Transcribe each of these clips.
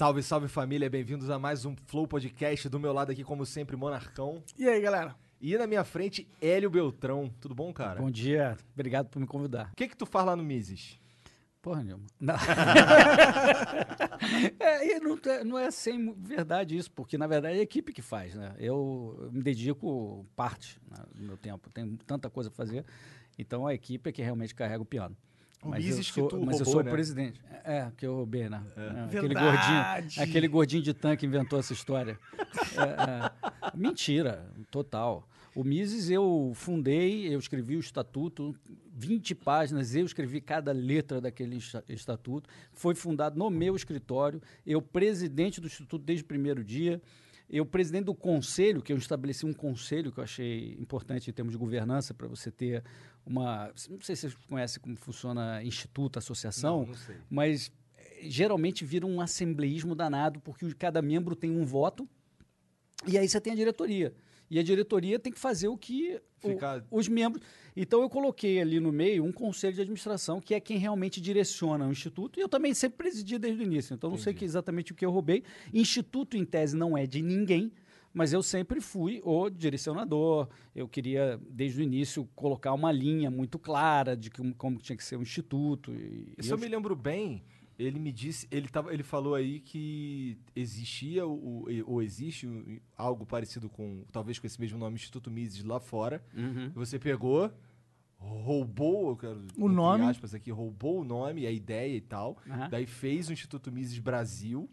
Salve, salve família, bem-vindos a mais um Flow Podcast. Do meu lado aqui, como sempre, Monarcão. E aí, galera? E na minha frente, Hélio Beltrão. Tudo bom, cara? Bom dia, obrigado por me convidar. O que que tu faz lá no Mises? Porra nenhuma. Não. é, e não, é- não é sem verdade isso, porque na verdade é a equipe que faz, né? Eu me dedico parte né, do meu tempo, tenho tanta coisa pra fazer, então a equipe é que realmente carrega o piano. O Mas Mises eu que sou, tu mas eu roubou, sou né? o presidente. É, que eu roubei, né? É, aquele Verdade. gordinho, aquele gordinho de tanque inventou essa história. É, é, mentira, total. O Mises eu fundei, eu escrevi o estatuto, 20 páginas, eu escrevi cada letra daquele esta- estatuto. Foi fundado no meu escritório, eu presidente do instituto desde o primeiro dia. Eu, presidente do conselho, que eu estabeleci um conselho que eu achei importante em termos de governança, para você ter uma. Não sei se vocês conhecem como funciona instituto, associação, Não, não mas eh, geralmente vira um assembleísmo danado, porque cada membro tem um voto, e aí você tem a diretoria. E a diretoria tem que fazer o que o- Fica- os membros. Então eu coloquei ali no meio um conselho de administração, que é quem realmente direciona o instituto. E eu também sempre presidi desde o início. Então não sei que exatamente o que eu roubei. Instituto, em tese, não é de ninguém. Mas eu sempre fui o direcionador. Eu queria, desde o início, colocar uma linha muito clara de como, como tinha que ser o instituto. E, e Se eu me lembro bem, ele me disse, ele, tava, ele falou aí que existia o- o- ou existe algo parecido com, talvez com esse mesmo nome, Instituto Mises lá fora. Uhum. Você pegou, roubou, eu quero, O nome. aspas aqui, roubou o nome, a ideia e tal. Aham. Daí fez o Instituto Mises Brasil,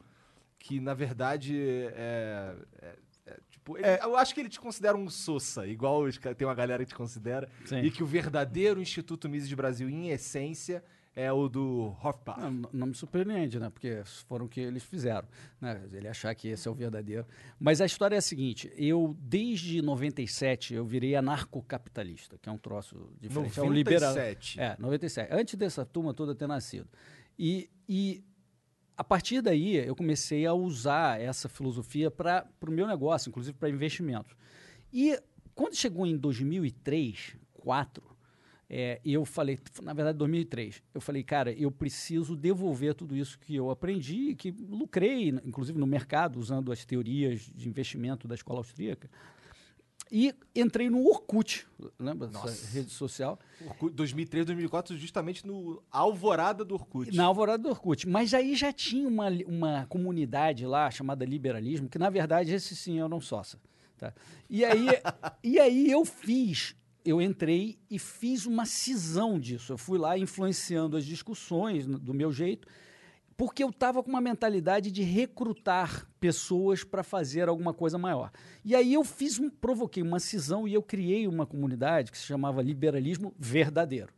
que na verdade é. é- é, tipo, ele- eu acho que ele te considera um Sossa, igual os tem uma galera que te considera. Sim. E que o verdadeiro Instituto Mises Brasil, em essência, é o do Hofbach. Não, não- me surpreende, né? Porque foram o que eles fizeram. Né? Ele achar que esse é o verdadeiro. Mas a história é a seguinte: eu, desde 97, eu virei anarcocapitalista, que é um troço diferente. É um liberal. 97. É, 97. Antes dessa turma toda ter nascido. E, e a partir daí eu comecei a usar essa filosofia para o meu negócio, inclusive para investimentos. E quando chegou em 2003, 2004, é, eu falei, na verdade 2003, eu falei, cara, eu preciso devolver tudo isso que eu aprendi, que lucrei, inclusive no mercado, usando as teorias de investimento da escola austríaca. E entrei no Orkut, lembra Nossa. rede social? Orkut, 2003, 2004, justamente no alvorada do Orkut. Na alvorada do Orkut. Mas aí já tinha uma, uma comunidade lá chamada Liberalismo, que na verdade esse sim eram sócia. Tá? E, aí, e aí eu fiz, eu entrei e fiz uma cisão disso. Eu fui lá influenciando as discussões do meu jeito, porque eu estava com uma mentalidade de recrutar pessoas para fazer alguma coisa maior. E aí eu fiz, um, provoquei uma cisão e eu criei uma comunidade que se chamava Liberalismo Verdadeiro.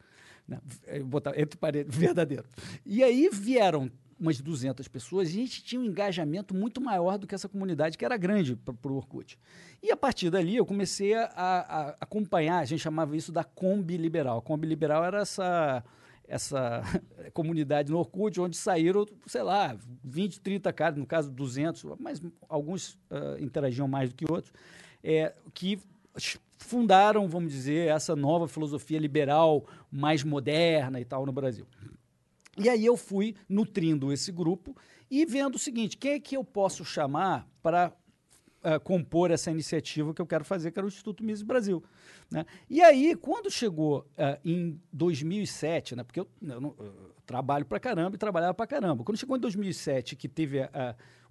Né? Eu botava entre parênteses, verdadeiro. E aí vieram umas 200 pessoas e a gente tinha um engajamento muito maior do que essa comunidade, que era grande para o Orkut. E a partir dali eu comecei a, a- acompanhar, a gente chamava isso da Kombi Liberal. A Liberal era essa essa comunidade no Orkut, onde saíram, sei lá, 20, 30 caras, no caso 200, mas alguns ah, interagiam mais do que outros, é, que fundaram, vamos dizer, essa nova filosofia liberal mais moderna e tal no Brasil. E aí eu fui nutrindo esse grupo e vendo o seguinte, quem é que eu posso chamar para ah, compor essa iniciativa que eu quero fazer, que era o Instituto Mises Brasil. né? E aí, quando chegou ah, em 2007, né, porque eu, eu eu trabalho para caramba e trabalhava para caramba, quando chegou em 2007, que teve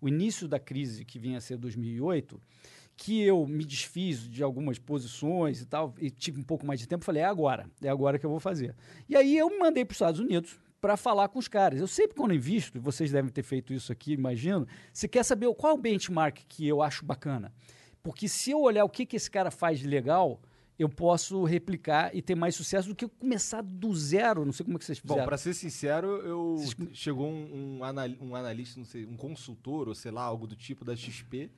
o início da crise que vinha a ser 2008, que eu me desfiz de algumas posições e tal, e tive um pouco mais de tempo, falei, é agora, é agora que eu vou fazer. E aí eu me mandei para os Estados Unidos para falar com os caras. Eu sempre quando invisto, vocês devem ter feito isso aqui, imagino, você quer saber qual é o benchmark que eu acho bacana. Porque se eu olhar o que, que esse cara faz de legal, eu posso replicar e ter mais sucesso do que eu começar do zero. Não sei como é que vocês Bom, fizeram. pra ser sincero, eu chegou um, um, anal- um analista, não sei, um consultor ou sei lá, algo do tipo da XP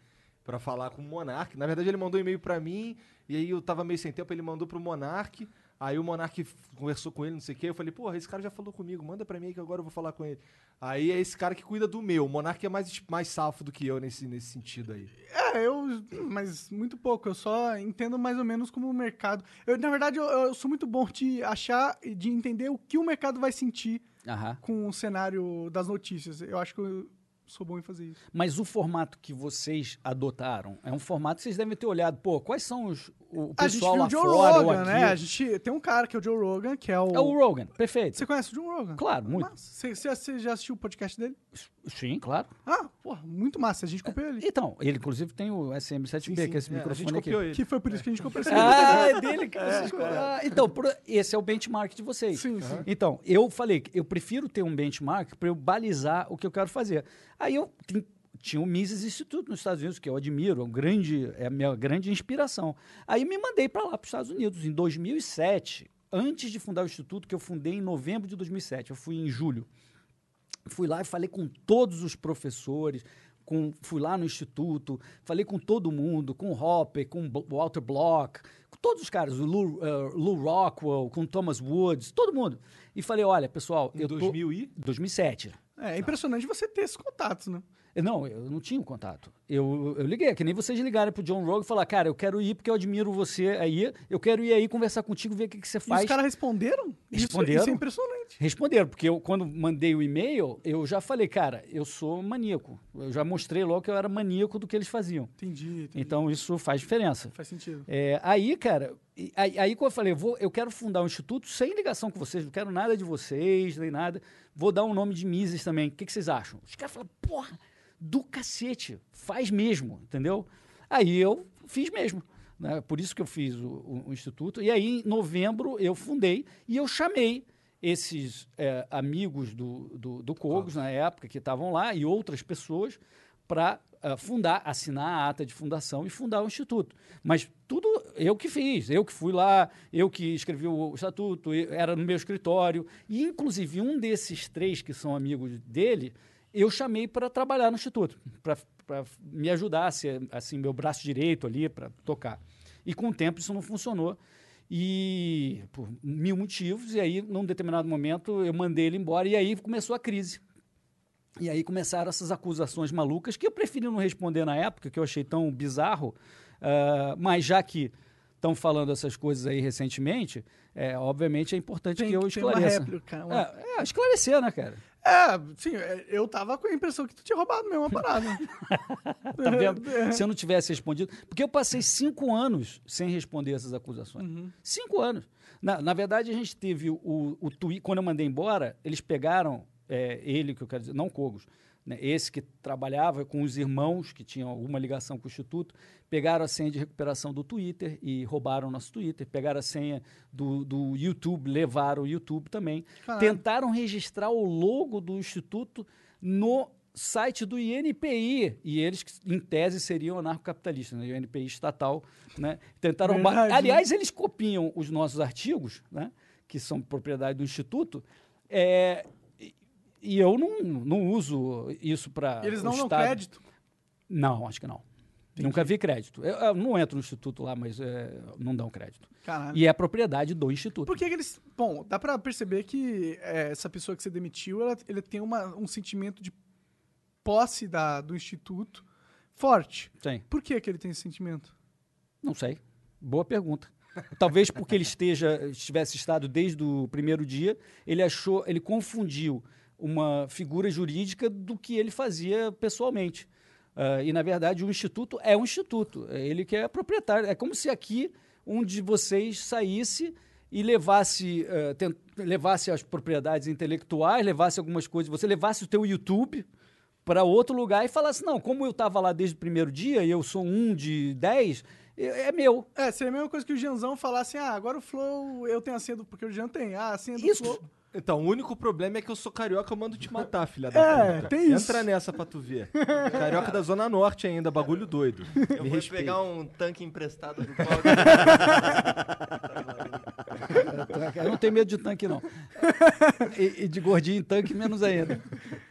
pra falar com o Monark. Na verdade, ele mandou um e-mail pra mim e aí eu tava meio sem tempo, ele mandou pro Monark. Aí o Monark conversou com ele, não sei o quê. Eu falei, porra, esse cara já falou comigo, manda pra mim aí que agora eu vou falar com ele. Aí é esse cara que cuida do meu. O Monark é mais, mais safo do que eu nesse, nesse sentido aí. É, eu. Mas muito pouco. Eu só entendo mais ou menos como o mercado. Eu, na verdade, eu, eu sou muito bom de achar e de entender o que o mercado vai sentir Aham. com o cenário das notícias. Eu acho que eu sou bom em fazer isso. Mas o formato que vocês adotaram é um formato que vocês devem ter olhado, pô, quais são os, o A gente pessoal lá o Joe fora Rogan, aqui? né? A gente tem um cara que é o Joe Rogan, que é o. É o Rogan, perfeito. Você conhece o Joe Rogan? Claro, muito. Você- você já assistiu o podcast dele? Sim, claro. Ah, porra, muito massa. A gente copiou ele. Então, ele inclusive tem o SM7B, Sim, sim. que é esse É, a gente microfone aqui. copiou ele. Que foi por isso que a gente copiou esse Ah, é dele que vocês ah, Então, por- esse é o benchmark de vocês. Sim, sim. Então, eu falei que eu prefiro ter um benchmark para eu balizar o que eu quero fazer. Aí eu tin- tinha o Mises Institute nos Estados Unidos, que eu admiro, é, um grande, é a minha grande inspiração. Aí me mandei para lá, para os Estados Unidos, em 2007, antes de fundar o Instituto, que eu fundei em novembro de 2007, eu fui em julho. Fui lá e falei com todos os professores, com, fui lá no instituto, falei com todo mundo, com o Hopper, com Walter Block, com todos os caras, o Lou, eh, Lou Rockwell, com o Thomas Woods, todo mundo. E falei, olha, pessoal, Em eu tô... 2000 e... 2007. É, é impressionante você ter esses contatos, né? Não, eu não tinha o contato. Eu, eu liguei, é que nem vocês ligarem pro John Rogan e falar, cara, eu quero ir porque eu admiro você aí, eu quero ir aí conversar contigo, ver o que, que você E faz. os caras responderam? Isso- Responderam. Isso, é impressionante. Responderam, porque eu, quando mandei o e-mail, eu já falei, cara, eu sou maníaco. Eu já mostrei logo que eu era maníaco do que eles faziam. Entendi, entendi. Então isso faz diferença. Faz sentido. É, aí, cara, e- aí, aí quando eu falei, eu vou, eu quero fundar um instituto sem ligação com vocês, não quero nada de vocês, nem nada. Vou dar um nome de Mises também. O que, que vocês acham? Os caras falaram, porra, do cacete, faz mesmo, entendeu? Aí eu fiz mesmo. Né? Por isso que eu fiz o, o- o instituto. E aí, em novembro, eu fundei e eu chamei esses é, amigos do, do, do Cogos, na época, que estavam lá, e outras pessoas, para fundar, assinar a ata de fundação e fundar o Instituto. Mas tudo eu que fiz, eu que fui lá, eu que escrevi o estatuto, era no meu escritório. E, inclusive, um desses três que são amigos dele, eu chamei para trabalhar no Instituto, para me ajudar a ser assim, meu braço direito ali, para tocar. E com o tempo isso não funcionou. E por mil motivos, e aí, num determinado momento, eu mandei ele embora, e aí começou a crise. E aí começaram essas acusações malucas que eu preferi não responder na época, que eu achei tão bizarro, ah, mas já que estão falando essas coisas aí recentemente, é, obviamente é importante Tem que eu ter uma esclareça. réplica. uma- É, é, esclarecer, né, cara? É, sim, é, eu tava com a impressão que tu tinha roubado mesmo a parada. Tá vendo? Se eu não tivesse respondido. Porque eu passei cinco anos sem responder essas acusações. Uhum. Cinco anos. Na, na verdade, a gente teve o, o tweet. Quando eu mandei embora, eles pegaram é, ele, que eu quero dizer, não Cogos, né, esse que trabalhava com os irmãos que tinham alguma ligação com o Instituto, pegaram a senha de recuperação do Twitter e roubaram o nosso Twitter. Pegaram a senha do, do YouTube, levaram o YouTube também. Tentaram registrar o logo do Instituto no site do INPI, e eles, em tese, seriam anarcocapitalistas, né? o INPI estatal, né? Tentaram. Verdade, Aliás, eles copiam os nossos artigos, né? que são propriedade do Instituto, é, e- eu não, não uso isso para Eles não dão crédito. Não, acho que não. Nunca vi crédito. Eu, eu não entro no Instituto lá, mas é, não dão crédito. Caralho. E é propriedade do Instituto. Por que, que eles. Bom, dá pra perceber que é, essa pessoa que você demitiu, ela, ele tem uma, um sentimento de posse da, do instituto forte. Sim. Por que, que ele tem esse sentimento? Não sei. Boa pergunta. Talvez porque ele esteja, estivesse estado desde o primeiro dia, ele achou, ele confundiu uma figura jurídica do que ele fazia pessoalmente. Ah, e, na verdade, o instituto é um instituto. É ele que é proprietário. É como se aqui um de vocês saísse e levasse, ah, tent- levasse as propriedades intelectuais, levasse algumas coisas, você levasse o teu YouTube para outro lugar e falasse, não, como eu estava lá desde o primeiro dia e eu sou um de dez, é é meu. É, seria a mesma coisa que o Janzão falasse, ah, agora o Flow eu tenho a senha do. Porque o Jan tem. Ah, a senha do Isso. Flow. Então, o único problema é que eu sou carioca, eu mando te matar, filha da É, puta. tem isso. Entra nessa pra tu ver. Carioca da Zona Norte ainda, bagulho doido. Eu Me vou respeita. pegar um tanque emprestado do Paulo. Eu não tenho medo de tanque, não. E, e de gordinho em tanque, menos ainda.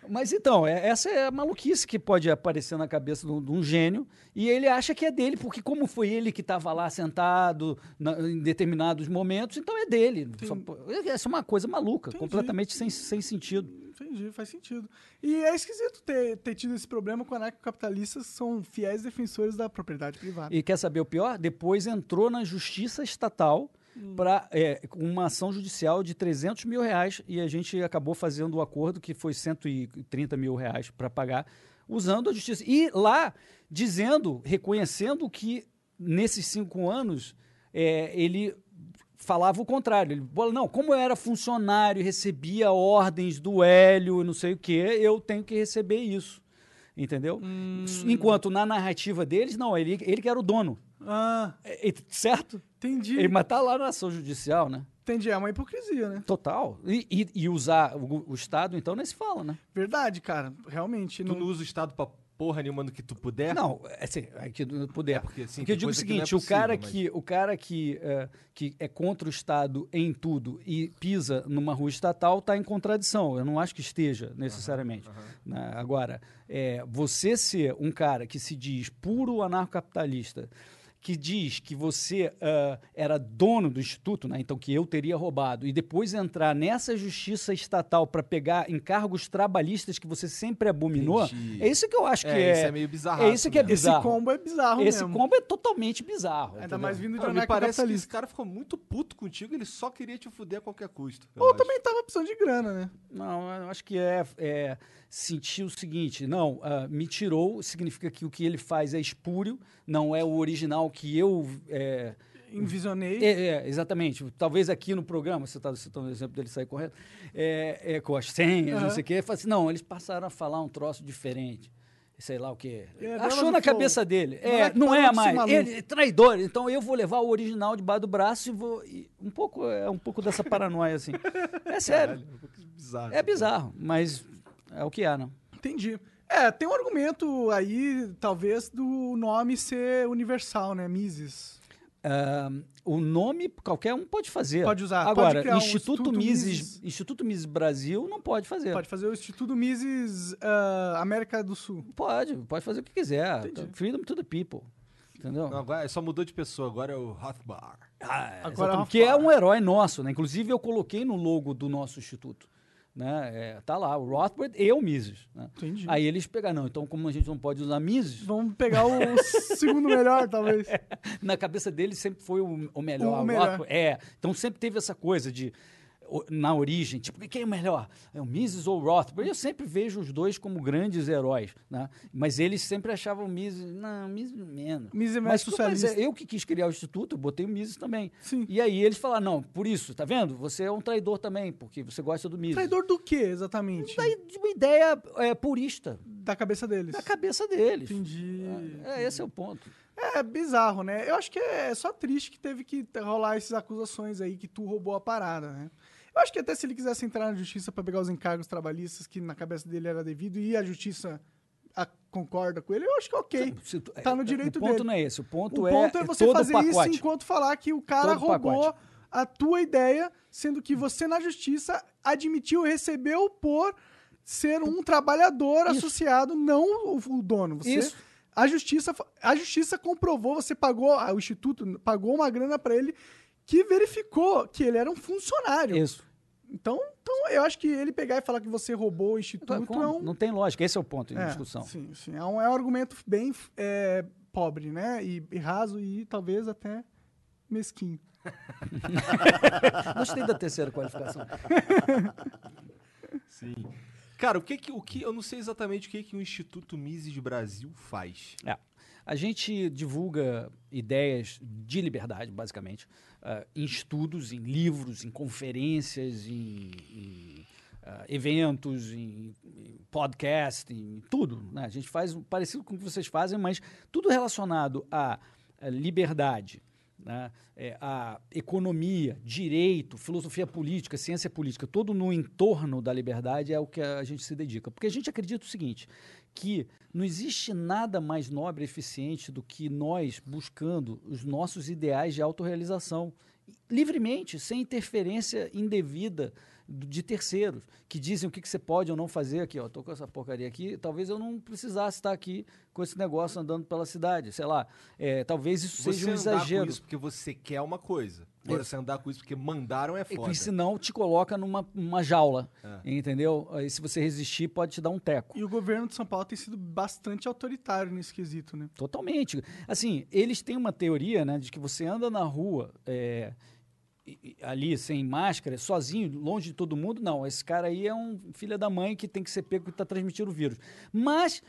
Mas então, é- essa é a maluquice que pode aparecer na cabeça de um, de um gênio. E ele acha que é dele, porque como foi ele que estava lá sentado na- em determinados momentos, então é dele. Só essa é uma coisa maluca, Entendi. completamente sem, sem sentido. Entendi, faz sentido. E é esquisito ter, ter tido esse problema com anarcocapitalistas são fiéis defensores da propriedade privada. E quer saber o pior? Depois entrou na justiça estatal para com uma ação judicial de 300 mil reais e a gente acabou fazendo o acordo que foi 130 mil reais para pagar usando a justiça. E lá, dizendo, reconhecendo que nesses cinco anos é, ele falava o contrário. Ele falou, não, como eu era funcionário e recebia ordens do Hélio, não sei o quê, eu tenho que receber isso. Entendeu? Hum. Enquanto na narrativa deles, não, ele, ele que era o dono. Ah, É, é, certo? entendi. Ele, mas tá lá na ação judicial, né? Entendi, é uma hipocrisia, né? Total. E, e- e usar o, o Estado, então, nem se fala, né? Verdade, cara. Realmente. Tu Não... não usa o Estado pra porra nenhuma no que tu puder? Não, é assim, é que não puder. É porque, assim, Porque eu digo o que não é seguinte, o cara, possível, que, o cara que, é, que é contra o Estado em tudo e pisa numa rua estatal está em contradição. Eu não acho que esteja, necessariamente. né? Agora, é, você ser um cara que se diz puro anarcocapitalista, que diz que você ah, era dono do instituto, né? então que eu teria roubado, e depois entrar nessa justiça estatal para pegar encargos trabalhistas que você sempre abominou, Entendi. é isso que eu acho que É, é. isso é meio bizarro. é isso que é Esse bizarro. combo é bizarro Esse mesmo. combo é totalmente bizarro. Ainda entendeu? mais vindo de me parece que esse cara ficou muito puto contigo, ele só queria te fuder a qualquer custo. eu Ou acho. também tava precisando de grana, né? Não, eu acho que é, é sentir o seguinte: não, ah, me tirou, significa que o que ele faz é espúrio, não é o original que eu. É, Envisionei. é, é, exatamente. Talvez aqui no programa, você está citando o exemplo dele sair correto, é, é, com as senhas, não Aham. sei o quê. Assim, não, eles passaram a falar um troço diferente. Sei lá o quê. É, Achou na cabeça dele. Não É, é que não é mais. Ele é traidor. Então eu vou levar o original debaixo do braço e vou. e um pouco, é um pouco dessa paranoia, assim. É sério. Caralho, pouco bizarro. É bizarro, mas é o que há, não? Entendi. É, tem um argumento aí, talvez, do nome ser universal, né? Mises. Ah, o nome qualquer um pode fazer. Pode usar, pode Agora, criar um Instituto, Instituto Mises, Mises. Instituto Mises Brasil não pode fazer. Pode fazer o Instituto Mises ah, América do Sul. Pode, pode fazer o que quiser. Entendi. Freedom to the people. Entendeu? Não, agora só mudou de pessoa, agora é o Rothbard. Ah, Agora exatamente, é que é um herói nosso, né? Inclusive eu coloquei no logo do nosso instituto. Né? É, tá lá, o Rothbard e o Mises. Né? Entendi. Aí eles pegaram, não, então como a gente não pode usar Mises, Vamos pegar o segundo melhor, talvez. na cabeça dele sempre foi o, o melhor. O melhor. Rothbard- É, então sempre teve essa coisa de, o- na origem, tipo, quem é o melhor? É o Mises ou o Rothbard? Eu sempre vejo os dois como grandes heróis, né? Mas eles sempre achavam o Mises, não, Mises menos. Mises é mais Mas, mas é, socialista. eu que quis criar o instituto, eu botei o Mises também. Sim. E aí eles falaram, não, por isso, tá vendo? Você é um traidor também, porque você gosta do Mises. Traidor do quê, exatamente? De uma ideia é, purista, Da cabeça deles. da cabeça deles. Entendi. É, esse é o ponto. É bizarro, né? Eu acho que é só triste que teve que rolar essas acusações aí que tu roubou a parada, né? Eu acho que até se ele quisesse entrar na justiça pra pegar os encargos trabalhistas que na cabeça dele era devido e a justiça a- concorda com ele, eu acho que é ok. Se tu- Tá no é, direito O ponto dele. não é esse, o ponto, O é, ponto é é você fazer isso enquanto falar que o cara Todo roubou pacote. a tua ideia, sendo que você na justiça admitiu recebeu por ser um trabalhador Isso. associado, não o, o dono. Você, Isso. A justiça, a justiça comprovou, você pagou, o instituto pagou uma grana pra ele que verificou que ele era um funcionário. Isso. Então, então, eu acho que ele pegar e falar que você roubou o instituto Como? é um Não tem lógica, esse é o ponto em é, discussão. Sim, sim. É um, é um argumento bem é, pobre, né? E, e raso e talvez até mesquinho. Gostei da terceira qualificação. Sim. Cara, o que que, o que eu não sei exatamente o que que o Instituto Mises Brasil faz. É. A gente divulga ideias de liberdade, basicamente, ah, em estudos, em livros, em conferências, em, em, ah, eventos, em, em podcast, em tudo. né? A gente faz parecido com o que vocês fazem, mas tudo relacionado à, à liberdade, né? É, economia, direito, filosofia política, ciência política, todo no entorno da liberdade é o que a gente se dedica. Porque a gente acredita o seguinte, que não existe nada mais nobre e eficiente do que nós buscando os nossos ideais de autorrealização livremente, sem interferência indevida de terceiros, que dizem o que, que você pode ou não fazer aqui. Ó, tô com essa porcaria aqui, talvez eu não precisasse estar aqui com esse negócio andando pela cidade, sei lá. É, talvez isso Você seja um exagero. com isso porque você quer uma coisa. Agora, você andar com isso porque mandaram é E foda. senão te coloca numa, numa jaula, É. entendeu? Aí se você resistir, pode te dar um teco. E o governo de São Paulo tem sido bastante autoritário nesse quesito, né? Totalmente. Assim, eles têm uma teoria, né, de que você anda na rua é, e- e- ali sem máscara, sozinho, longe de todo mundo. Não, esse cara aí é um filho da mãe que tem que ser pego que está transmitindo o vírus. Mas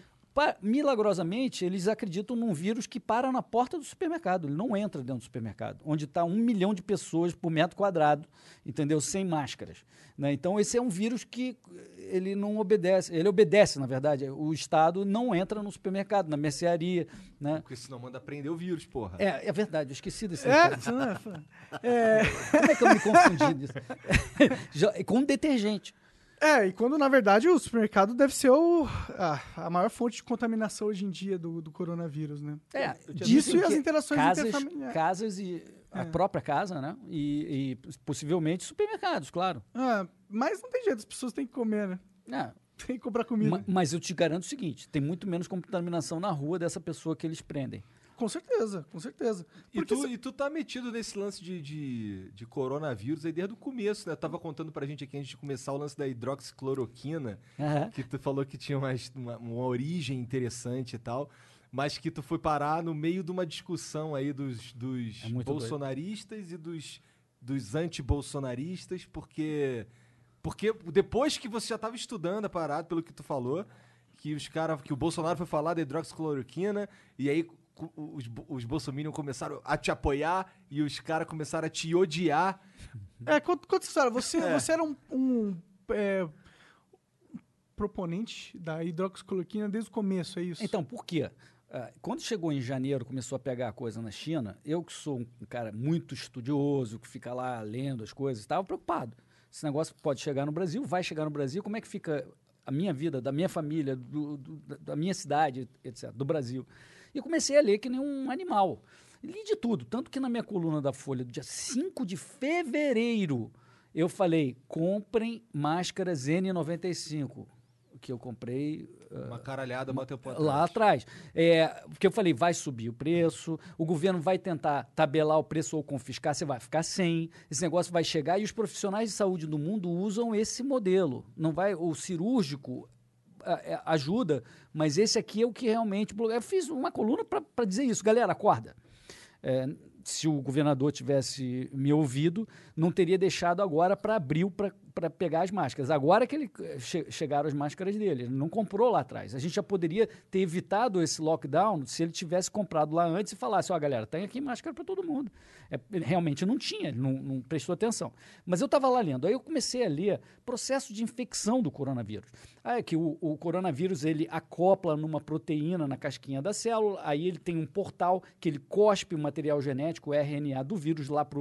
milagrosamente, eles acreditam num vírus que para na porta do supermercado. Ele não entra dentro do supermercado, onde está um milhão de pessoas por metro quadrado, entendeu? Sem máscaras. né? Então, esse é um vírus que eh, ele não obedece. Ele obedece, na verdade. O Estado não entra no supermercado, na mercearia. Né? Porque senão manda prender o vírus, porra. É, é verdade, eu esqueci desse É, é, Como é que eu me confundi disso? Com detergente. É, e quando na verdade o supermercado deve ser o, a, a maior fonte de contaminação hoje em dia do, do coronavírus, né? É, Disso dizem e as interações casas, interfamiliares. casas e a É. própria casa, né? E, e possivelmente supermercados, claro. Ah, mas não tem jeito, as pessoas têm que comer, né? É, Tem que comprar comida. ma- mas eu te garanto o seguinte: tem muito menos contaminação na rua dessa pessoa que eles prendem. Com certeza, com certeza. E tu, se- e tu tá metido nesse lance de, de, de coronavírus aí desde o começo, né? Eu tava contando pra gente aqui antes de começar o lance da hidroxicloroquina, Aham. que tu falou que tinha uma, uma, uma origem interessante e tal, mas que tu foi parar no meio de uma discussão aí dos, dos É bolsonaristas e dos, dos anti-bolsonaristas, porque, porque depois que você já tava estudando a parada, pelo que tu falou, que os cara, que o Bolsonaro foi falar da hidroxicloroquina, e aí os, os bolsominions começaram a te apoiar e os caras começaram a te odiar. É, conta, conta essa história. Você, É. você era um, um, é, proponente da hidroxicloroquina desde o começo, é isso? Então, por quê? Ah, quando chegou em janeiro, começou a pegar a coisa na China, eu que sou um cara muito estudioso, que fica lá lendo as coisas, estava preocupado. Esse negócio pode chegar no Brasil, vai chegar no Brasil, como é que fica a minha vida, da minha família, do- do- da minha cidade, etc., do Brasil? E comecei a ler que nem um animal. Li de tudo, tanto que na minha coluna da Folha, do dia 5 de fevereiro, eu falei, comprem máscaras N95, que eu comprei Uma caralhada bateu pra lá atrás. É, porque eu falei, vai subir o preço, o governo vai tentar tabelar o preço ou confiscar, você vai ficar sem, esse negócio vai chegar e os profissionais de saúde do mundo usam esse modelo. Não vai, o cirúrgico ah, ajuda, mas esse aqui é o que realmente. Eu fiz uma coluna para dizer isso, galera, acorda. É, se o governador tivesse me ouvido, não teria deixado agora para abril para pegar as máscaras. Agora que ele eh, che- chegaram as máscaras dele, ele não comprou lá atrás. A gente já poderia ter evitado esse lockdown se ele tivesse comprado lá antes e falasse: ó, galera, tem aqui máscara para todo mundo. É, realmente não tinha, não, não prestou atenção. Mas eu estava lá lendo, aí eu comecei a ler processo de infecção do coronavírus. Ah, é que o, o coronavírus ele acopla numa proteína na casquinha da célula, aí ele tem um portal que ele cospe o material genético, o RNA do vírus, lá para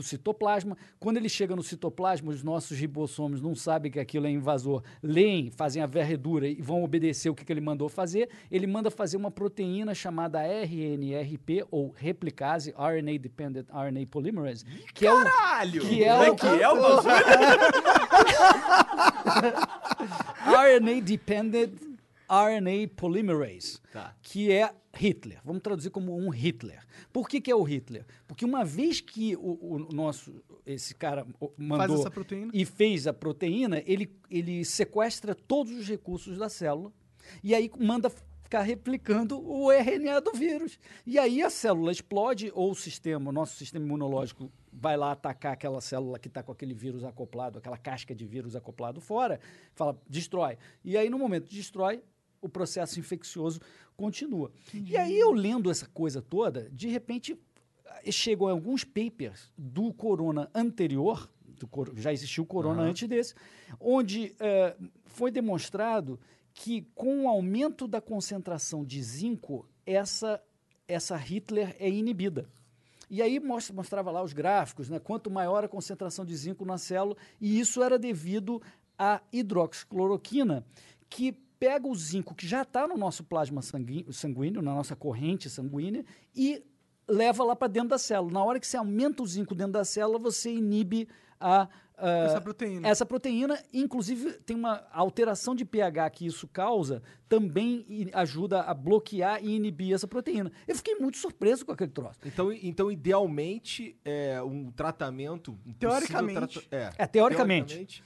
o citoplasma. Quando ele chega no citoplasma, os nossos ribossomos não sabem que aquilo é invasor, leem, fazem a varredura e vão obedecer o que, que ele mandou fazer. Ele manda fazer uma proteína chamada RNRP, ou replicase, RNA Dependent RNA Polymerase, que é o Caralho! que é é o- que é o bagulho? RNA Dependent RNA Polymerase, Tá. que é Hitler. Vamos traduzir como um Hitler. Por que, que é o Hitler? Porque uma vez que o, o nosso esse cara mandou essa proteína. e fez a proteína, ele, ele sequestra todos os recursos da célula e aí manda ficar replicando o RNA do vírus. E aí a célula explode ou o sistema, o nosso sistema imunológico vai lá atacar aquela célula que está com aquele vírus acoplado, aquela casca de vírus acoplado fora, fala, destrói. E aí no momento destrói, o processo infeccioso continua. E aí eu lendo essa coisa toda, de repente eh, chegam alguns papers do corona anterior, do já existiu o corona Aham. antes desse, onde eh, foi demonstrado que com o aumento da concentração de zinco, essa, essa Hitler é inibida. E aí mostra- mostrava lá os gráficos, né? quanto maior a concentração de zinco na célula, e isso era devido à hidroxicloroquina, que pega o zinco que já está no nosso plasma sanguí- sanguíneo, na nossa corrente sanguínea, e leva lá para dentro da célula. Na hora que você aumenta o zinco dentro da célula, você inibe a, a- Essa proteína. essa proteína, inclusive, tem uma alteração de pH que isso causa, também ajuda a bloquear e inibir essa proteína. Eu fiquei muito surpreso com aquele troço. Então, então, idealmente, é um tratamento. um Teoricamente. trata- é, É, teoricamente. Teoricamente.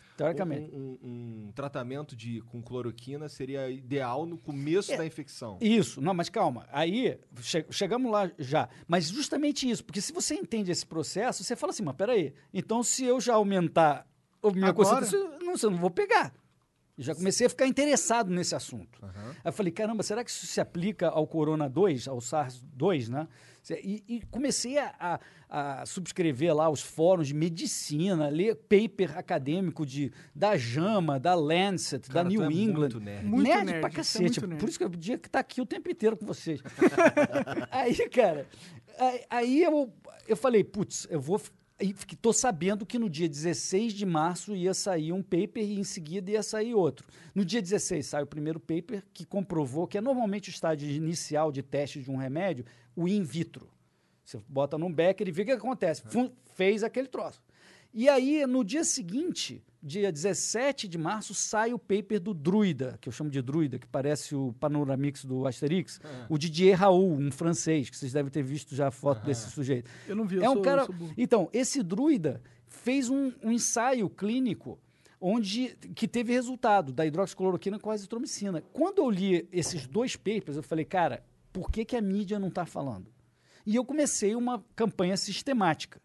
Um, um- um tratamento de, com cloroquina seria ideal no começo É. da infecção. Isso, não, mas calma. Aí che- chegamos lá já. Mas justamente isso, porque se você entende esse processo, você fala assim, mas peraí, então se eu já aumentar a minha Agora? concentração, não, eu não vou pegar. Já comecei a ficar interessado nesse assunto. Aí eu falei, caramba, será que isso se aplica ao Corona 2, ao SARS-2, né? E, e comecei a, a, a, subscrever lá os fóruns de medicina, ler paper acadêmico de, da JAMA, da Lancet, Cara, da New é England. muito nerd. Muito nerd, nerd, pra é cacete. muito nerd. Por isso que eu podia estar aqui o tempo inteiro com vocês. aí, cara, aí, aí eu, eu falei, putz, eu vou. E tô sabendo que no dia 16 de março ia sair um paper e em seguida ia sair outro. No dia 16 sai o primeiro paper que comprovou que é normalmente o estágio inicial de teste de um remédio, o in vitro. Você bota num becker e vê o que acontece. Fum, fez aquele troço. E aí, no dia seguinte, dia 17 de março, sai o paper do Druida, que eu chamo de Druida, que parece o Panoramix do Asterix, o Didier Raoult, um francês, que vocês devem ter visto já a foto desse sujeito. Eu não vi, eu É um sou, cara. eu sou. Então, esse druida fez um, um ensaio clínico onde que teve resultado da hidroxicloroquina com a azitromicina. Quando eu li esses dois papers, eu falei, cara, por que, que a mídia não está falando? E eu comecei uma campanha sistemática.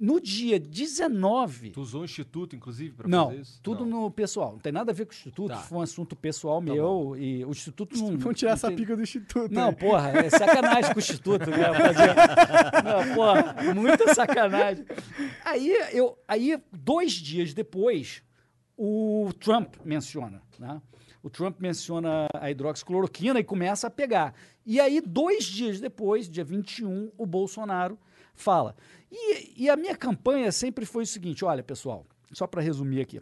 No dia 19. Tu usou o instituto, inclusive, Não, fazer isso? tudo Não. no pessoal. Não tem nada a ver com o Instituto. Tá. Foi um assunto pessoal meu. E o Instituto não. Vamos tirar não essa tem- pica do instituto. não, aí. porra, é sacanagem com o Instituto, né? Fazer... Não, porra, muita sacanagem. Aí, eu, aí, dois dias depois, o Trump menciona, né? O Trump menciona a hidroxicloroquina e começa a pegar. E aí, dois dias depois, dia 21, o Bolsonaro fala. E, e a minha campanha sempre foi o seguinte: olha, pessoal, só para resumir aqui.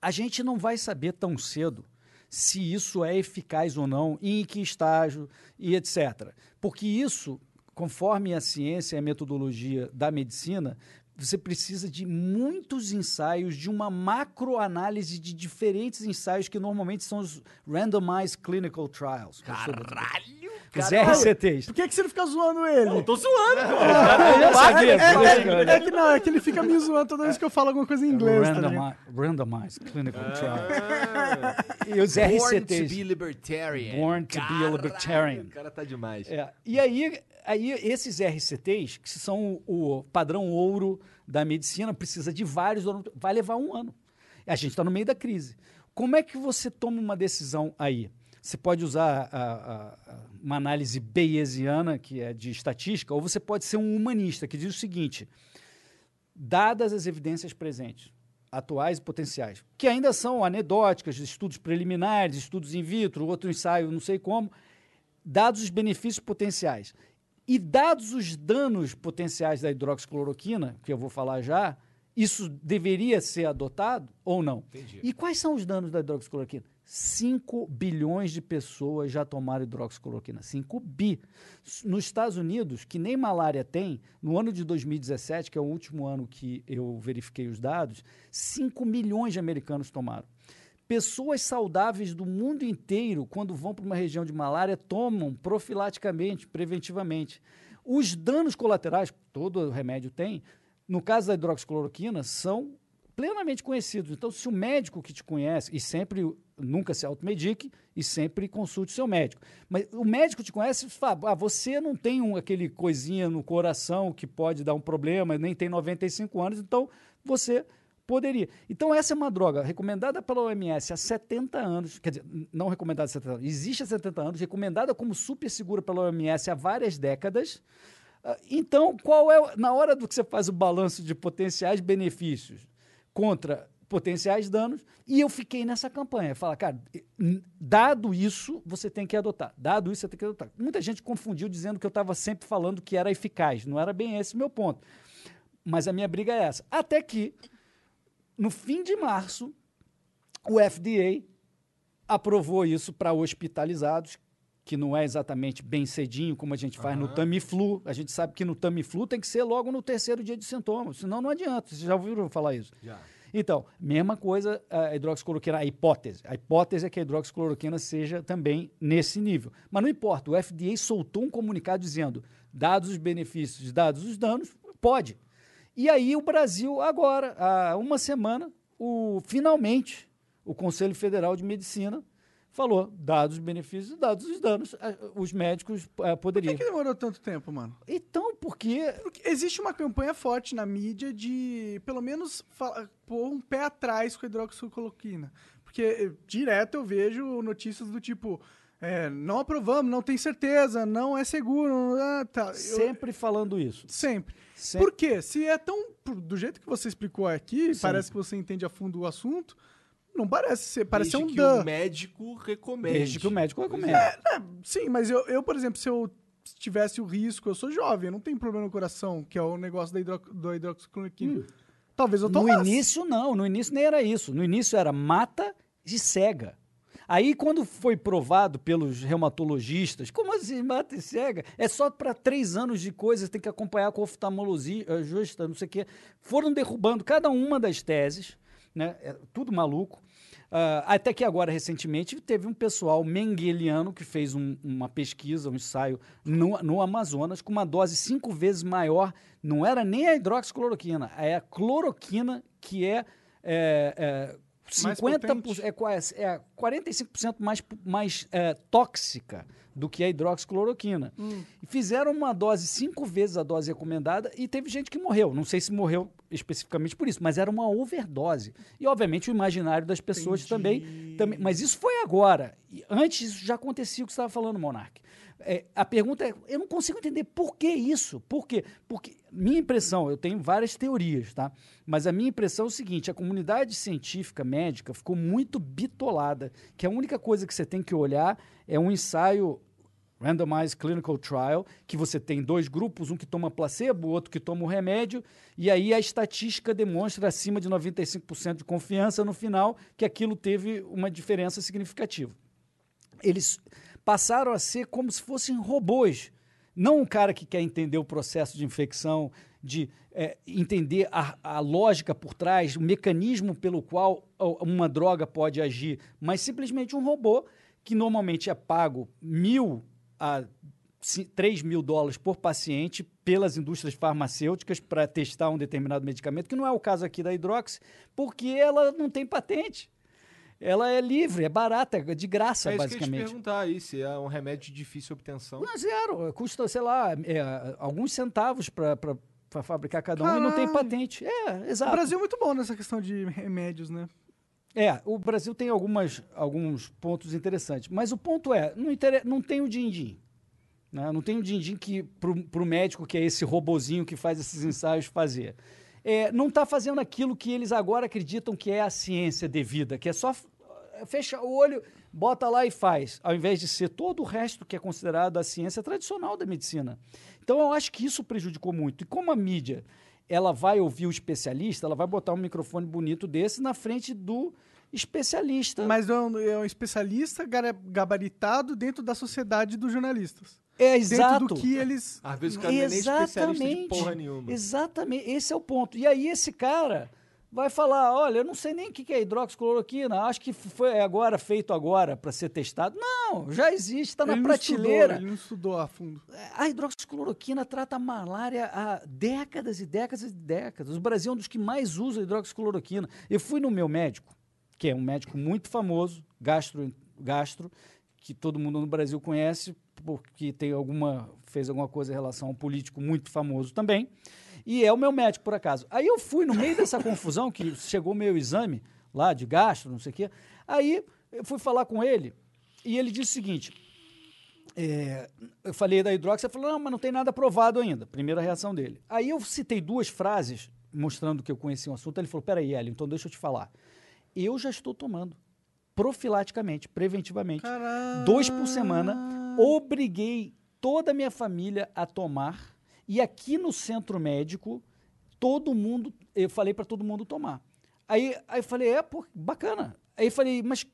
A gente não vai saber tão cedo se isso é eficaz ou não, em que estágio e etc. Porque isso, conforme a ciência e a metodologia da medicina, você precisa de muitos ensaios, de uma macroanálise de diferentes ensaios que normalmente são os Randomized Clinical Trials. Caralho! Os RCTs. Por que, que você não fica zoando ele? Eu tô zoando, pô. É, que é, é não, é que ele fica me zoando toda vez que eu falo alguma coisa em inglês. tá? Randomi- randomized Clinical. Ah, E os Born to RCTs. be libertarian. Born to be a libertarian. O cara tá demais. É, e aí, aí, esses RCTs, que são o, o padrão ouro da medicina, precisa de vários, vai levar um ano. A gente está no meio da crise. Como é que você toma uma decisão aí? Você pode usar a- a- a- uma análise bayesiana, que é de estatística, ou você pode ser um humanista, que diz o seguinte: dadas as evidências presentes, atuais e potenciais, que ainda são anedóticas, estudos preliminares, estudos in vitro, outro ensaio, não sei como, dados os benefícios potenciais e dados os danos potenciais da hidroxicloroquina, que eu vou falar já, isso deveria ser adotado ou não? Entendi. E quais são os danos da hidroxicloroquina? 5 bilhões de pessoas já tomaram hidroxicloroquina. 5 bi. Nos Estados Unidos, que nem malária tem, no ano de 2017, que é o último ano que eu verifiquei os dados, 5 milhões de americanos tomaram. Pessoas saudáveis do mundo inteiro, quando vão para uma região de malária, tomam profilaticamente, preventivamente. Os danos colaterais, todo remédio tem, no caso da hidroxicloroquina, são plenamente conhecidos. Então, se o médico que te conhece, e sempre nunca se automedique e sempre consulte seu médico. Mas o médico te conhece e fala: ah, você não tem um, aquele coisinha no coração que pode dar um problema, nem tem 95 anos, então você poderia. Então, essa é uma droga recomendada pela OMS há 70 anos, quer dizer, não recomendada há 70 anos, existe há 70 anos, recomendada como super segura pela OMS há várias décadas. Ah, Então, qual é, na hora do que você faz o balanço de potenciais benefícios contra potenciais danos, e eu fiquei nessa campanha. Fala, cara, dado isso, você tem que adotar. Dado isso, você tem que adotar. Muita gente confundiu dizendo que eu estava sempre falando que era eficaz. Não era bem esse o meu ponto. Mas a minha briga é essa. Até que, no fim de março, o FDA aprovou isso para hospitalizados, que não é exatamente bem cedinho, como a gente faz no Tamiflu. A gente sabe que no Tamiflu tem que ser logo no terceiro dia de sintomas, senão não adianta. Vocês já ouviram falar isso? Já. Então, mesma coisa a hidroxicloroquina, a hipótese. A hipótese é que a hidroxicloroquina seja também nesse nível. Mas não importa, o FDA soltou um comunicado dizendo, dados os benefícios, dados os danos, pode. E aí o Brasil, agora, há uma semana, o, finalmente, o Conselho Federal de Medicina falou, dados os benefícios, dados os danos, ah, os médicos ah, Por poderiam. que, que demorou tanto tempo, mano? Então, porque Porque existe uma campanha forte na mídia de, pelo menos, pôr um pé atrás com a hidroxicloroquina. Porque eh, direto eu vejo notícias do tipo. é, não aprovamos, não tem certeza, não é seguro. ah, tá. Eu- Sempre falando isso. sempre. Sempre. Por quê? Se é tão. por- Do jeito que você explicou aqui, Sim. parece que você entende a fundo o assunto. Não parece ser. Parece ser Desde um que dan. o médico recomende. Desde que o médico recomenda. é. É, sim, mas eu, eu, por exemplo, se eu tivesse o risco, eu sou jovem, eu não tenho problema no coração, que é o negócio da hidro, do hidroxicloroquina. Talvez eu No tomasse. início, não. No início nem era isso. No início era mata e cega. Aí, quando foi provado pelos reumatologistas, como assim mata e cega? É só para três anos de coisa, tem que acompanhar com oftalmologista, não sei o quê. Foram derrubando cada uma das teses, né? É tudo maluco. Ah, até que agora, recentemente, teve um pessoal mengueliano que fez um- uma pesquisa, um ensaio no, no Amazonas, com uma dose cinco vezes maior. Não era nem a hidroxicloroquina, é a cloroquina, que é, é, é 50%, potente. é, quase- é 45% mais, mais é, tóxica do que a hidroxicloroquina. E fizeram uma dose cinco vezes a dose recomendada e teve gente que morreu. Não sei se morreu especificamente por isso, mas era uma overdose. E, obviamente, o imaginário das pessoas também, também. Mas isso foi agora. E antes isso já acontecia o que você estava falando, Monark. É, a pergunta é: eu não consigo entender por que isso. Por quê? Porque minha impressão, eu tenho várias teorias, tá? Mas a minha impressão é o seguinte: a comunidade científica médica ficou muito bitolada, que a única coisa que você tem que olhar é um ensaio randomized clinical trial, que você tem dois grupos, um que toma placebo, o outro que toma o remédio, e aí a estatística demonstra acima de 95% de confiança no final que aquilo teve uma diferença significativa eles passaram a ser como se fossem robôs. Não um cara que quer entender o processo de infecção, de eh, entender a, a lógica por trás, o mecanismo pelo qual uma droga pode agir, mas simplesmente um robô que normalmente é pago mil a 3 mil dólares por paciente pelas indústrias farmacêuticas para testar um determinado medicamento, que não é o caso aqui da Hidrox, porque ela não tem patente. Ela é livre, é barata, é de graça, É isso que eu ia te basicamente. perguntar aí, se é um remédio de difícil obtenção. Não, zero. Custa, sei lá, é, alguns centavos para fabricar cada um e não tem patente. É, O exato. Brasil é muito bom nessa questão de remédios, né? É, o Brasil tem algumas, alguns pontos interessantes. Mas o ponto é, não, intere- não tem o din-din. Né? Não tem o din-din que para o médico, que é esse robozinho que faz esses ensaios, fazer. É, não está fazendo aquilo que eles agora acreditam que é a ciência devida, que é só fecha o olho, bota lá e faz, ao invés de ser todo o resto que é considerado a ciência tradicional da medicina. Então eu acho que isso prejudicou muito. E como a mídia ela vai ouvir o especialista, ela vai botar um microfone bonito desse na frente do especialista. Mas é um, é um especialista gabaritado dentro da sociedade dos jornalistas. é Dentro exato. do que eles. Às vezes o cara não é nem especialista de Exatamente. porra nenhuma. Exatamente, esse é o ponto. E aí esse cara vai falar, olha, eu não sei nem o que é hidroxicloroquina, acho que foi agora feito agora para ser testado. Não, já existe, está na não prateleira. Estudou, ele não estudou a fundo. A hidroxicloroquina trata a malária há décadas e décadas e décadas. O Brasil é um dos que mais usa hidroxicloroquina. Eu fui no meu médico, que é um médico muito famoso, gastro, gastro que todo mundo no Brasil conhece, porque tem alguma, fez alguma coisa em relação a um político muito famoso também. E é o meu médico, por acaso. Aí eu fui no meio dessa confusão, que chegou o meu exame lá de gastro, não sei o quê. Aí eu fui falar com ele e ele disse o seguinte: é, eu falei da hidrox, ele falou, não, mas não tem nada provado ainda. Primeira reação dele. Aí eu citei duas frases mostrando que eu conhecia o assunto. Ele falou, peraí, Hélio, então deixa eu te falar. Eu já estou tomando profilaticamente, preventivamente, Caralho. dois por semana. Obriguei toda a minha família a tomar. E aqui no centro médico, todo mundo, eu falei para todo mundo tomar. Aí, aí eu falei, é, pô, bacana. Aí eu falei, mas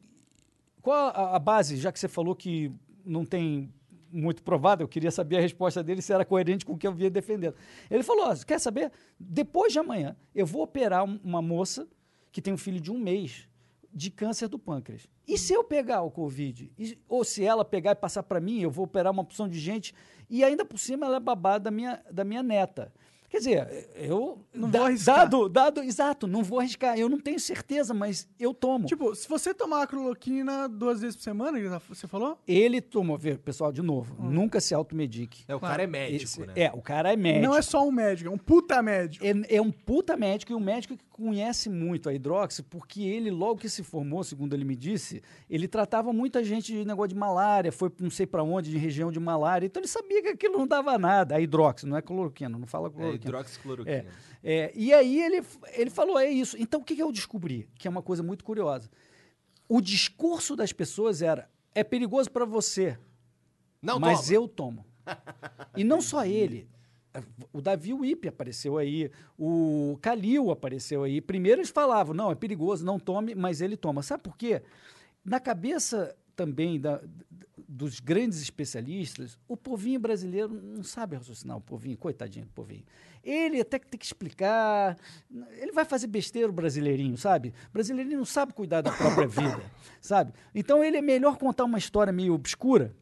qual a, a base, já que você falou que não tem muito provado, eu queria saber a resposta dele se era coerente com o que eu vinha defendendo. Ele falou: quer saber? Depois de amanhã, eu vou operar um- uma moça que tem um filho de um mês de câncer do pâncreas. E se eu pegar o Covid? E- ou se ela pegar e passar para mim, eu vou operar uma opção de gente, e ainda por cima ela é babá da minha, da minha neta. Quer dizer, eu. Não da- vou arriscar. Dado, dado, exato, não vou arriscar. Eu não tenho certeza, mas eu tomo. Tipo, se você tomar a cloroquina duas vezes por semana, que você falou? ele tomou, pessoal, de novo, nunca se automedique. É, o cara é médico, Esse- né? É, o cara é médico. Não é só um médico, é um puta médico. É, é um puta médico e um médico que conhece muito a hidroxi, porque ele, logo que se formou, segundo ele me disse, ele tratava muita gente de negócio de malária, foi não sei pra onde, de região de malária. Então ele sabia que aquilo não dava nada. A hidroxi, não é cloroquina, não fala É cloroquina. hidroxicloroquina. É, é, e aí ele, ele falou, é isso. Então o que, que eu descobri? Que é uma coisa muito curiosa. O discurso das pessoas era, é perigoso pra você, Não, mas toma. eu tomo. E não só ele. O Davi Wipe apareceu aí, o Calil apareceu aí. Primeiro eles falavam, não, é perigoso, não tome, mas ele toma. Sabe por quê? Na cabeça também da- dos grandes especialistas, o povinho brasileiro não sabe raciocinar, o povinho, coitadinho do povinho. Ele até que tem que explicar, ele vai fazer besteira o brasileirinho, sabe? O brasileirinho não sabe cuidar da própria vida, sabe? Então ele é melhor contar uma história meio obscura,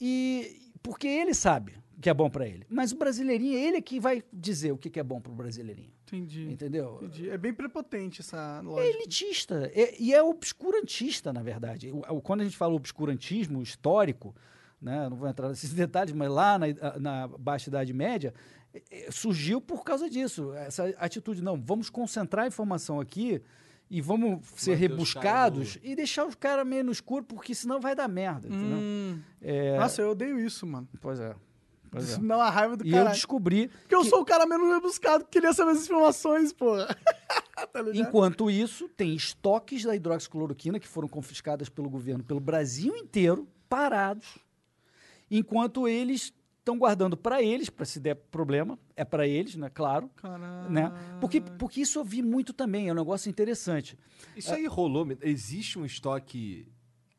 e porque ele sabe que é bom para ele. Mas o brasileirinho, ele é que vai dizer o que que é bom para o brasileirinho. Entendi. Entendeu? Entendi. É bem prepotente essa É lógica. elitista. é- e é obscurantista, na verdade. O- o- quando a gente fala obscurantismo histórico, né, não vou entrar nesses detalhes, mas lá na, na Baixa Idade Média, é, é, surgiu por causa disso. Essa atitude, não, vamos concentrar a informação aqui e vamos ser rebuscados e deixar os caras meio no escuro, porque senão vai dar merda. entendeu? Hum. É, Nossa, eu odeio isso, mano. Pois é. Pois é. Isso me dá uma raiva do E eu descobri. Porque eu que- sou o cara menos rebuscado que queria saber as informações, porra. tá? Enquanto isso, tem estoques da hidroxicloroquina que foram confiscadas pelo governo pelo Brasil inteiro, parados, enquanto eles estão guardando para eles, para se der problema, é para eles, né? Claro. Caralho. Né? Porque, porque isso eu vi muito também, é um negócio interessante. Isso aí rolou. Existe um estoque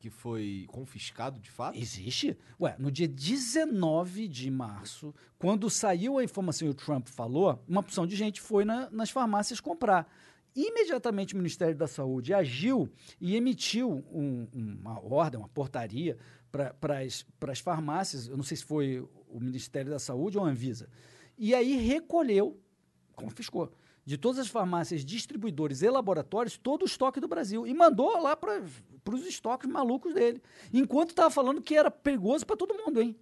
que foi confiscado de fato? Existe? Ué, no dia 19 de março, quando saiu a informação e o Trump falou, uma opção de gente foi na- nas farmácias comprar. Imediatamente o Ministério da Saúde agiu e emitiu um- uma ordem, uma portaria para as farmácias, eu não sei se foi o Ministério da Saúde ou a Anvisa, e aí recolheu, confiscou, de todas as farmácias, distribuidores e laboratórios, todo o estoque do Brasil. E mandou lá para os estoques malucos dele. Enquanto estava falando que era perigoso para todo mundo, hein?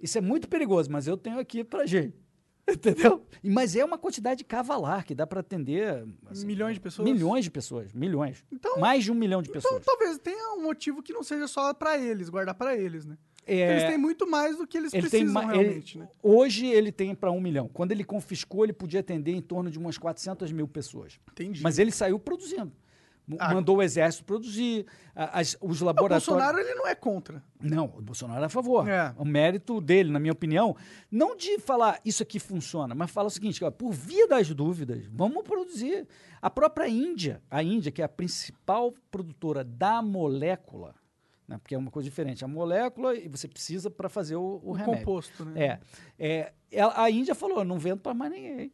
Isso é muito perigoso, mas eu tenho aqui para gente. Entendeu? Mas é uma quantidade cavalar que dá para atender assim, Milhões de pessoas? milhões de pessoas, milhões. Então- Mais de um milhão de Então pessoas. talvez tenha um motivo que não seja só pra eles, guardar pra eles, né? É, Eles têm muito mais do que eles ele tem precisam ele- realmente, né? Hoje ele tem para um milhão. Quando ele confiscou, ele podia atender em torno de umas 400 mil pessoas. Entendi. Mas ele saiu produzindo. Ah. Mandou o exército produzir, as- os o laboratórios. Bolsonaro, ele não é contra. Não, o Bolsonaro é a favor. É. O mérito dele, na minha opinião, não de falar isso aqui funciona, mas fala o seguinte, ó, por via das dúvidas, vamos produzir. A própria Índia, a Índia, que é a principal produtora da molécula, né, porque é uma coisa diferente, a molécula e você precisa para fazer o, o O remédio. composto, né? É, é, a Índia falou, eu não vendo para mais ninguém.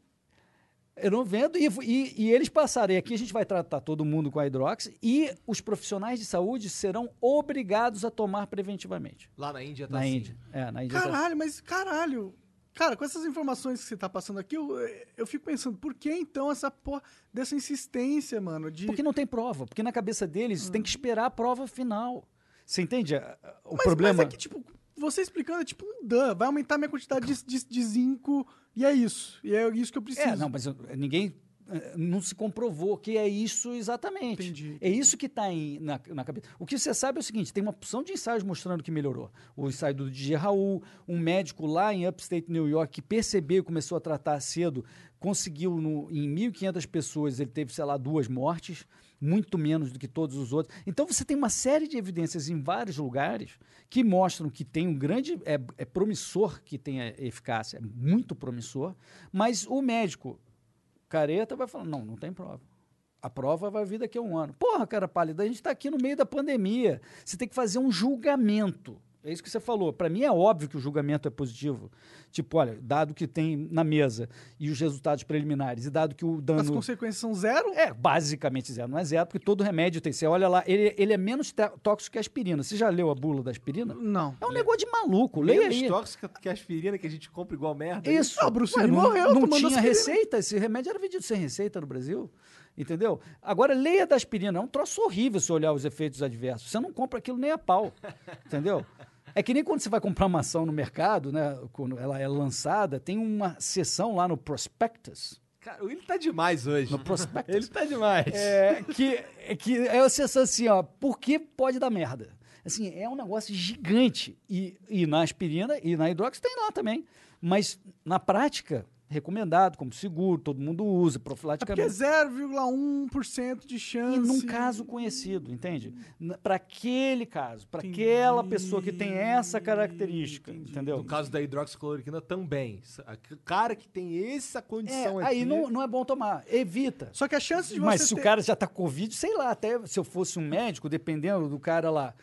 Eu não vendo, e, e- e eles passarem aqui, a gente vai tratar todo mundo com a hidrox, e os profissionais de saúde serão obrigados a tomar preventivamente. Lá na Índia tá na assim. Índia. É, na Índia. tá- Caralho, mas caralho. Cara, com essas informações que você tá passando aqui, eu, eu fico pensando, por que então essa porra dessa insistência, mano? De... Porque não tem prova, porque na cabeça deles tem que esperar a prova final. Você entende o mas, problema? Mas é que, tipo, você explicando é tipo um dan, vai aumentar minha quantidade de, de, de zinco e é isso. E é isso que eu preciso. É, não, mas eu- ninguém eh, não se comprovou que é isso exatamente. Entendi. É isso que está na, na cabeça. O que você sabe é o seguinte: tem uma opção de ensaios mostrando que melhorou. O ensaio do DJ Raul, um médico lá em Upstate New York que percebeu e começou a tratar cedo, conseguiu no, em 1.500 pessoas, ele teve, sei lá, duas mortes, muito menos do que todos os outros. Então você tem uma série de evidências em vários lugares que mostram que tem um grande. É, é promissor que tenha eficácia, é muito promissor, mas o médico careta vai falar: não, não tem prova. A prova vai vir daqui a um ano. Porra, cara pálida, a gente está aqui no meio da pandemia. Você tem que fazer um julgamento. É isso que você falou. Para mim é óbvio que o julgamento é positivo. Tipo, olha, dado que tem na mesa e os resultados preliminares, e dado que o dano. As consequências são zero? É, basicamente zero. Não é zero, porque todo remédio tem. Você olha lá, ele, ele é menos tóxico que a aspirina. Você já leu a bula da aspirina? Não. É um negócio de maluco. Leia Menos aí. tóxica que a aspirina que a gente compra igual merda. Isso. Ah, Bruce Ué, não, morreu Não tinha aspirina. receita. Esse remédio era vendido sem receita no Brasil. Entendeu? Agora, leia da aspirina. É um troço horrível se olhar os efeitos adversos. Você não compra aquilo nem a pau. Entendeu? É que nem quando você vai comprar uma ação no mercado, né? Quando ela é lançada, tem uma seção lá no prospectus. Cara, ele tá demais hoje. No prospectus. Ele tá demais. É, que, é que é a sensação assim, ó, por que pode dar merda? Assim, é um negócio gigante. E, e na aspirina e na hidrox tem lá também. Mas na prática, recomendado como seguro, todo mundo usa, É porque é profilaticamente. 0,1% de chance. E num caso conhecido, entende? Para aquele caso, para aquela pessoa que tem essa característica, entendeu? No caso da hidroxicloroquina também. O cara que tem essa É, condição aqui... aí não, não é bom tomar, evita. Só que a chance de você Mas se ter... o cara já tá com Covid, sei lá, até se eu fosse um médico, dependendo do cara lá,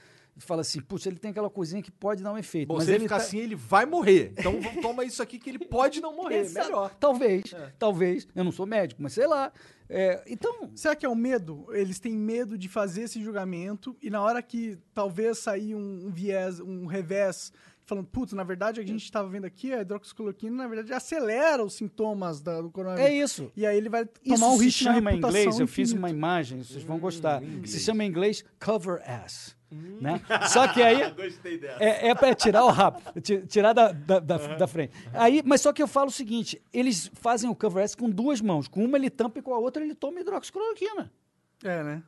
fala assim, putz, ele tem aquela coisinha que pode dar um efeito. Bom, mas se ele ele ficar tá- assim, ele vai morrer. Então toma isso aqui que ele pode não morrer. Exato. Melhor. Talvez, É. talvez. Eu não sou médico, mas sei lá. É, então, Será que é o medo? Eles têm medo de fazer esse julgamento e na hora que talvez sair um, um viés, um revés, falando, putz, na verdade a gente estava vendo aqui, a hidroxicloroquina, na verdade, acelera os sintomas da, do coronavírus. é isso. E aí ele vai Isso tomar um se risco na chama em inglês, eu fiz infinito. uma imagem, vocês vão gostar. Hum, inglês. Se chama em inglês cover ass. Né? Só que aí é, é para tirar o rabo, ti- tirar da, da, da, da frente. Aí, mas só que eu falo o seguinte: eles fazem o cover ass com duas mãos. Com uma ele tampa e com a outra ele toma hidroxicloroquina. É, né?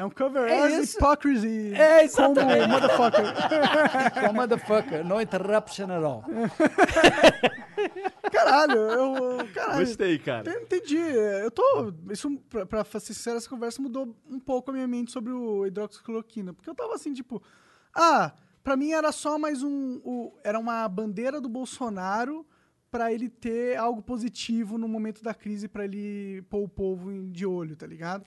É um cover É as isso. hypocrisy. É, como exatamente. motherfucker. Com motherfucker, no interruption at all. Caralho, eu. Caralho. Gostei, cara. Eu entendi. Eu tô. Isso, pra, pra ser sincero, essa conversa mudou um pouco a minha mente sobre o hidroxicloroquina. Porque eu tava assim, tipo. Ah, pra mim era só mais um. o- era uma bandeira do Bolsonaro pra ele ter algo positivo no momento da crise pra ele pôr o povo de olho, tá ligado?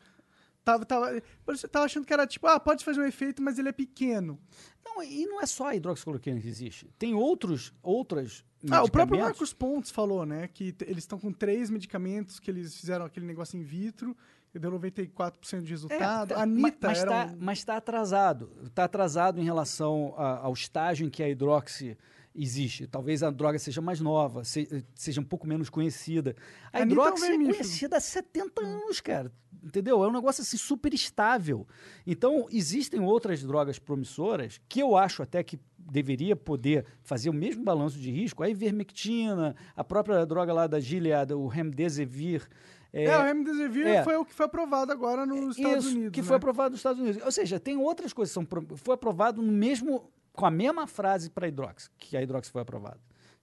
Tava, tava, você tava achando que era tipo, ah, pode fazer um efeito, mas ele é pequeno. Não, e não é só a hidroxicloroquina que existe. Tem outros, outras Ah, o próprio. Marcos Pontes falou, né, que eles estão com três medicamentos que eles fizeram aquele negócio in vitro e deu 94% de resultado. É, a Anitta mas, está um- mas está atrasado. Está atrasado em relação a- ao estágio em que a hidroxi existe. Talvez a droga seja mais nova, se- seja um pouco menos conhecida. A Anitta é é conhecida há 70 anos, cara. Entendeu? É um negócio assim super estável. Então, existem outras drogas promissoras que eu acho até que deveria poder fazer o mesmo balanço de risco. A ivermectina, a própria droga lá da Gilead, o Remdesivir. É, o Remdesivir é. foi o que foi aprovado agora nos Estados Isso, Unidos. que né? foi aprovado nos Estados Unidos. Ou seja, tem outras coisas que são foi aprovado no mesmo com a mesma frase para a hidrox, que a hidrox foi aprovada.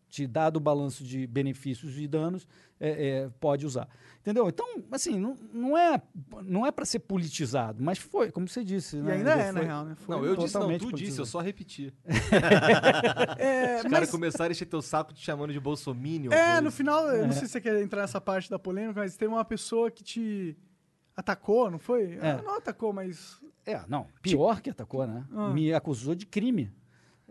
Te dado o balanço de benefícios e danos, é, é, pode usar. Entendeu? Então, assim, não, não é não é para ser politizado, mas foi, como você disse. E né? ainda é, na foi- real, né? Foi Não, eu disse não, tu disse, politizado. eu só repeti. É, Os mas, caras começaram a encher teu saco te chamando de bolsominion. é, no final, eu É. não sei se você quer entrar nessa parte da polêmica, mas teve uma pessoa que te atacou, não foi? É. Ah, Não atacou, mas... É, não, pior que atacou, né? Ah. Me acusou de crime.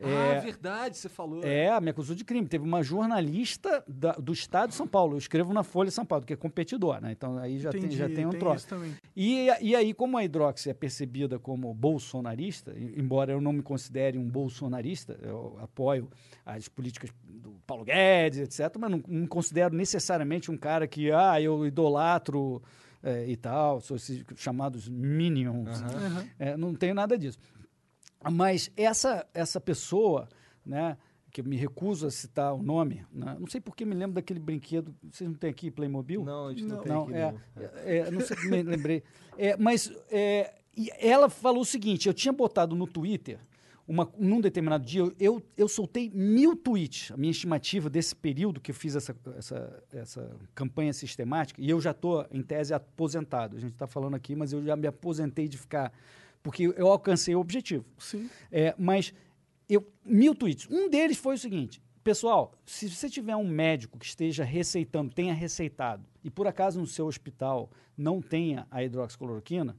Ah, verdade, você falou. É, me acusou de crime. Teve uma jornalista da- do estado de São Paulo. Eu escrevo na Folha de São Paulo, que é competidor, né? Então aí já, tem, Entendi, já tem um tem troço. E, e aí, como a Hidrox é percebida como bolsonarista, embora eu não me considere um bolsonarista, eu apoio as políticas do Paulo Guedes, etc., mas não, não me considero necessariamente um cara que, ah, eu idolatro eh, e tal, sou esses chamados minions. Aham. É, não tenho nada disso. Mas essa, essa pessoa, né, que eu me recuso a citar o nome, né, não sei por que me lembro daquele brinquedo, vocês não têm aqui Playmobil? Não, a gente não, Não, tem Não, aqui é, é, é, não sei, me lembrei. É, mas é, e ela falou o seguinte: eu tinha botado no Twitter, uma, num determinado dia, eu- eu, eu soltei mil tweets, a minha estimativa desse período que eu fiz essa, essa, essa campanha sistemática, e eu já estou, em tese, aposentado. A gente está falando aqui, mas eu já me aposentei de ficar. Porque eu alcancei o objetivo. Sim. É, mas eu mil tweets. Um deles foi o seguinte: pessoal, se você tiver um médico que esteja receitando, tenha receitado, e por acaso no seu hospital não tenha a hidroxicloroquina,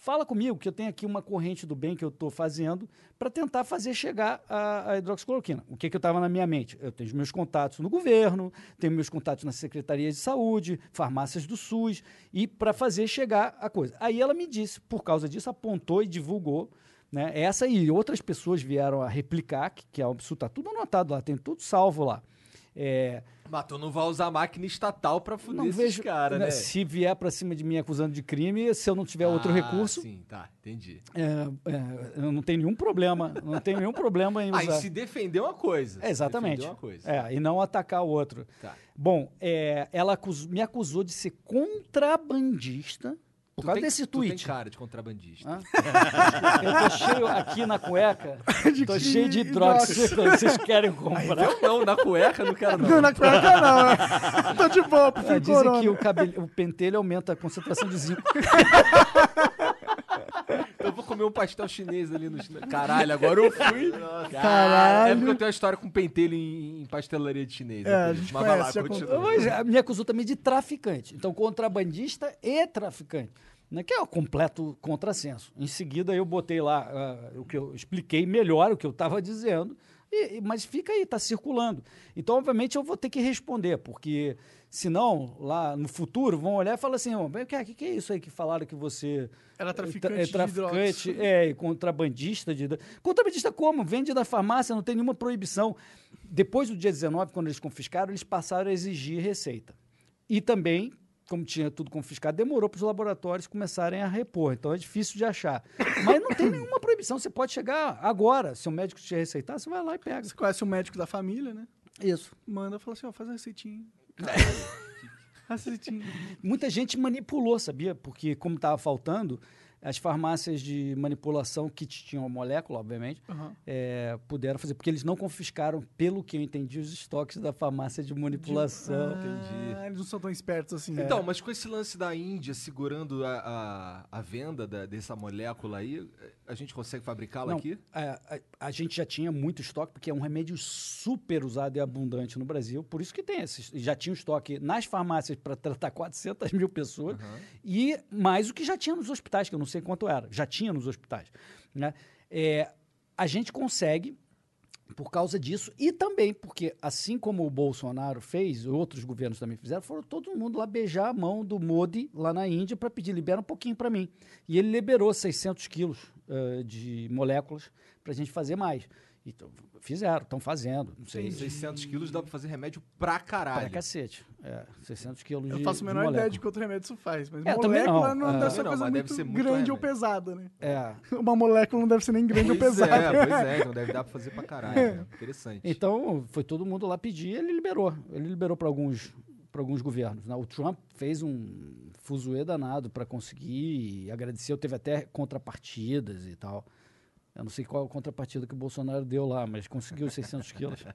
fala comigo que eu tenho aqui uma corrente do bem que eu estou fazendo para tentar fazer chegar a, a hidroxicloroquina. O que, que eu estava na minha mente? Eu tenho meus contatos no governo, tenho meus contatos nas secretarias de saúde, farmácias do SUS, e para fazer chegar a coisa. Aí ela me disse, por causa disso, apontou e divulgou. Né? Essa e outras pessoas vieram a replicar, que, que é absurdo, está tudo anotado lá, tem tudo salvo lá. É, Mas tu não vai usar a máquina estatal pra fuder não esses vejo caras, né? Se vier para cima de mim acusando de crime, se eu não tiver outro Ah, recurso, Sim, tá, entendi. é, é, eu não tenho nenhum problema. Não tenho nenhum problema em Ah, usar. e se defender uma coisa. É, exatamente. Uma coisa. É, e não atacar o outro. Tá. Bom, é, ela acus- me acusou de ser contrabandista por Tu causa tem- desse tu tem tweet. cara de contrabandista. Eu tô cheio aqui na cueca, tô que cheio de hidrox. Vocês querem comprar? Eu não, na cueca não quero não. Não, na cueca não, né? Tô de boa, Ah, prefiro dizem corona. que o, cabelo, o pentelho aumenta a concentração de zinco. Eu vou comer um pastel chinês ali no chinês. Caralho, agora eu fui. Caralho. É porque eu tenho uma história com pentelho em, em pastelaria de chinês. É, a gente Mas vai lá, conhece, continua. Mas a- me acusou também de traficante. Então, contrabandista e traficante. Né, que é o completo contrassenso. Em seguida, eu botei lá ah, o que eu expliquei melhor o que eu estava dizendo, e- mas fica aí, está circulando. Então, obviamente, eu vou ter que responder, porque senão, lá no futuro, vão olhar e falar assim: "Ô, o que, é- que, que é isso aí que falaram que você Era traficante é, traficante, é, e contrabandista de. Contrabandista como? Vende da farmácia, não tem nenhuma proibição. Depois do dia 19, quando eles confiscaram, eles passaram a exigir receita. E também, como tinha tudo confiscado, demorou para os laboratórios começarem a repor. Então é difícil de achar. Mas não tem nenhuma proibição. Você pode chegar agora. Se o médico te receitar, você vai lá e pega. Você conhece o médico da família, né? Isso. Manda, fala assim, ó, faz a receitinha. receitinha. Muita gente manipulou, sabia? Porque, como estava faltando, as farmácias de manipulação que tinham a molécula, obviamente, Aham. é, puderam fazer, porque eles não confiscaram, pelo que eu entendi, os estoques da farmácia de manipulação. entendi. Ah, eles não são tão espertos assim. Então, mas com esse lance da Índia segurando a, a, a venda da- dessa molécula aí, a gente consegue fabricá-la Não, aqui? a, a- a gente já tinha muito estoque, porque é um remédio super usado e abundante no Brasil, por isso que tem esse, já tinha um estoque nas farmácias para tratar 400 mil pessoas, e mais o que já tinha nos hospitais, que eu não sei quanto era, já tinha nos hospitais. Né? É, a gente consegue, por causa disso, e também porque, assim como o Bolsonaro fez, outros governos também fizeram, foram todo mundo lá beijar a mão do Modi lá na Índia para pedir, libera um pouquinho para mim. E ele liberou 600 quilos eh, de moléculas para a gente fazer mais. Então, fizeram, estão fazendo, não sei. 600 quilos dá pra fazer remédio pra caralho. Para cacete. É, 600 quilos Eu de faço a menor ideia de quanto remédio isso faz, mas É, também molécula não. não, É. deve ser não, coisa mas deve muito ser muito grande ou remédio. pesada, né? É, Uma molécula não deve ser nem grande ou Pois pesada. é, pois é, então deve dar pra fazer pra caralho. né? Interessante. Então, foi todo mundo lá pedir, ele liberou. Ele liberou para alguns, pra alguns governos. né? O Trump fez um fuzuê danado para conseguir e agradeceu, teve até contrapartidas e tal. Eu não sei qual a contrapartida que o Bolsonaro deu lá, mas conseguiu os 600 quilos.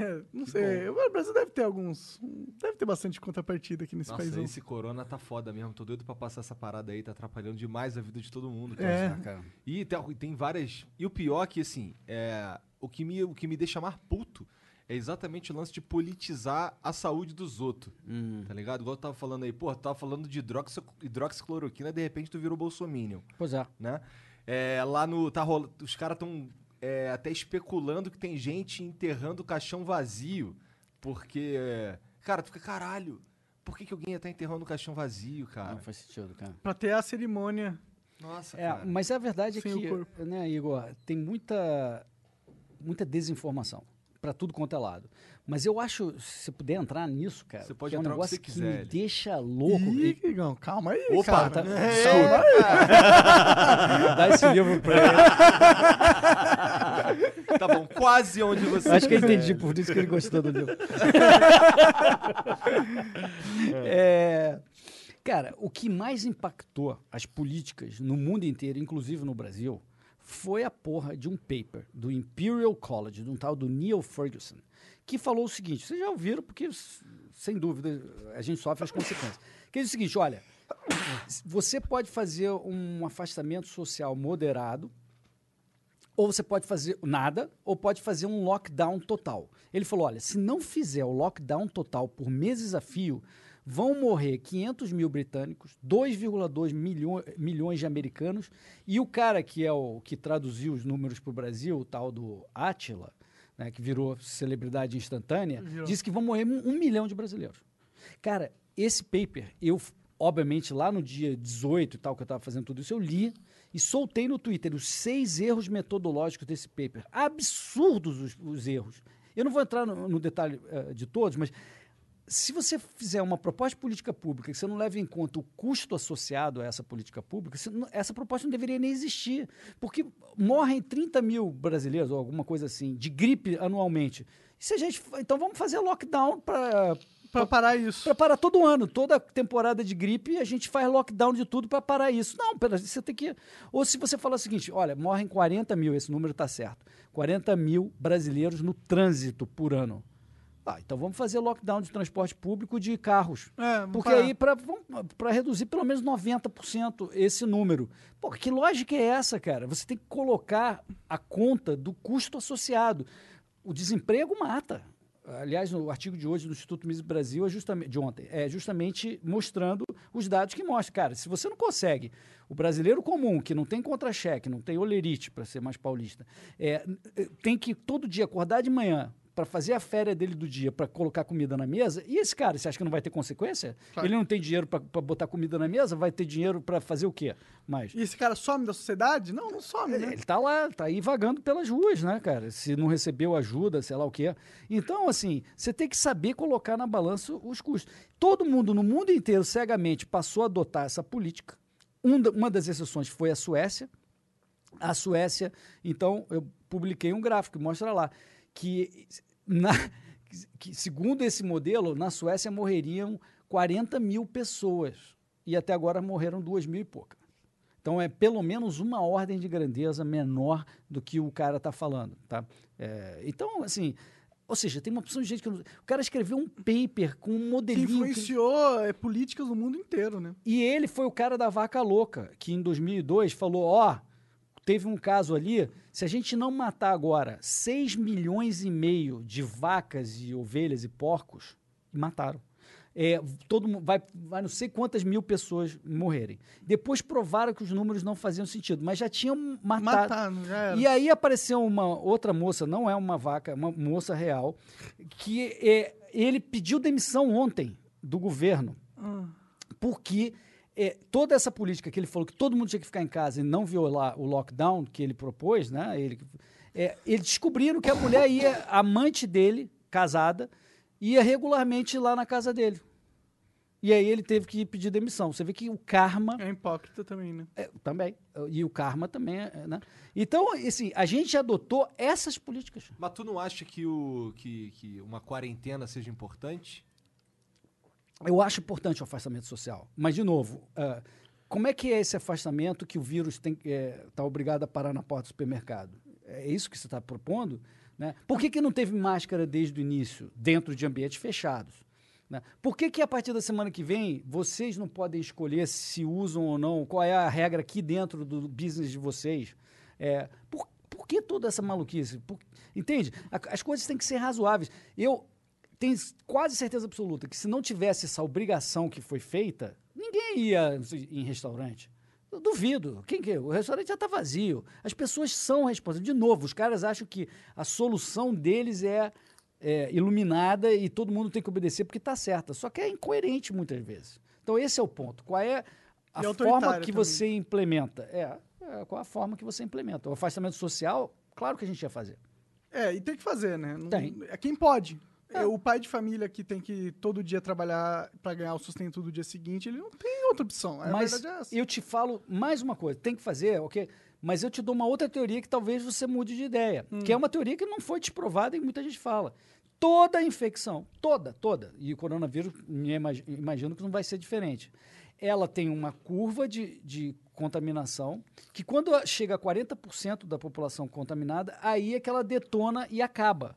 É, não sei. O Brasil deve ter alguns. Deve ter bastante contrapartida aqui nesse Nossa, país. esse corona tá foda mesmo. Tô doido pra passar essa parada aí, tá atrapalhando demais a vida de todo mundo. É. Cara. E tem, tem várias. E o pior é que, assim, é, o, que me, o que me deixa mais puto é exatamente o lance de politizar a saúde dos outros. Hum. Tá ligado? Igual eu tava falando aí, pô, tu tava falando de hidroxi, hidroxicloroquina, de repente tu virou bolsominion, Pois é. né? É, lá no. Tá rola, os caras tão é, até especulando que tem gente enterrando o caixão vazio. Porque. é, Cara, tu fica, caralho. Por que, que alguém ia estar enterrando o caixão vazio, cara? Não faz sentido, cara. Pra ter a cerimônia. Nossa, É, cara. mas a verdade é Sem o que, corpo. né, Igor, tem muita, muita desinformação para tudo quanto é lado. Mas eu acho, se você puder entrar nisso, cara, Você pode que é um entrar que negócio que quiser, me ele. deixa louco. Ih, Igão, calma aí, Opa, cara. tá- É, Dá esse livro pra ele. Tá bom, quase onde você. Acho que eu entendi, por isso que ele gostou do livro. É, cara, o que mais impactou as políticas no mundo inteiro, inclusive no Brasil, foi a porra de um paper do Imperial College, de um tal do Neil Ferguson, que falou o seguinte: vocês já ouviram, porque, sem dúvida, a gente sofre as consequências. Que diz o seguinte: olha, você pode fazer um afastamento social moderado ou você pode fazer nada, ou pode fazer um lockdown total. Ele falou: olha, se não fizer o lockdown total por meses a fio, vão morrer 500 mil britânicos, 2,2 milho milhões de americanos, e o cara que é o que traduziu os números para o Brasil, o tal do Attila, né, que virou celebridade instantânea, disse que vão morrer um, um milhão de brasileiros. Cara, esse paper, eu, obviamente, lá no dia 18 e tal, que eu estava fazendo tudo isso, eu li e soltei no Twitter os seis erros metodológicos desse paper. Absurdos os, os erros. Eu não vou entrar no, no detalhe eh, de todos, mas se você fizer uma proposta de política pública que você não leva em conta o custo associado a essa política pública, não- essa proposta não deveria nem existir. Porque morrem 30 mil brasileiros, ou alguma coisa assim, de gripe anualmente. Se a gente, então vamos fazer lockdown para Pra parar isso. para parar todo ano, toda temporada de gripe, a gente faz lockdown de tudo para parar isso. Não, pera, você tem que. Ou se você falar o seguinte: olha, morrem 40 mil, esse número está certo. 40 mil brasileiros no trânsito por ano. Ah, então vamos fazer lockdown de transporte público de carros. É, Porque parar. aí, para reduzir pelo menos 90% esse número. Pô, que lógica é essa, cara? Você tem que colocar a conta do custo associado. O desemprego mata. Aliás, no artigo de hoje do Instituto Mises Brasil, é justamente, de ontem, é justamente mostrando os dados que mostram. Cara, se você não consegue, o brasileiro comum, que não tem contra-cheque, não tem olerite, para ser mais paulista, é, tem que todo dia acordar de manhã para fazer a férias dele do dia para colocar comida na mesa, e esse cara, você acha que não vai ter consequência? Claro. Ele não tem dinheiro para botar comida na mesa, vai ter dinheiro para fazer o quê? Mais. E esse cara some da sociedade? Não, não some, né? Ele tá lá, tá aí vagando pelas ruas, né, cara? Se não recebeu ajuda, sei lá o quê. Então, assim, você tem que saber colocar na balança os custos. Todo mundo no mundo inteiro, cegamente, passou a adotar essa política. Um uma das exceções foi a Suécia. A Suécia, então, eu publiquei um gráfico que mostra lá que, na, que, segundo esse modelo, na Suécia morreriam 40 mil pessoas. E até agora morreram duas mil e poucas. Então é pelo menos uma ordem de grandeza menor do que o cara está falando, tá? É, então, assim, ou seja, tem uma opção de gente que... não- O cara escreveu um paper com um Que modelinho... que- influenciou é, políticas no mundo inteiro, né? e ele foi o cara da vaca louca, que em 2002 falou: ó, teve um caso ali, se a gente não matar agora 6 milhões e meio de vacas e ovelhas e porcos, mataram. É, todo vai, vai não sei quantas mil pessoas morrerem. Depois provaram que os números não faziam sentido, mas já tinham matado. Matar, não já era. E aí apareceu uma outra moça, não é uma vaca, é uma moça real, que é, ele pediu demissão ontem do governo Ah, porque é, toda essa política que ele falou que todo mundo tinha que ficar em casa e não violar o lockdown que ele propôs, né? Ele, é, eles descobriram que a mulher ia, a amante dele, casada, ia regularmente lá na casa dele. E aí ele teve que pedir demissão. Você vê que o karma é hipócrita também, né? é, também. E o karma também, é, né? Então, assim, a gente adotou essas políticas. Mas tu não acha que, o, que, que uma quarentena seja importante? Eu acho importante o afastamento social. Mas, de novo, ah, como é que é esse afastamento que o vírus está obrigado a parar na porta do supermercado? É isso que você está propondo? Né? Por que, que não teve máscara desde o início, dentro de ambientes fechados? Né? Por que, que a partir da semana que vem vocês não podem escolher se usam ou não? Qual é a regra aqui dentro do business de vocês? É, por, por que toda essa maluquice? Por- entende? A- As coisas têm que ser razoáveis. Eu tenho quase certeza absoluta que se não tivesse essa obrigação que foi feita, ninguém ia em restaurante. Eu duvido. Quem que? O restaurante já está vazio. As pessoas são responsáveis. De novo, os caras acham que a solução deles é, é, iluminada e todo mundo tem que obedecer porque está certa. Só que é incoerente muitas vezes. Então esse é o ponto. Qual é a E forma que também. você implementa? É, é, qual a forma que você implementa? O afastamento social, claro que a gente ia fazer. É, e tem que fazer, né? Não- Tem. É quem pode. É, o pai de família que tem que todo dia trabalhar pra ganhar o sustento do dia seguinte, ele não tem outra opção. Mas é essa. eu te falo mais uma coisa, tem que fazer, ok? Mas eu te dou uma outra teoria que talvez você mude de ideia, Hum. que é uma teoria que não foi desprovada e muita gente fala. Toda infecção, toda, toda, e o coronavírus, imagino que não vai ser diferente. Ela tem uma curva de, de contaminação que quando chega a 40% da população contaminada, aí é que ela detona e acaba.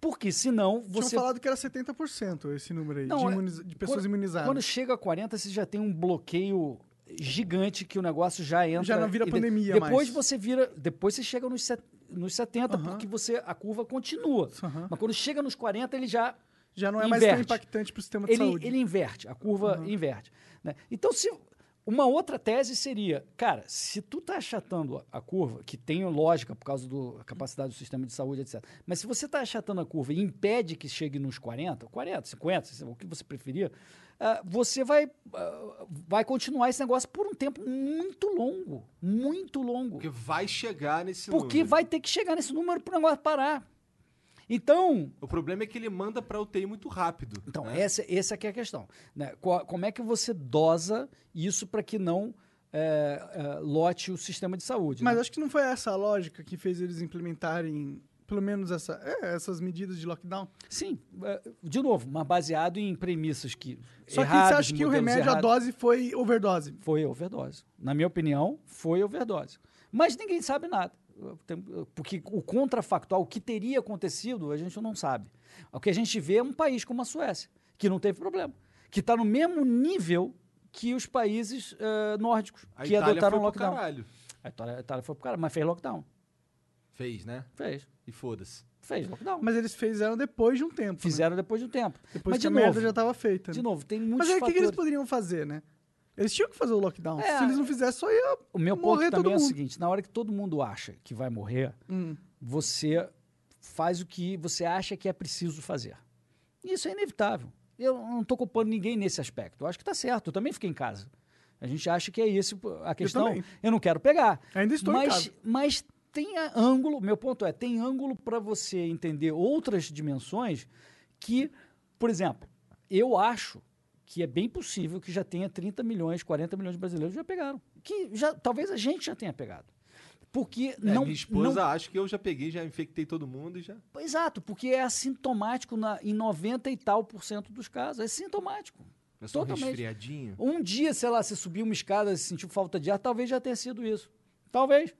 Porque senão você falado que era 70% esse número aí, Não, de, é- imuniza- de pessoas quando, imunizadas. Quando chega a 40, você já tem um bloqueio gigante que o negócio já entra. Já não vira de- pandemia Depois mais. você vira. Depois você chega nos, set- nos 70, Aham. porque você, a curva continua. Mas quando chega nos 40, ele já. Já não é mais tão Inverte. impactante pro sistema de ele, saúde. ele inverte, a curva inverte. né? Então, se uma outra tese seria, cara, se tu tá achatando a- curva, que tem lógica por causa da capacidade do sistema de saúde, etc. Mas se você está achatando a curva e impede que chegue nos 40, 40, 50, o que você preferir, ah, você vai, ah, vai continuar esse negócio por um tempo muito longo. Muito longo. Porque vai chegar nesse Porque número. vai ter que chegar nesse número para o negócio parar. Então, O problema é que ele manda pra UTI muito rápido. Então, né? essa, essa que é a questão. Né? Como é que você dosa isso para que não é, é, lote o sistema de saúde? Mas né? acho que não foi essa a lógica que fez eles implementarem, pelo menos, essa, é, essas medidas de lockdown. Sim, é, de novo, mas baseado em premissas que. Só que você acha que o remédio, a errados. dose foi overdose. Foi overdose. Na minha opinião, foi overdose. Mas ninguém sabe nada. Porque o contrafactual, o que teria acontecido, a gente não sabe. O que a gente vê é um país como a Suécia, que não teve problema. Que está no mesmo nível que os países eh, nórdicos, A que Itália adotaram foi pro lockdown. caralho. A Itália, a Itália foi pro cara, mas fez lockdown. Fez, né? Fez. E foda-se. Fez lockdown. Mas eles fizeram depois de um tempo. né? Fizeram depois de um tempo. Depois mas que de a novo, merda já estava feita. de né? novo, tem muitos Mas aí o que, que eles poderiam fazer, né? Eles tinham que fazer o lockdown. É, Se eles não fizessem, só ia. O meu ponto também todo é o mundo. seguinte: na hora que todo mundo acha que vai morrer, Hum. você faz o que você acha que é preciso fazer. Isso é inevitável. Eu não estou culpando ninguém nesse aspecto. Eu acho que está certo. Eu também fiquei em casa. A gente acha que é esse a questão. também. Eu, não quero pegar. Ainda estou em mas, casa. Mas tem ângulo. Meu ponto é: tem ângulo para você entender outras dimensões que, por exemplo, eu acho que é bem possível que já tenha 30 milhões, 40 milhões de brasileiros já pegaram. Que já, talvez a gente já tenha pegado. Porque É, não. minha esposa não acha que eu já peguei, já infectei todo mundo e já. Exato, porque é assintomático na, em 90 e tal por cento dos casos. É sintomático. É só um Totalmente. resfriadinho. Um dia, sei lá, você subiu uma escada e sentiu falta de ar, talvez já tenha sido isso. Talvez.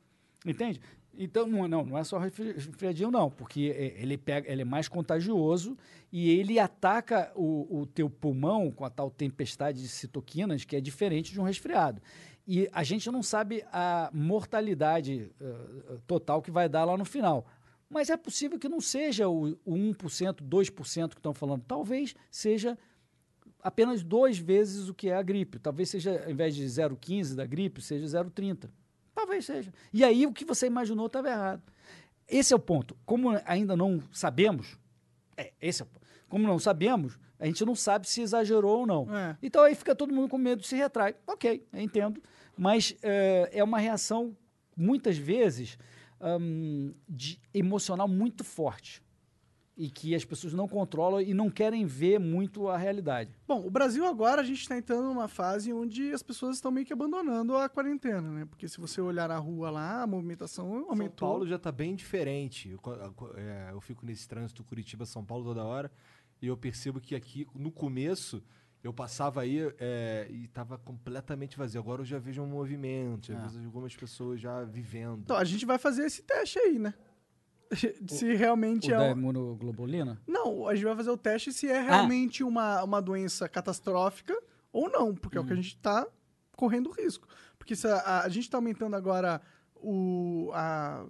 Entende? Então, não, não, não é só resfri- resfriadinho, não, porque é, ele, pega, ele é mais contagioso e ele ataca o, o teu pulmão com a tal tempestade de citoquinas, que é diferente de um resfriado. E a gente não sabe a mortalidade eh, total que vai dar lá no final. Mas é possível que não seja o, o 1%, 2% que estão falando. Talvez seja apenas duas vezes o que é a gripe. Talvez seja, ao invés de 0,15 da gripe, seja 0,30. Talvez seja. E aí o que você imaginou estava errado. Esse é o ponto. Como ainda não sabemos, é, esse é o ponto. Como não sabemos, a gente não sabe se exagerou ou não. É. Então aí fica todo mundo com medo e se retrai. Ok, entendo. Mas é, é uma reação, muitas vezes, hum, de emocional muito forte. E que as pessoas não controlam e não querem ver muito a realidade. Bom, o Brasil agora a gente está entrando numa fase onde as pessoas estão meio que abandonando a quarentena, né? Porque se você olhar a rua lá, a movimentação São aumentou. Paulo já tá bem diferente. Eu, é, eu fico nesse trânsito Curitiba-São Paulo toda hora e eu percebo que aqui, no começo, eu passava aí é, e tava completamente vazio. Agora eu já vejo um movimento, já Ah. vejo algumas pessoas já vivendo. Então, a gente vai fazer esse teste aí, né? se realmente O é. da imunoglobulina? Não, a gente vai fazer o teste se Ah. é realmente uma, uma doença catastrófica ou não, porque é o que a Uhum. gente está correndo risco. Porque se a, a gente está aumentando agora o. A,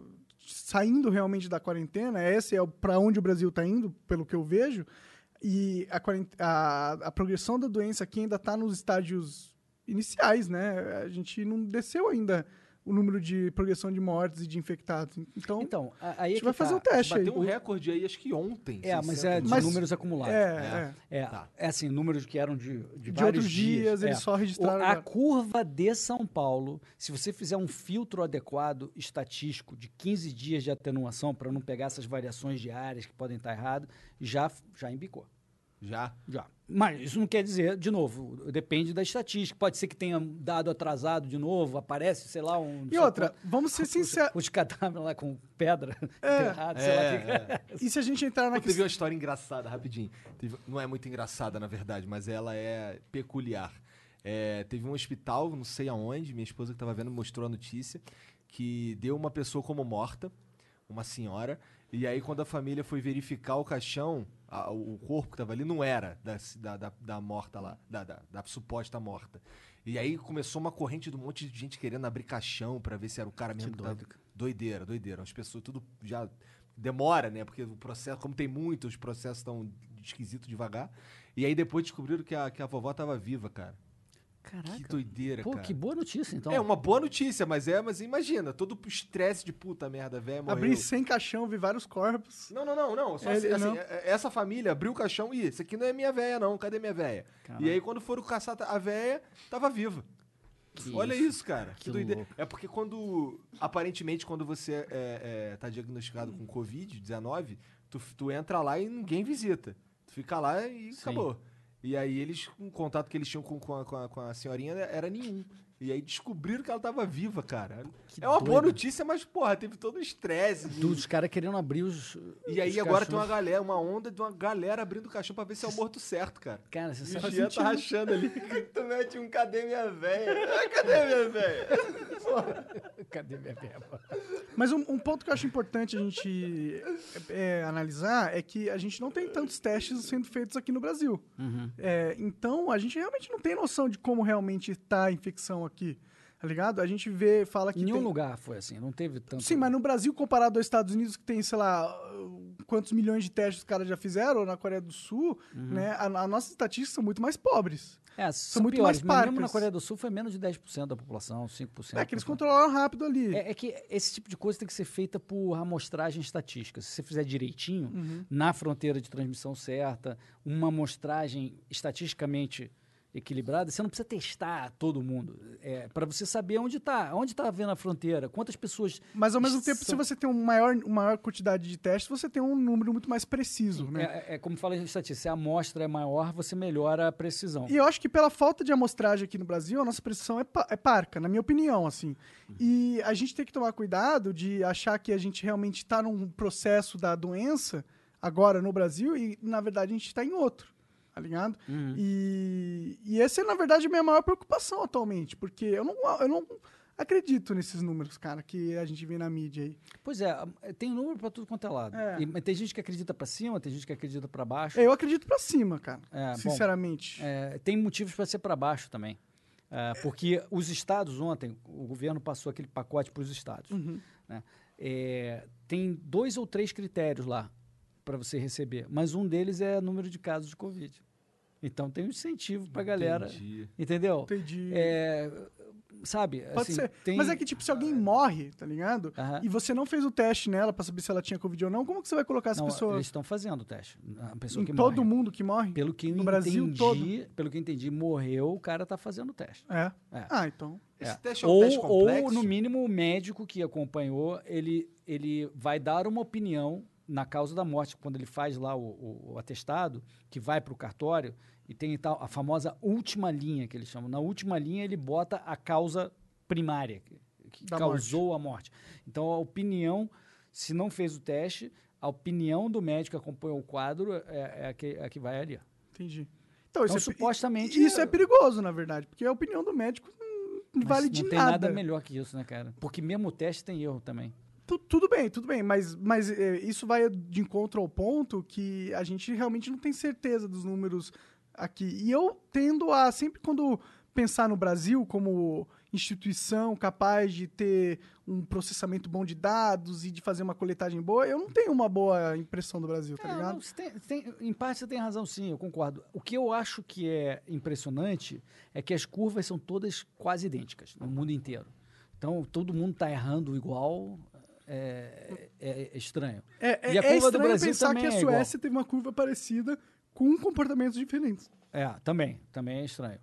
saindo realmente da quarentena, esse é para onde o Brasil está indo, pelo que eu vejo, e a, a, a progressão da doença aqui ainda está nos estágios iniciais, né? A gente não desceu ainda o número de progressão de mortes e de infectados. Então, Então, a- aí a é gente que vai fazer tá. um teste aí. Bateu um recorde aí, acho que ontem. É, mas 600 é de Mas- números acumulados. é, é. É, Tá. é assim, números que eram de, de, De vários outros dias, eles é. só registraram O- A curva de São Paulo, se você fizer um filtro adequado estatístico de 15 dias de atenuação para não pegar essas variações diárias que podem estar erradas, já, já embicou. Já. Já. Mas isso não quer dizer, de novo, depende da estatística. Pode ser que tenha dado atrasado de novo, aparece, sei lá, um. E outra, quanto- vamos ser sinceros. Os cadáveres lá com pedra É. enterrado, sei lá. É, que- é. E se a gente entrar na Pô, teve questão. uma história engraçada, rapidinho. Teve- não é muito engraçada, na verdade, mas ela é peculiar. É, teve um hospital, não sei aonde, minha esposa que estava vendo mostrou a notícia, que deu uma pessoa como morta, uma senhora, e aí quando a família foi verificar o caixão, a- o corpo que estava ali não era da, da, da, da morta lá, da, da, da suposta morta. E aí começou uma corrente de um monte de gente querendo abrir caixão para ver se era o cara mesmo que, tava- doido, cara. Doideira, doideira. As pessoas tudo já demora, né? Porque o processo, como tem muito, os processos estão esquisito devagar. E aí depois descobriram que a, que a vovó tava viva, cara. Caraca. Que doideira, Pô, cara. que boa notícia, então. É uma boa notícia, mas é, mas imagina, todo o estresse de puta merda, velho, morreu. Abri sem caixão, vi vários corpos. Não, não, não, não. Só Ele- assim, não? assim, é- é- essa família abriu o caixão e isso aqui não é minha véia, não. Cadê minha véia? Caralho. E aí, quando foram caçar a véia, tava viva. Que Olha isso, cara. Que Que doideira. louco. É porque quando. Aparentemente, quando você é, é, tá diagnosticado com Covid-19, tu, tu entra lá e ninguém visita. Tu fica lá e Sim. acabou. E aí eles, o contato que eles tinham com, com, a, com, a, com a senhorinha era nenhum. E aí descobriram que ela tava viva, cara. Que é uma boa notícia, mas, porra, teve todo o estresse. de- Dos caras querendo abrir os. E aí os agora tem uma galera, uma onda de uma galera abrindo o caixão pra ver se é o morto certo, cara. Cara, você sabe. o Jean tá rachando ali. tu mete um cadê minha véia? Cadê minha véia? Cadê minha verba? Mas um, um ponto que eu acho importante a gente é, é, analisar é que a gente não tem tantos testes sendo feitos aqui no Brasil. Uhum. É, então, a gente realmente não tem noção de como realmente está a infecção aqui. Tá ligado? A gente vê, fala que. Nenhum tem- lugar foi assim, não teve tanto. Sim, mas no Brasil, comparado aos Estados Unidos, que tem, sei lá, quantos milhões de testes os caras já fizeram, ou na Coreia do Sul, Uhum. né? A, a nossas estatísticas são muito mais pobres. É, são, muito piores. mais mas mesmo na parcas. Coreia do Sul foi menos de 10% da população, 5%. É que eles controlaram rápido ali. É, é que esse tipo de coisa tem que ser feita por amostragem estatística. Se você fizer direitinho, Uhum. na fronteira de transmissão certa, uma amostragem estatisticamente equilibrada, você não precisa testar todo mundo. É, para você saber onde está, onde está havendo a fronteira, quantas pessoas. Mas ao mesmo tempo, se são- você tem uma maior, uma maior quantidade de testes, você tem um número muito mais preciso, né? É, é como fala em estatística, se a amostra é maior, você melhora a precisão. E eu acho que pela falta de amostragem aqui no Brasil, a nossa precisão é, pa- é parca, na minha opinião, assim. E a gente tem que tomar cuidado de achar que a gente realmente está num processo da doença agora no Brasil e, na verdade, a gente está em outro, tá ligado? Uhum. E, e essa é, na verdade, a minha maior preocupação atualmente, porque eu não, eu não acredito nesses números, cara, que a gente vê na mídia aí. Pois é, tem número para tudo quanto é lado. É. E- mas tem gente que acredita para cima, tem gente que acredita para baixo. Eu acredito pra cima, cara, É, bom, sinceramente. É, tem motivos para ser para baixo também. É, porque os estados ontem, o governo passou aquele pacote para os estados. Uhum. né? É, tem dois ou três critérios lá para você receber, mas um deles é número de casos de Covid. Então tem um incentivo para a galera, Entendi. entendeu? Entendi. É, sabe? Pode assim, ser. tem- Mas é que, tipo, se alguém morre, tá ligado? Aham. E você não fez o teste nela pra saber se ela tinha Covid ou não, como que você vai colocar essa Não, pessoa eles estão fazendo o teste. A pessoa em que todo morre. mundo que morre? Pelo que eu No Brasil entendi, todo? pelo que eu entendi, morreu, o cara tá fazendo o teste. É. É. Ah, então. Esse É. teste é um ou, teste complexo? ou, no mínimo, o médico que acompanhou, ele, ele vai dar uma opinião na causa da morte, quando ele faz lá o, o- o atestado, que vai para o cartório, e tem tal, a famosa última linha, que eles chamam. Na última linha, ele bota a causa primária, que, Da causou a morte. Então, a opinião, se não fez o teste, a opinião do médico que acompanhou o quadro é, é a, que, é a que vai ali. Entendi. Então, Então, isso, é, supostamente, isso é perigoso, na verdade, porque a opinião do médico não Mas vale não de tem nada. nada melhor que isso, né, cara? Porque mesmo o teste tem erro também. Tu- tudo bem, tudo bem, mas, mas é, isso vai de encontro ao ponto que a gente realmente não tem certeza dos números aqui. E eu tendo a, sempre quando pensar no Brasil como instituição capaz de ter um processamento bom de dados e de fazer uma coletagem boa, eu não tenho uma boa impressão do Brasil, tá É, ligado? não, tem- tem- em parte você tem razão, sim, eu concordo. O que eu acho que é impressionante é que as curvas são todas quase idênticas no mundo inteiro. Então, todo mundo está errando igual, é, é- é estranho. É, E a é, é curva do estranho Brasil pensar também que a é igual. Suécia teve uma curva parecida com comportamentos diferentes. É, também, também é estranho.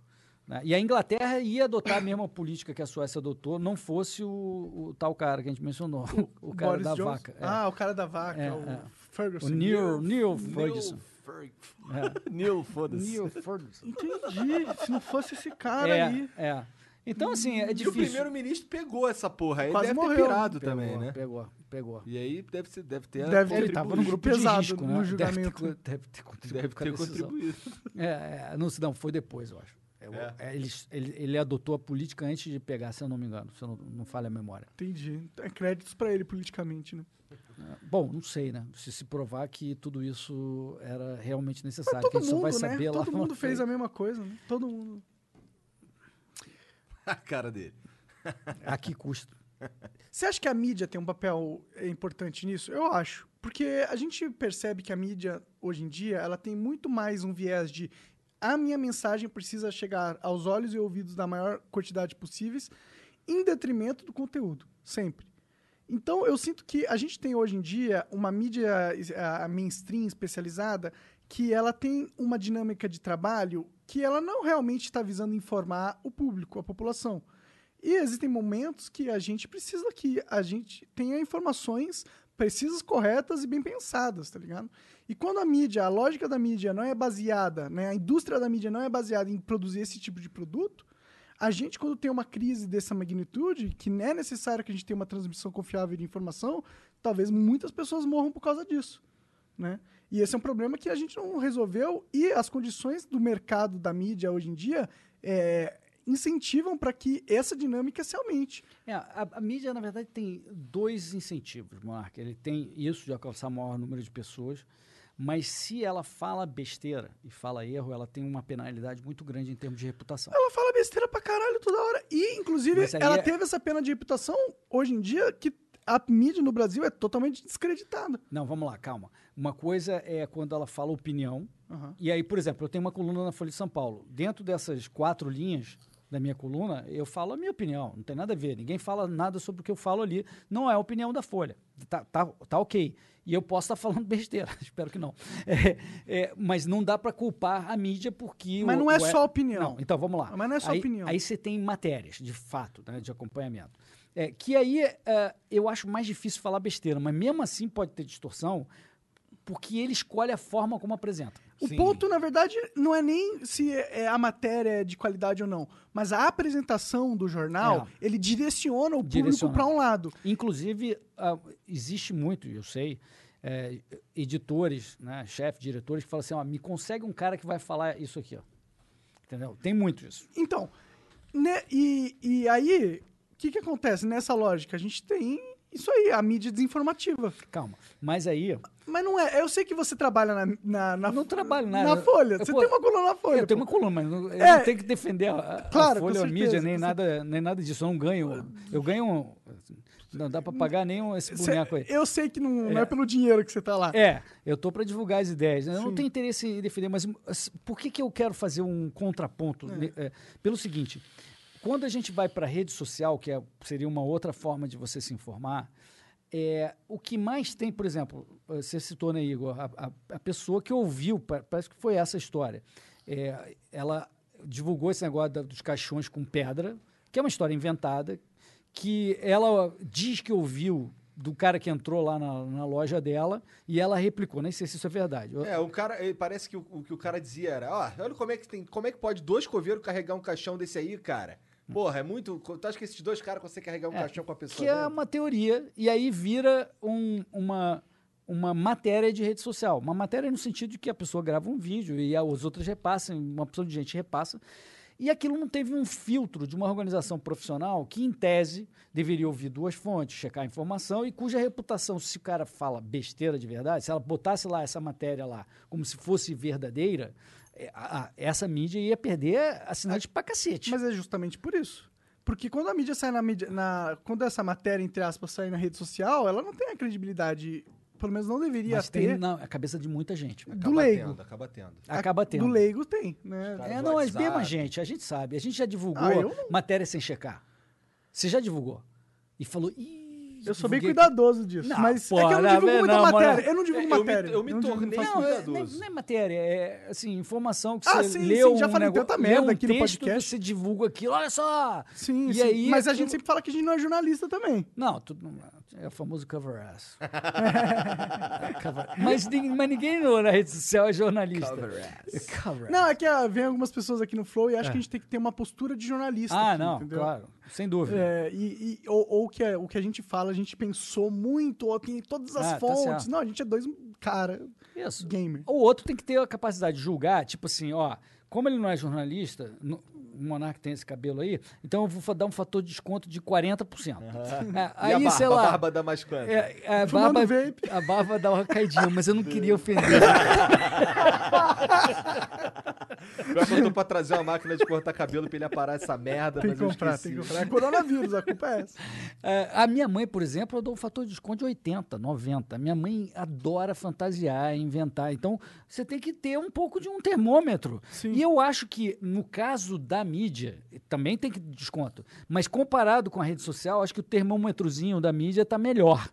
né? E a Inglaterra ia adotar a mesma política que a Suécia adotou, não fosse o, o tal cara que a gente mencionou, o, cara Boris da Johnson. vaca. é. Ah, o cara da vaca, É, o é. Ferguson. o Neil, Neil Ferguson. Fer- É. Neil, foda-se. Neil Ferguson. Entendi. Se não fosse esse cara É, aí. é. Então, assim, é E o difícil. primeiro-ministro pegou essa porra. Ele Quase deve morreu. ter pirado Pegou, também, né? Pegou, pegou. E aí deve, ser, deve ter Deve- Ele Ele estava tava no grupo de pesado risco, no né? Deve julgamento. ter, co- deve ter contribuído Deve ter contribuído. É, é, não, não, foi depois, eu acho. É, É. é, ele, ele, ele adotou a política antes de pegar, se eu não me engano, se eu não, não falha a memória. Entendi. É créditos pra ele politicamente, né? É, Bom, não sei, né? Se se provar que tudo isso era realmente Mas necessário, que a todo gente só vai mundo, né? saber lá Todo mundo fez a mesma coisa, né? Todo mundo. A cara dele. A que custo? Você acha que a mídia tem um papel é, importante nisso? Eu acho. Porque a gente percebe que a mídia, hoje em dia, ela tem muito mais um viés de a minha mensagem precisa chegar aos olhos e ouvidos da maior quantidade possíveis, em detrimento do conteúdo, sempre. Então, eu sinto que a gente tem hoje em dia uma mídia a mainstream especializada que ela tem uma dinâmica de trabalho que ela não realmente está visando informar o público, a população. E existem momentos que a gente precisa que a gente tenha informações precisas, corretas e bem pensadas, tá ligado? E quando a mídia, a lógica da mídia não é baseada, né, a indústria da mídia não é baseada em produzir esse tipo de produto, a gente, quando tem uma crise dessa magnitude, que é necessário que a gente tenha uma transmissão confiável de informação, talvez muitas pessoas morram por causa disso, né? E esse é um problema que a gente não resolveu e as condições do mercado da mídia hoje em dia é, incentivam para que essa dinâmica se aumente. É, a, a, mídia, na verdade, tem dois incentivos, Mark. Ele tem isso de alcançar maior número de pessoas, mas se ela fala besteira e fala erro, ela tem uma penalidade muito grande em termos de reputação. Ela fala besteira pra caralho toda hora. E, inclusive, ela é... teve essa pena de reputação hoje em dia que a mídia no Brasil é totalmente descreditada. Não, vamos lá, calma. Uma coisa é quando ela fala opinião. Uhum. E aí, por exemplo, eu tenho uma coluna na Folha de São Paulo. Dentro dessas quatro linhas da minha coluna, eu falo a minha opinião. Não tem nada a ver. Ninguém fala nada sobre o que eu falo ali. Não é a opinião da Folha. Tá, tá, tá ok. E eu posso estar tá falando besteira. Espero que não. É, é, mas não dá para culpar a mídia porque... Mas o, não é o, só opinião. Não, então vamos lá. Mas não é só aí, opinião. Aí você tem matérias, de fato, né, de acompanhamento. É, que aí uh, eu acho mais difícil falar besteira, mas mesmo assim pode ter distorção, porque ele escolhe a forma como apresenta. O Sim. ponto, na verdade, não é nem se é a matéria é de qualidade ou não, mas a apresentação do jornal, é. ele direciona o direciona. público para um lado. Inclusive, uh, existe muito, eu sei, é, editores, né, chefes, diretores, que falam assim, ó, me consegue um cara que vai falar isso aqui, ó. Entendeu? Tem muito isso. Então, né, e, e aí o que, que acontece nessa lógica? A gente tem isso aí, a mídia desinformativa. Calma. Mas aí. Mas não é. Eu sei que você trabalha na. na, na não trabalho nada. Na Folha. Você tem uma coluna na Folha. Eu tenho uma coluna, mas eu é, não tenho que defender a, claro, a Folha ou a mídia, nem nada, nem nada disso. Eu não ganho. Eu ganho. Não dá para pagar nem esse boneco aí. Eu sei que não é, não é pelo dinheiro que você tá lá. É, eu tô para divulgar as ideias. Eu não tenho interesse em defender, mas por que, que eu quero fazer um contraponto? É. É, pelo seguinte. Quando a gente vai para a rede social, que é, seria uma outra forma de você se informar, é, o que mais tem, por exemplo, você citou, né, Igor, a, a, a pessoa que ouviu, parece que foi essa história, é, ela divulgou esse negócio da, dos caixões com pedra, que é uma história inventada, que ela diz que ouviu do cara que entrou lá na, na, loja dela e ela replicou. Nem sei se isso é verdade. É, o cara, parece que o, o que o cara dizia era: ó, olha como é que tem, como é que pode dois coveiros carregar um caixão desse aí, cara? Porra, é muito. Tu acha que esses dois caras conseguem carregar um é, caixão com a pessoa? Que é uma teoria, e aí vira um, uma, uma matéria de rede social. Uma matéria no sentido de que a pessoa grava um vídeo e as outras repassam, uma opção de gente repassa. E aquilo não teve um filtro de uma organização profissional que, em tese, deveria ouvir duas fontes, checar a informação e cuja reputação, se o cara fala besteira de verdade, se ela botasse lá essa matéria lá como se fosse verdadeira, é, a, essa mídia ia perder assinante pra cacete. Mas é justamente por isso. Porque quando a mídia sai na mídia. Na, quando essa matéria, entre aspas, sai na rede social, ela não tem a credibilidade. Pelo menos não deveria Mas ter. Tem na a cabeça de muita gente. Acaba do leigo. Tendo, acaba tendo. Acaba tendo. Do leigo tem, né? É, não, mas mesmo a gente, a gente sabe. A gente já divulgou ah, matéria sem checar. Você já divulgou. E falou, ih, eu sou bem cuidadoso disso. Não, mas é que eu não divulgo muita não, matéria. Eu não divulgo eu matéria. Me, eu me não tornei não, cuidadoso. Não é matéria, é assim, informação que ah, você sim, leu sim, já falei um tanta merda um aqui no podcast. você divulga aquilo, olha só. Sim, e sim. Aí, mas a gente sempre fala que a gente não é jornalista também. Não, tudo é o famoso cover ass. mas, mas ninguém na rede social é jornalista. Cover ass. Cover não, é que ah, vem algumas pessoas aqui no Flow e acho é. que a gente tem que ter uma postura de jornalista. Ah, aqui, não, entendeu? claro. Sem dúvida. É, e, e, ou, ou que é, o que a gente fala, a gente pensou muito, ou tem todas as ah, tá fontes. Tá não, a gente é dois cara Isso. gamer. O outro tem que ter a capacidade de julgar, tipo assim, ó, como ele não é jornalista, o Monark tem esse cabelo aí, então eu vou dar um fator de desconto de 40%. É, E a aí, barba, sei a lá. barba dá mais quanto? É, a, Fumando barba, vape. a barba dá uma caidinha, mas eu não queria ofender. Pior que eu tô pra trazer uma máquina de cortar cabelo pra ele aparar essa merda, Tem que comprar, tem que comprar. É coronavírus, a culpa é essa. É, a minha mãe, por exemplo, eu dou um fator de desconto de 80, 90. Minha mãe adora fantasiar, inventar. Então, você tem que ter um pouco de um termômetro. Sim. E eu acho que, no caso da mídia, também tem que desconto. Mas comparado com a rede social, acho que o termômetrozinho da mídia está melhor.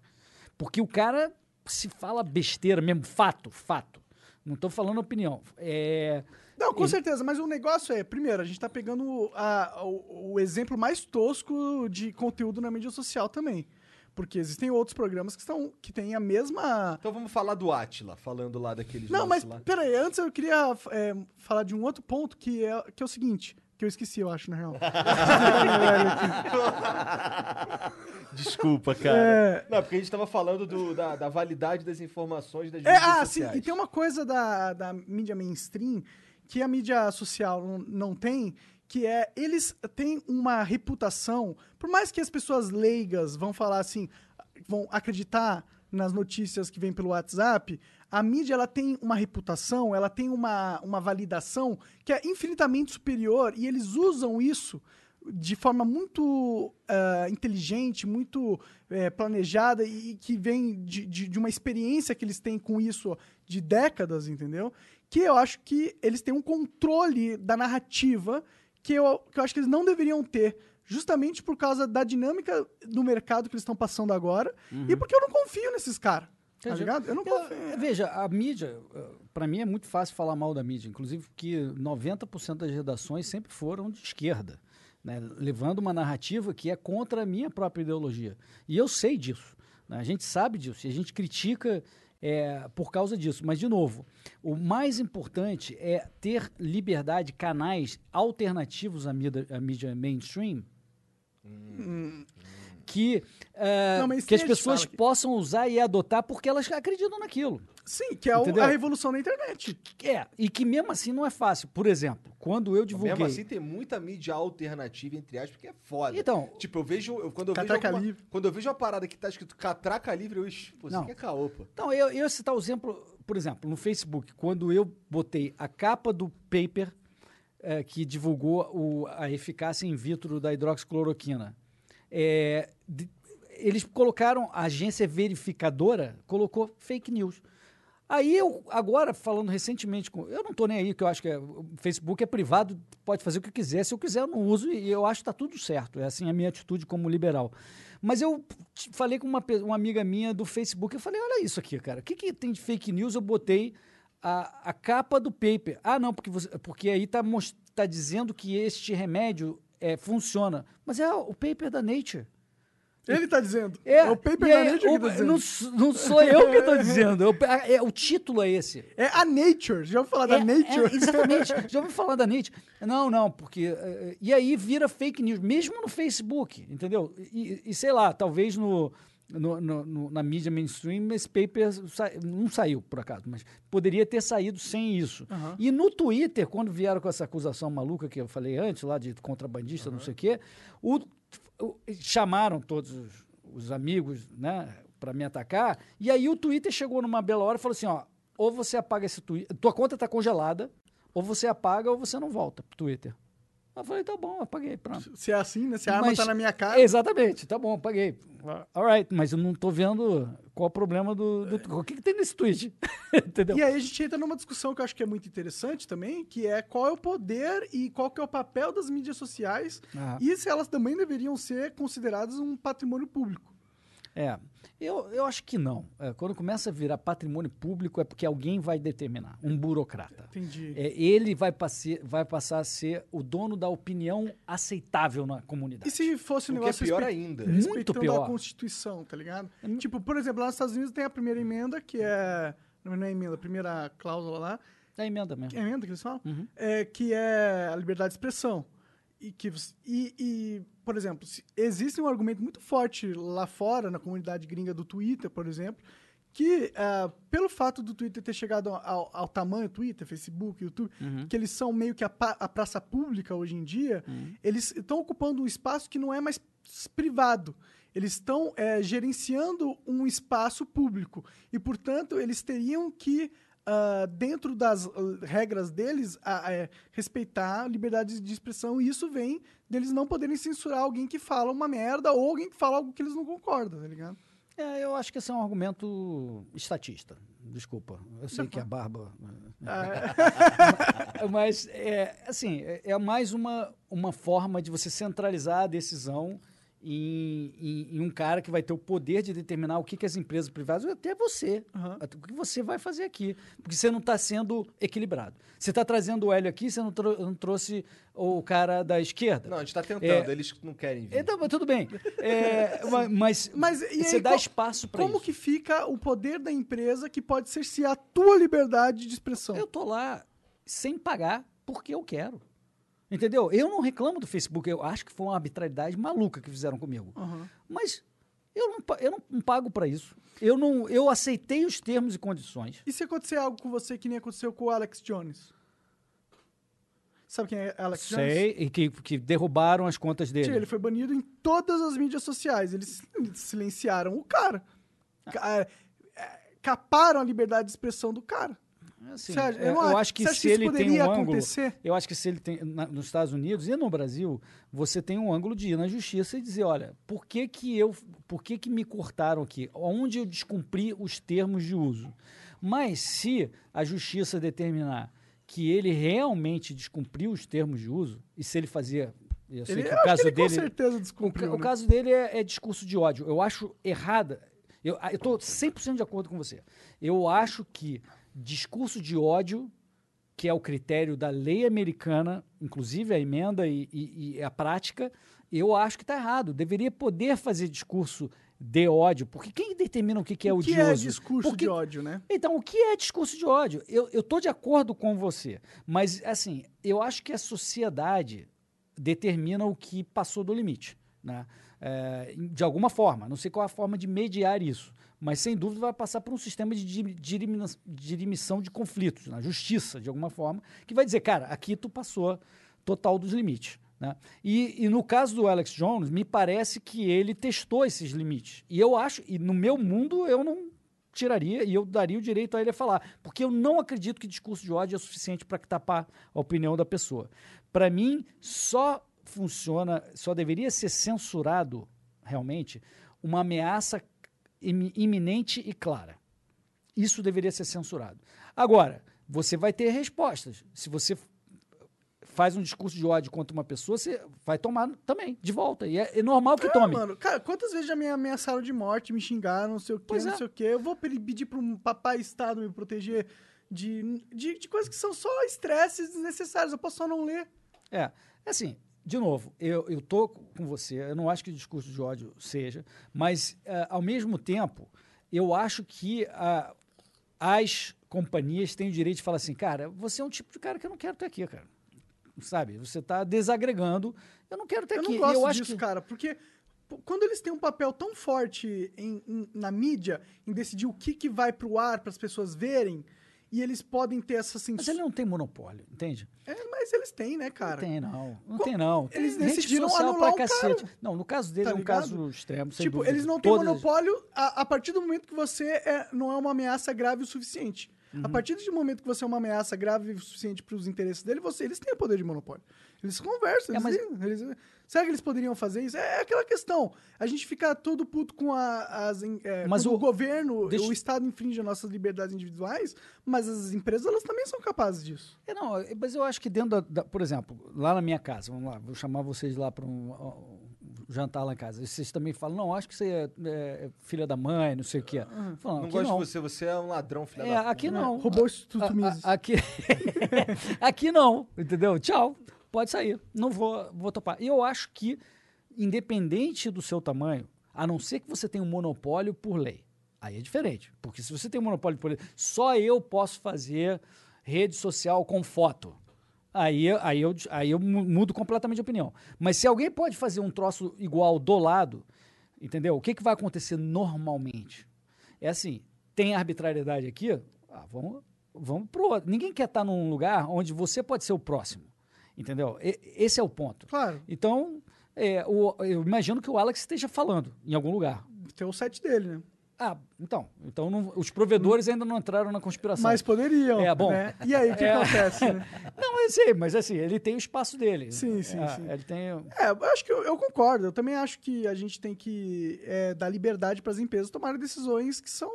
Porque o cara se fala besteira mesmo, fato, fato. Não estou falando opinião. É, Não, com Ele- certeza, mas o negócio é, primeiro, a gente tá pegando a- o, o exemplo mais tosco de conteúdo na mídia social também. Porque existem outros programas que, estão, que têm a mesma. Então vamos falar do Atila, falando lá daqueles Não, mas lá. peraí, antes eu queria é, falar de um outro ponto que é, que é o seguinte, que eu esqueci, eu acho, na real. Desculpa, cara. É. Não, porque a gente tava falando do- da, da validade das informações das É, ah, sim, sociais. e tem uma coisa da, da mídia mainstream que a mídia social não tem, que é eles têm uma reputação, por mais que as pessoas leigas vão falar assim, vão acreditar nas notícias que vêm pelo WhatsApp, a mídia ela tem uma reputação, ela tem uma, uma validação que é infinitamente superior e eles usam isso de forma muito ah, inteligente, muito eh, planejada e, e que vem de, de, de uma experiência que eles têm com isso de décadas, entendeu? Que eu acho que eles têm um controle da narrativa que eu, que eu acho que eles não deveriam ter, justamente por causa da dinâmica do mercado que eles estão passando agora e porque eu não confio nesses caras. Tá ligado? Eu não Eu- confio. veja, a mídia, para mim é muito fácil falar mal da mídia, inclusive porque 90% das redações sempre foram de esquerda, né, levando uma narrativa que é contra a minha própria ideologia. E eu sei disso, né, a gente sabe disso, e a gente critica é, por causa disso. Mas, de novo, o mais importante é ter liberdade, canais alternativos à mídia, à mídia mainstream, que, é, Não, que as pessoas que- possam usar e adotar porque elas acreditam naquilo. Sim, que é Entendeu? a revolução da internet. É, e que mesmo assim não é fácil. Por exemplo, quando eu divulguei. Mesmo assim, tem muita mídia alternativa, entre aspas, porque é foda. Então- tipo, eu vejo. eu- quando, eu vejo Catraca alguma- livre. quando eu vejo uma parada que tá escrito catraca livre, eu. "Ixi, Pô, isso Não. aqui é caô, pô. Então, eu, eu ia citar o exemplo, por exemplo, no Facebook, quando eu botei a capa do paper eh, que divulgou o- a eficácia in vitro da hidroxicloroquina. É, de- eles colocaram, a agência verificadora colocou fake news. Aí eu, agora, falando recentemente com. Eu não tô nem aí, que eu acho que é- o Facebook é privado, pode fazer o que quiser. Se eu quiser, eu não uso e eu acho que tá tudo certo. É assim a minha atitude como liberal. Mas eu falei com uma, uma amiga minha do Facebook, eu falei, olha isso aqui, cara. O que, que tem de fake news? Eu botei a, a capa do paper. Ah, não, porque, você, porque aí tá, mos- tá dizendo que este remédio é, funciona. Mas é o paper da Nature. Ele tá dizendo. É, o paper da Nature o- que tá dizendo. não, não sou eu que estou dizendo. eu- é, o título é esse. É a Nature. Já ouviu falar da É, Nature? é, exatamente. Já ouviu falar da Nature? Não, não, porque. e aí vira fake news, mesmo no Facebook, entendeu? E, e sei lá, talvez no, no- no- na mídia mainstream esse paper sa- não saiu, por acaso, mas poderia ter saído sem isso. Aham. E no Twitter, quando vieram com essa acusação maluca que eu falei antes, lá de contrabandista, não sei o quê, o- o- chamaram todos os, os amigos, né, para me atacar, e aí o Twitter chegou numa bela hora e falou assim, ó, ou você apaga esse Twitter, tua conta tá congelada, ou você apaga ou você não volta pro Twitter. Eu falei, tá bom, apaguei, pronto. Se é assim, né? Se a arma Mas- tá na minha cara. Exatamente, tá bom, apaguei. Alright, mas eu não tô vendo qual o problema do... do- o que, que tem nesse tweet? Entendeu? E aí a gente entra numa discussão que eu acho que é muito interessante também, que é qual é o poder e qual que é o papel das mídias sociais Ah. e se elas também deveriam ser consideradas um patrimônio público. É, eu, eu acho que não. É, quando começa a virar patrimônio público é porque alguém vai determinar, um burocrata. Entendi. É, ele vai, passe, vai passar a ser o dono da opinião aceitável na comunidade. E se fosse um é negócio pior respe- ainda. Muito respeitando pior. a Constituição, tá ligado? Hum. Tipo, por exemplo, lá nos Estados Unidos tem a primeira emenda, que é... Não não é emenda, a primeira cláusula lá, É emenda mesmo. É emenda que eles falam? Uhum. É, que é a liberdade de expressão. E, que, e, e, por exemplo, existe um argumento muito forte lá fora, na comunidade gringa do Twitter, por exemplo, que ah, pelo fato do Twitter ter chegado ao, ao tamanho Twitter, Facebook, YouTube, que eles são meio que a, a praça pública hoje em dia, eles estão ocupando um espaço que não é mais privado. Eles estão eh, gerenciando um espaço público. E, portanto, eles teriam que ah, dentro das ah, regras deles, a- a- é, respeitar a liberdade de expressão, e isso vem deles não poderem censurar alguém que fala uma merda ou alguém que fala algo que eles não concordam, tá ligado? É, eu acho que esse é um argumento estatista. Desculpa, eu sei que a barba. Mas, é, assim, é, é mais uma, uma forma de você centralizar a decisão em, em- em um cara que vai ter o poder de determinar o que, que as empresas privadas, até você, Aham. o que você vai fazer aqui. Porque você não está sendo equilibrado. Você está trazendo o Hélio aqui, você não, trou- não trouxe o cara da esquerda. Não, a gente tá tentando, É. eles não querem vir. Então, mas tudo bem. É, ma- mas, Mas e aí, você dá qual- espaço para isso. Como que fica o poder da empresa que pode cercear a tua liberdade de expressão? Eu tô lá sem pagar porque eu quero. Entendeu? Eu não reclamo do Facebook. Eu acho que foi uma arbitrariedade maluca que fizeram comigo. Aham. Mas eu não, eu não, pago para isso. Eu não, eu aceitei os termos e condições. E se acontecer algo com você que nem aconteceu com o Alex Jones? Sabe quem é Alex Jones? Sei, e que, que derrubaram as contas dele. ele foi banido em todas as mídias sociais. Eles silenciaram o cara. Ca- é, Caparam a liberdade de expressão do cara. Assim, Você acha- eu, eu acho que se ele tem um ângulo, acontecer? eu acho que se ele tem na- nos Estados Unidos e no Brasil, você tem um ângulo de ir na justiça e dizer, olha, por que que eu, por que que me cortaram aqui? Onde eu descumpri os termos de uso? Mas se a justiça determinar que ele realmente descumpriu os termos de uso e se ele fazia, eu sei Ele, que o caso que ele dele com certeza o, descumpriu. o né? caso dele é, é discurso de ódio. Eu acho errada. Eu estou 100% de acordo com você. Eu acho que discurso de ódio, que é o critério da lei americana, inclusive a emenda e, e- e a prática, eu acho que está errado. Deveria poder fazer discurso de ódio, porque quem determina o que, que é o que odioso? é discurso Porque- de ódio, né? então, o que é discurso de ódio? Eu estou de acordo com você, mas, assim, eu acho que a sociedade determina o que passou do limite, né? É, de alguma forma. Não sei qual é a forma de mediar isso, mas, sem dúvida, vai passar por um sistema de dirimição de conflitos, na justiça, de alguma forma, que vai dizer, cara, aqui tu passou total dos limites. Né? E, e no caso do Alex Jones, me parece que ele testou esses limites. E eu acho, e no meu mundo, eu não tiraria e eu daria o direito a ele a falar, porque eu não acredito que discurso de ódio é suficiente para tapar a opinião da pessoa. Para mim, só funciona, só deveria ser censurado realmente uma ameaça iminente e clara. Isso deveria ser censurado. Agora, você vai ter respostas. Se você faz um discurso de ódio contra uma pessoa, você vai tomar também, de volta. E é, é normal que É, tome. mano, cara, quantas vezes já me ameaçaram de morte, me xingaram, não sei o quê, Pois não é. sei o quê. Eu vou pe- pedir para um papai Estado me proteger de, de, de coisas que são só estresses desnecessários. Eu posso só não ler. É, assim, de novo, eu, eu tô com você, eu não acho que discurso de ódio seja, mas, eh, ao mesmo tempo, eu acho que ah, as companhias têm o direito de falar assim, cara, você é um tipo de cara que eu não quero ter aqui, cara. Sabe? Você está desagregando, eu não quero ter Eu aqui. não gosto eu disso, que... cara, porque quando eles têm um papel tão forte em- em- na mídia, em decidir o que, que vai pro ar para as pessoas verem, e eles podem ter essa Mas censura. ele não tem monopólio, entende? É, mas eles têm, né, Não cara? tem, não. Não tem, não. Eles decidiram anular pra cacete. Não, no caso dele Tá é um ligado? caso extremo, sem Tipo, dúvida. eles não têm Todas- monopólio a, a partir do momento que você é, não é uma ameaça grave o suficiente. A Uhum. partir do momento que você é uma ameaça grave o suficiente para os interesses dele, você, eles têm o poder de monopólio. Eles conversam. É, Eles, eles- será que eles poderiam fazer isso? É aquela questão. A gente fica todo puto com a- as. É, Mas o- o, governo, deixa- o Estado infringe as nossas liberdades individuais, mas as empresas elas também são capazes disso. É, não, é, mas eu acho que dentro da, da- Por exemplo, lá na minha casa, vamos lá, vou chamar vocês lá para um, um jantar lá em casa. Vocês também falam, não, acho que você é, é filha da mãe, não sei o quê. Falam, Não aqui gosto não. de você, você é um ladrão, filha É, da aqui não. Roubou o Instituto Mises. aqui, aqui não, entendeu? Tchau, pode sair. Não vou, vou topar. E eu acho que, independente do seu tamanho, a não ser que você tenha um monopólio por lei, aí é diferente. Porque se você tem um monopólio por lei, só eu posso fazer rede social com foto. Aí, aí, eu, aí eu mu- mudo completamente de opinião. Mas se alguém pode fazer um troço igual do lado, entendeu? O que, que vai acontecer normalmente? É assim, tem arbitrariedade aqui, ah, vamos, vamos pro outro. Ninguém quer estar num lugar onde você pode ser o próximo. Entendeu? E- esse é o ponto. Claro, Então, é, o- eu imagino que o Alex esteja falando em algum lugar. tem o site dele, né? Ah, então. Então não- os provedores ainda não entraram na conspiração. Mas poderiam. É, bom. né? E aí, o que É. acontece? né? Não, eu sei, mas assim, ele tem o espaço dele. Sim, sim, É, sim. Ele tem. É, eu acho que eu, eu concordo. Eu também acho que a gente tem que é, dar liberdade para as empresas tomarem decisões que são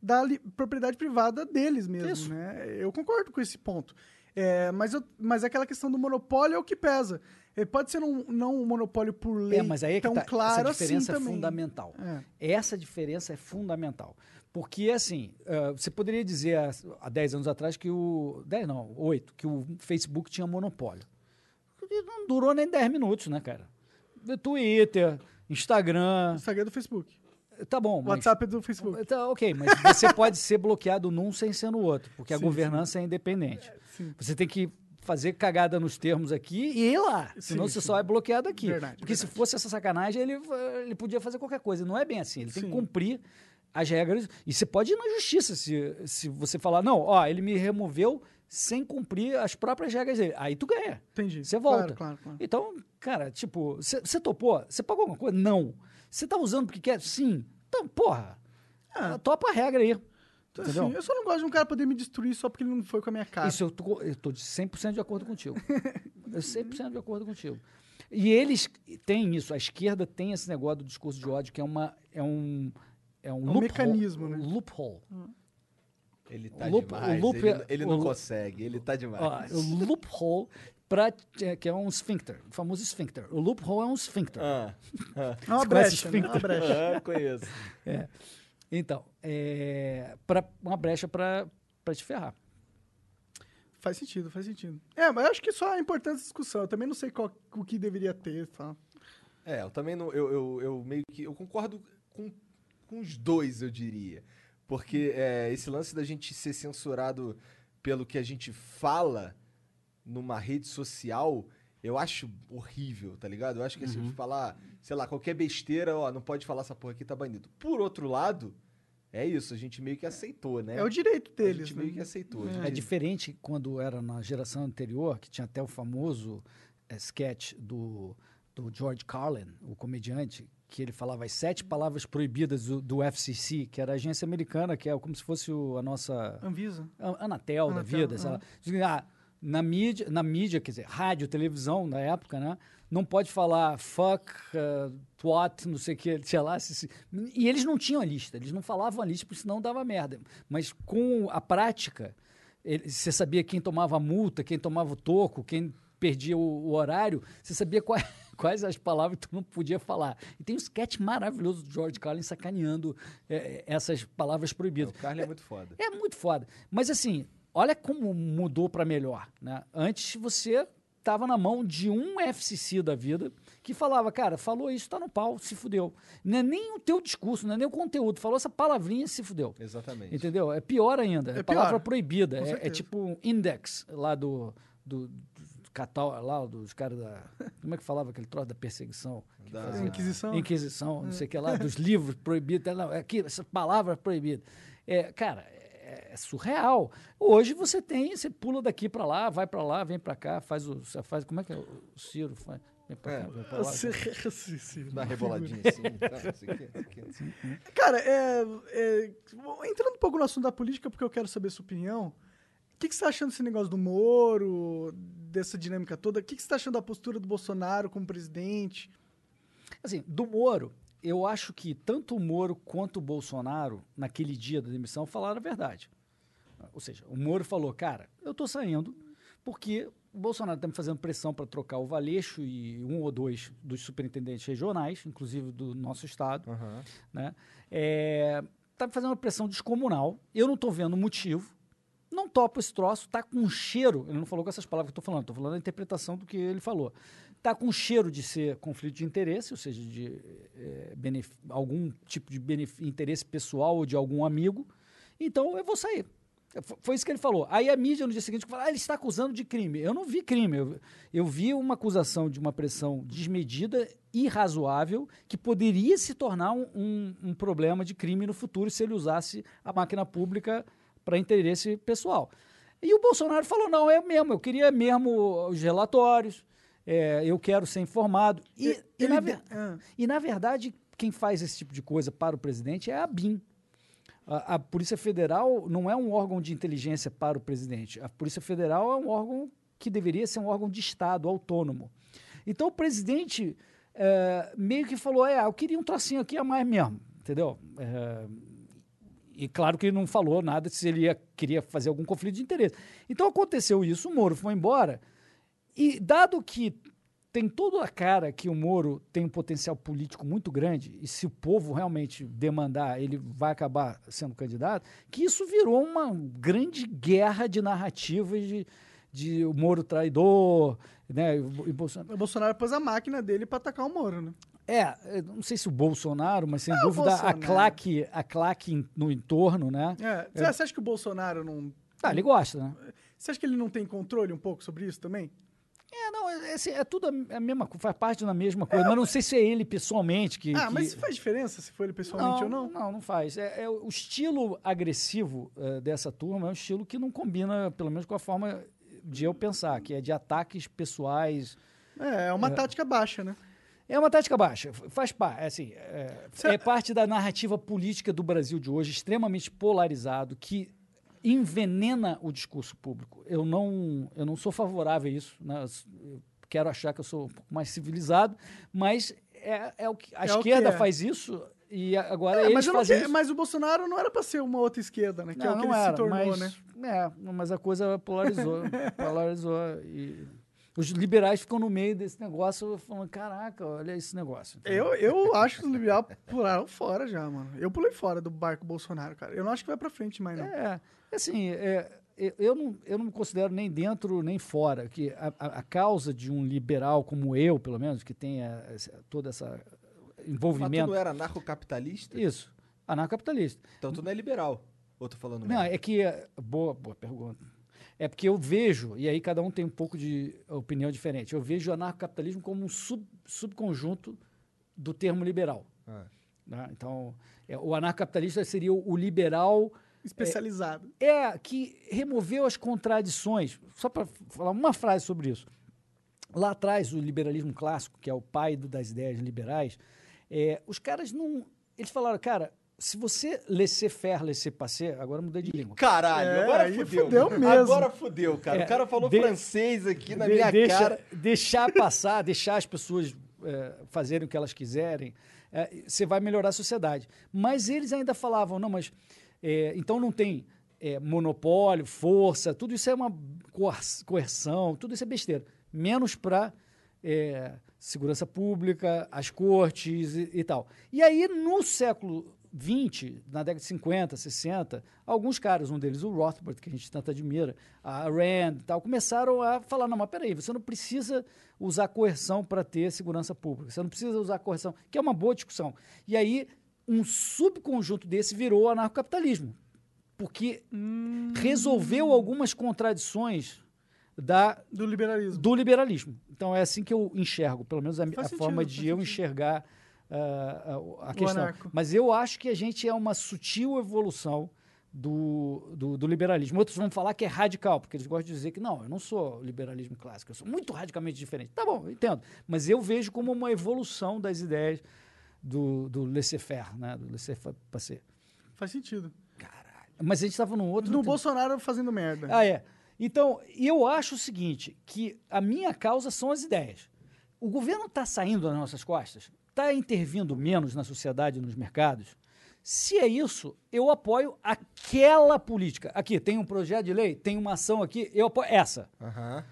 da propriedade privada deles mesmo, Isso. né? Eu concordo com esse ponto. É, mas, eu, mas aquela questão do monopólio é o que pesa. É, pode ser um, não um monopólio por lei É, mas aí é que tão tá, claro essa diferença assim é também. fundamental. É. Essa diferença é fundamental. Porque, assim, ah, você poderia dizer há, há 10 anos atrás que o. 10 não, 8, que o Facebook tinha monopólio. Não durou nem 10 minutos, né, cara? Twitter, Instagram. Instagram é do Facebook. Tá bom, mas. WhatsApp é do Facebook. Tá, ok, mas você pode ser bloqueado num sem ser no outro, porque a Sim, governança é independente. Sim. Você tem que fazer cagada nos termos aqui e ir lá, senão Sim, você sim. só é bloqueado aqui. Verdade, porque se verdade. fosse essa sacanagem, ele, ele podia fazer qualquer coisa. Não é bem assim, ele tem Sim. que cumprir as regras. E você pode ir na justiça se, se você falar, não, ó, ele me removeu sem cumprir as próprias regras dele. Aí tu ganha. Entendi. Você volta. Claro, claro, claro. Então, cara, tipo, você topou? Você pagou alguma coisa? Não. Você tá usando porque quer? Sim. Então, porra, Ah. topa a regra aí. Então, Entendeu? assim, eu só não gosto de um cara poder me destruir só porque ele não foi com a minha cara. Isso eu tô, eu tô de 100% de acordo contigo. eu 100% de acordo contigo. E eles têm isso, a esquerda tem esse negócio do discurso de ódio, que é, uma, é um. É um, um loophole- mecanismo, né? loophole. Ele tá O loop- demais. o loop ele, é- ele o não lo- consegue, ele tá Ó, demais. o loophole, pra, é, que é um esfíncter, o famoso esfíncter. O loophole é um esfíncter. Ah, É uma brecha, né? É uma brecha. ah, conheço. É. Então, é, pra, uma brecha para te ferrar. Faz sentido, faz sentido. É, mas eu acho que só é importante essa discussão. Eu também não sei qual, o que deveria ter. Tá? É, eu também não. Eu, eu, eu meio que. Eu concordo com, com os dois, eu diria. Porque é, esse lance da gente ser censurado pelo que a gente fala numa rede social, eu acho horrível, tá ligado? Eu acho que assim, falar, sei lá, qualquer besteira, ó, não pode falar essa porra aqui, tá banido. Por outro lado, é isso, a gente meio que aceitou, né? É, o direito a deles. gente né? meio que aceitou. a É gente- diferente quando era na geração anterior, que tinha até o famoso eh, sketch do, do George Carlin, o comediante, que ele falava as sete palavras proibidas do, do FCC, que era a agência americana, que é como se fosse o- a nossa Anvisa. a- Anatel, da Anatel, vida, sei lá. Diz, ah, na mídia, na mídia, quer dizer, rádio, televisão na época, né? Não pode falar fuck, uh, twat, não sei o que, sei lá. se- se- e eles não tinham a lista, eles não falavam a lista, porque senão dava merda. Mas com a prática, ele- você sabia quem tomava a multa, quem tomava o toco, quem perdia o, o horário, você sabia quais, quais as palavras que tu não podia falar. E tem um sketch maravilhoso do George Carlin sacaneando eh, essas palavras proibidas. O Carly é muito foda. É muito foda. Mas assim, olha como mudou para melhor, né? Antes você tava na mão de um FCC da vida que falava, cara, falou isso, tá no pau, se fudeu. Não é nem o teu discurso, não é nem o conteúdo, falou essa palavrinha, se fudeu. Exatamente. Entendeu? É pior ainda. É, É palavra pior, proibida. É, é tipo um index lá do. do, do catal, lá dos caras da. Como é que falava aquele troço da perseguição? Da-? Inquisição. Inquisição, não sei o que lá, dos livros proibidos. Não, é aqui, essa palavra proibida. É, cara, é, é surreal. Hoje você tem, você pula daqui para lá, vai para lá, vem para cá, faz o. você Faz, como é que é? O Ciro faz. Vem pra É, cá, vem pra lá. Sim, sim. Dá uma reboladinha assim, tá, o quê. Cara, é, é, entrando um pouco no assunto da política, porque eu quero saber a sua opinião. O que, que você tá achando desse negócio do Moro, dessa dinâmica toda? O que, que você tá achando da postura do Bolsonaro como presidente? Assim, do Moro, eu acho que tanto o Moro quanto o Bolsonaro, naquele dia da demissão, falaram a verdade. Ou seja, o Moro falou, cara, eu tô saindo porque o Bolsonaro está me fazendo pressão para trocar o Valeixo e um ou dois dos superintendentes regionais, inclusive do nosso estado, Aham. né? É, tá me fazendo uma pressão descomunal. Eu não estou vendo motivo. Não topo esse troço, tá com um cheiro. Ele não falou com essas palavras que eu estou falando, estou falando a interpretação do que ele falou. Tá com cheiro de ser conflito de interesse, ou seja, de benef- algum tipo de interesse pessoal ou de algum amigo. Então eu vou sair. F- Foi isso que ele falou. Aí a mídia no dia seguinte falou: ah, ele está acusando de crime. Eu não vi crime. Eu, eu vi uma acusação de uma pressão desmedida, irrazoável, que poderia se tornar um, um- um problema de crime no futuro se ele usasse a máquina pública para interesse pessoal. E o Bolsonaro falou: não, é mesmo, eu queria mesmo os relatórios, é, eu quero ser informado. E, e na, Ah. e, na verdade, quem faz esse tipo de coisa para o presidente é a BIM. A, a Polícia Federal não é um órgão de inteligência para o presidente. A Polícia Federal é um órgão que deveria ser um órgão de Estado, autônomo. Então o presidente eh, meio que falou: é, eu queria um trocinho aqui a mais mesmo, entendeu? Eh, e claro que ele não falou nada se ele ia, queria fazer algum conflito de interesse. Então aconteceu isso, o Moro foi embora. E dado que tem toda a cara que o Moro tem um potencial político muito grande, e se o povo realmente demandar, ele vai acabar sendo candidato, que isso virou uma grande guerra de narrativas de, de o Moro traidor, né? E o Bolsonaro. O Bolsonaro pôs a máquina dele pra atacar o Moro, né? É, não sei se o Bolsonaro, mas sem É, dúvida a claque, a claque no entorno, né? É. Você você acha que o Bolsonaro não. Ah, ele gosta, né? Você acha que ele não tem controle um pouco sobre isso também? É, não, é, assim, é tudo a, mesma coisa, faz parte da mesma coisa, mas não sei se é ele pessoalmente que. ah, que- mas faz diferença se for ele pessoalmente ou não? Não, não faz. É, é o estilo agressivo eh, dessa turma é um estilo que não combina, pelo menos, com a forma de eu pensar, que é de ataques pessoais. É, é uma tática baixa, né? É uma tática baixa, faz parte, é assim, é, Cê- é parte da narrativa política do Brasil de hoje, extremamente polarizado, que envenena o discurso público. Eu não, eu não sou favorável a isso, né? Quero achar que eu sou um pouco mais civilizado, mas é, é o que a É o que esquerda é. faz isso e agora É, eles mas, não fazem mas o Bolsonaro não era pra ser uma outra esquerda, né? Que é o que ele se tornou, mas, né? É, não, mas a coisa polarizou. polarizou. E os liberais ficam no meio desse negócio falando: caraca, olha esse negócio. Eu, eu acho que os liberais pularam fora já, mano. Eu pulei fora do barco Bolsonaro, cara. Eu não acho que vai pra frente mais, não. É, assim, é, eu- não, eu não me considero nem dentro nem fora, que a, a- a causa de um liberal como eu, pelo menos, que tenha esse- todo esse Mas tu envolvimento. não era anarcocapitalista? Isso, anarcocapitalista. Então tu não é liberal. Ou tô falando Não, merda? é que. Boa, boa pergunta. É porque eu vejo, e aí cada um tem um pouco de opinião diferente, eu vejo o anarcocapitalismo como um sub, subconjunto do termo liberal. Ah. né? Então, é, o anarcocapitalista seria o, o liberal Especializado. é que removeu as contradições. Só para falar uma frase sobre isso. Lá atrás, o liberalismo clássico, que é o pai do- das ideias liberais, é, os caras não. Eles falaram, cara, se você laissez-faire, laissez-passer, agora eu mudei de língua. Caralho, É, agora fudeu. fudeu mesmo. Agora fudeu, cara. É, o cara falou de- francês aqui na De- minha deixa- cara. Deixar passar, deixar as pessoas é, fazerem o que elas quiserem, é, você vai melhorar a sociedade. Mas eles ainda falavam, não, mas é, então não tem é, monopólio, força, tudo isso é uma coer- coerção, tudo isso é besteira. Menos para segurança pública, as cortes e, e tal. E aí, no século XX, na década de 50, 60, alguns caras, um deles o Rothbard, que a gente tanto admira, a Rand e tal, começaram a falar, não, mas peraí, você não precisa usar coerção para ter segurança pública, você não precisa usar coerção, que é uma boa discussão. E aí, um subconjunto desse virou o anarcocapitalismo, porque resolveu algumas contradições da Do liberalismo. do liberalismo. Então é assim que eu enxergo, pelo menos a, a sentido, forma de eu sentido. enxergar ah, a, questão. anarco. Mas eu acho que a gente é uma sutil evolução do, do, do liberalismo. Outros vão falar que é radical, porque eles gostam de dizer que não, eu não sou liberalismo clássico, eu sou muito radicalmente diferente. Tá bom, entendo. Mas eu vejo como uma evolução das ideias do, do laissez-faire, né? do laissez-passer. Faz sentido. Mas a gente estava num outro... No. Bolsonaro fazendo merda. Ah, é. Então, eu acho o seguinte, que a minha causa são as ideias. O governo está saindo das nossas costas, está intervindo menos na sociedade e nos mercados. Se é isso, eu apoio aquela política. Aqui, tem um projeto de lei, tem uma ação aqui, eu apoio essa. Aham.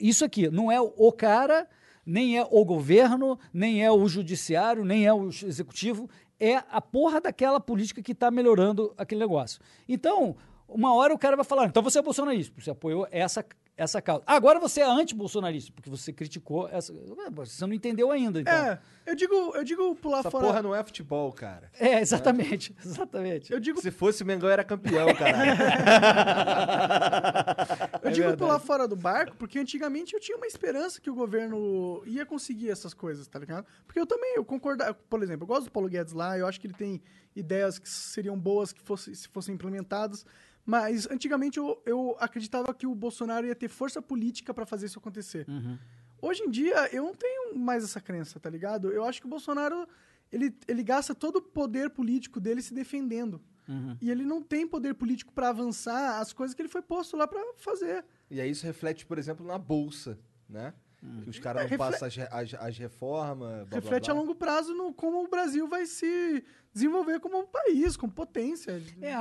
Isso aqui não é o cara, nem é o governo, nem é o judiciário, nem é o executivo, é a porra daquela política que está melhorando aquele negócio. Então, uma hora o cara vai falar, então você é bolsonarista, você apoiou essa, essa causa. Agora você é anti-bolsonarista, porque você criticou essa. Você não entendeu ainda, então. É, eu digo, eu digo pular Essa fora. porra não é futebol, cara. É, exatamente. Exatamente. Eu digo, Se fosse o Mengão, era campeão, cara. eu É digo verdade. pular fora do barco, porque antigamente eu tinha uma esperança que o governo ia conseguir essas coisas, tá ligado? Porque eu também, eu concordo, por exemplo, eu gosto do Paulo Guedes lá, eu acho que ele tem ideias que seriam boas que fosse, se fossem implementadas, mas antigamente eu, eu acreditava que o Bolsonaro ia ter força política pra fazer isso acontecer. Uhum. Hoje em dia, eu não tenho mais essa crença, tá ligado? Eu acho que o Bolsonaro, ele, ele gasta todo o poder político dele se defendendo. Uhum. E ele não tem poder político pra avançar as coisas que ele foi posto lá pra fazer. E aí isso reflete, por exemplo, na Bolsa, né? Que os caras É, não refle- passam as, as, as reformas. blá, blá, Reflete blá. a longo prazo no como o Brasil vai se desenvolver como um país, como potência. É,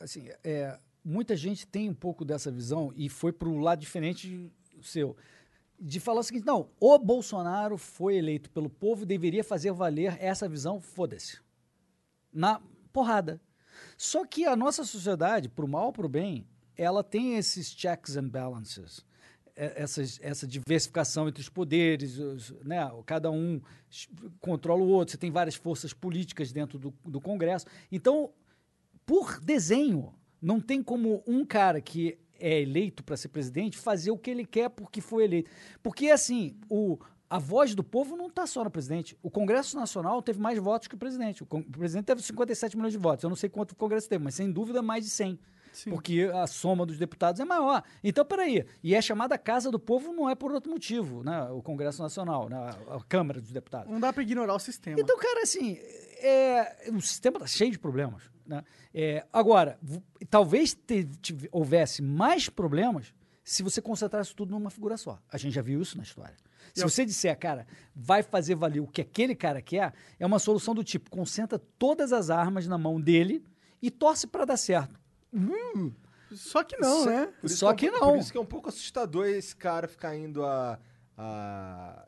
assim, é, muita gente tem um pouco dessa visão e foi para o lado diferente do seu. De falar o seguinte: não, o Bolsonaro foi eleito pelo povo e deveria fazer valer essa visão, foda-se. Na porrada. Só que a nossa sociedade, pro mal ou pro bem, ela tem esses checks and balances. É- essa diversificação entre os poderes, os- né? cada um controla o outro, você tem várias forças políticas dentro do, do Congresso. Então, por desenho, não tem como um cara que é eleito para ser presidente fazer o que ele quer porque foi eleito. Porque, assim, o, a voz do povo não está só no presidente. O Congresso Nacional teve mais votos que o presidente. O, o presidente teve 57 milhões de votos. Eu não sei quanto o Congresso teve, mas sem dúvida mais de 100. Sim. Porque a soma dos deputados é maior. Então, peraí. E é chamada Casa do Povo não é por outro motivo, né? O Congresso Nacional, né? a Câmara dos Deputados. Não dá pra ignorar o sistema. Então, cara, assim, é, o sistema está cheio de problemas. Né? É, agora, talvez te- tive- houvesse mais problemas se você concentrasse tudo numa figura só. A gente já viu isso na história. Se Eu- você disser, cara, vai fazer valer o que aquele cara quer, é uma solução do tipo: concentra todas as armas na mão dele e torce para dar certo. Só que não, né? Só que, é que um- não. Por isso que é um pouco assustador esse cara ficar indo a, a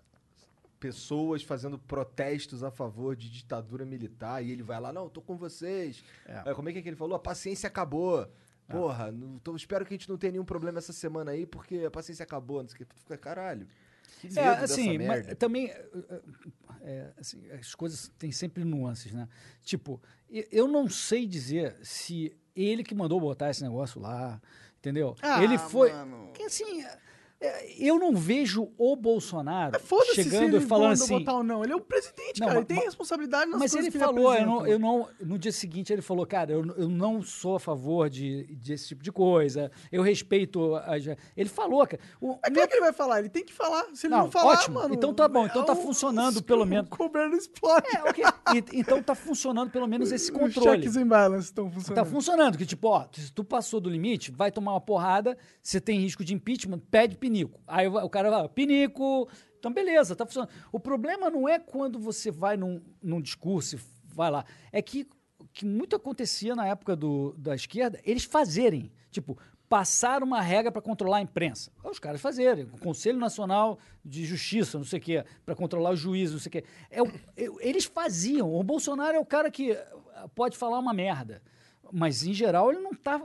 pessoas fazendo protestos a favor de ditadura militar e ele vai lá, não, tô com vocês. É. É, como é que, é que ele falou? A paciência acabou. Porra, não, tô- espero que a gente não tenha nenhum problema essa semana aí, porque a paciência acabou. Não sei o que. Tu fica, caralho. Que É, assim, mas também é, é, assim, as coisas têm sempre nuances, né? Tipo, eu não sei dizer se ele que mandou botar esse negócio lá, entendeu? Ah, ele foi. mano. Que assim, eu não vejo o Bolsonaro se chegando e falando assim. botar ou não. Ele é o presidente, Não, cara. mas- ele tem responsabilidade nas Mas coisas ele que falou, ele eu não, apresenta. eu não. No dia seguinte ele falou, cara, eu, eu não sou a favor de, desse tipo de coisa. Eu respeito. As, ele falou, cara. O, É claro que ele vai falar, ele tem que falar. Se ele não, Não, falar, ótimo. mano. Então tá bom, então tá o- funcionando, os- pelo menos. O governo explode. É, ok. E- então tá funcionando pelo menos esse Os controle. checks and balances estão Tá funcionando. funcionando, que tipo, ó, se tu passou do limite, vai tomar uma porrada, você tem risco de impeachment, pede pinico. Aí o o cara vai, pinico. Então, beleza, tá funcionando. O problema não é quando você vai num, num discurso vai lá. É que, que muito acontecia na época do, da esquerda, eles fazerem. Tipo, passar uma regra para controlar a imprensa. Os caras fazerem. O Conselho Nacional de Justiça, não sei o quê, para controlar os juízes, não sei o quê. É, o- é- eles faziam. O Bolsonaro é o cara que eh, pode falar uma merda. Mas, em geral, ele não está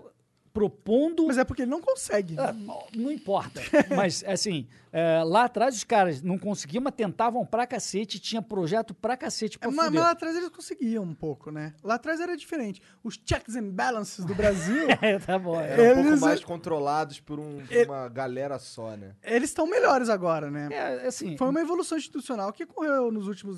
propondo. Mas é porque ele não consegue. Ah, não importa. Mas, assim, é, lá atrás os caras não conseguiam, mas tentavam pra cacete, tinha projeto pra cacete pra É, mas, mas lá atrás eles conseguiam um pouco, né? Lá atrás era diferente. Os checks and balances do Brasil, É, tá bom. é. Eram um pouco eles- mais controlados por, um- por uma galera só, né? eles estão melhores agora, né? É, assim, Foi uma evolução institucional que ocorreu nos últimos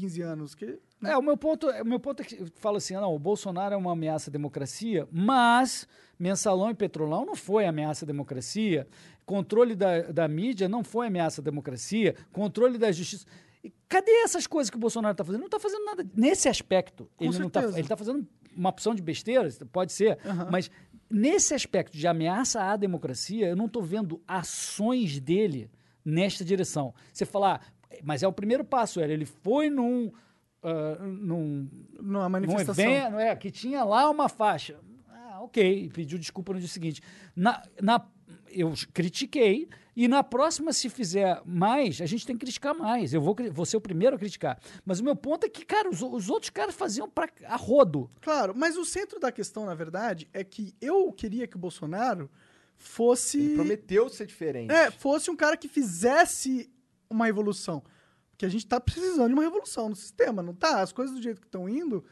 15 anos. Que, É, o meu ponto, o meu ponto é que fala assim, não, o Bolsonaro é uma ameaça à democracia, mas mensalão e petrolão não foi ameaça à democracia, controle da, da mídia não foi ameaça à democracia, controle da justiça. E cadê essas coisas que o Bolsonaro está fazendo? Não está fazendo nada nesse aspecto. Com ele não tá, está fazendo uma opção de besteiras, pode ser, mas nesse aspecto de ameaça à democracia, eu não estou vendo ações dele nesta direção. Você falar, mas é o primeiro passo, era ele foi num ah, num, numa num manifestação. evento, é, que tinha lá uma faixa. Ah, ok. Pediu desculpa no dia seguinte. Na, na, eu critiquei, e na próxima, se fizer mais, a gente tem que criticar mais. Eu vou, vou ser o primeiro a criticar. Mas o meu ponto é que, cara, os, os outros caras faziam pra, a rodo. Claro, mas o centro da questão, na verdade, é que eu queria que o Bolsonaro fosse. Ele prometeu ser diferente. É, fosse um cara que fizesse uma revolução. Porque a gente tá precisando de uma revolução no sistema, não tá? As coisas do jeito que estão indo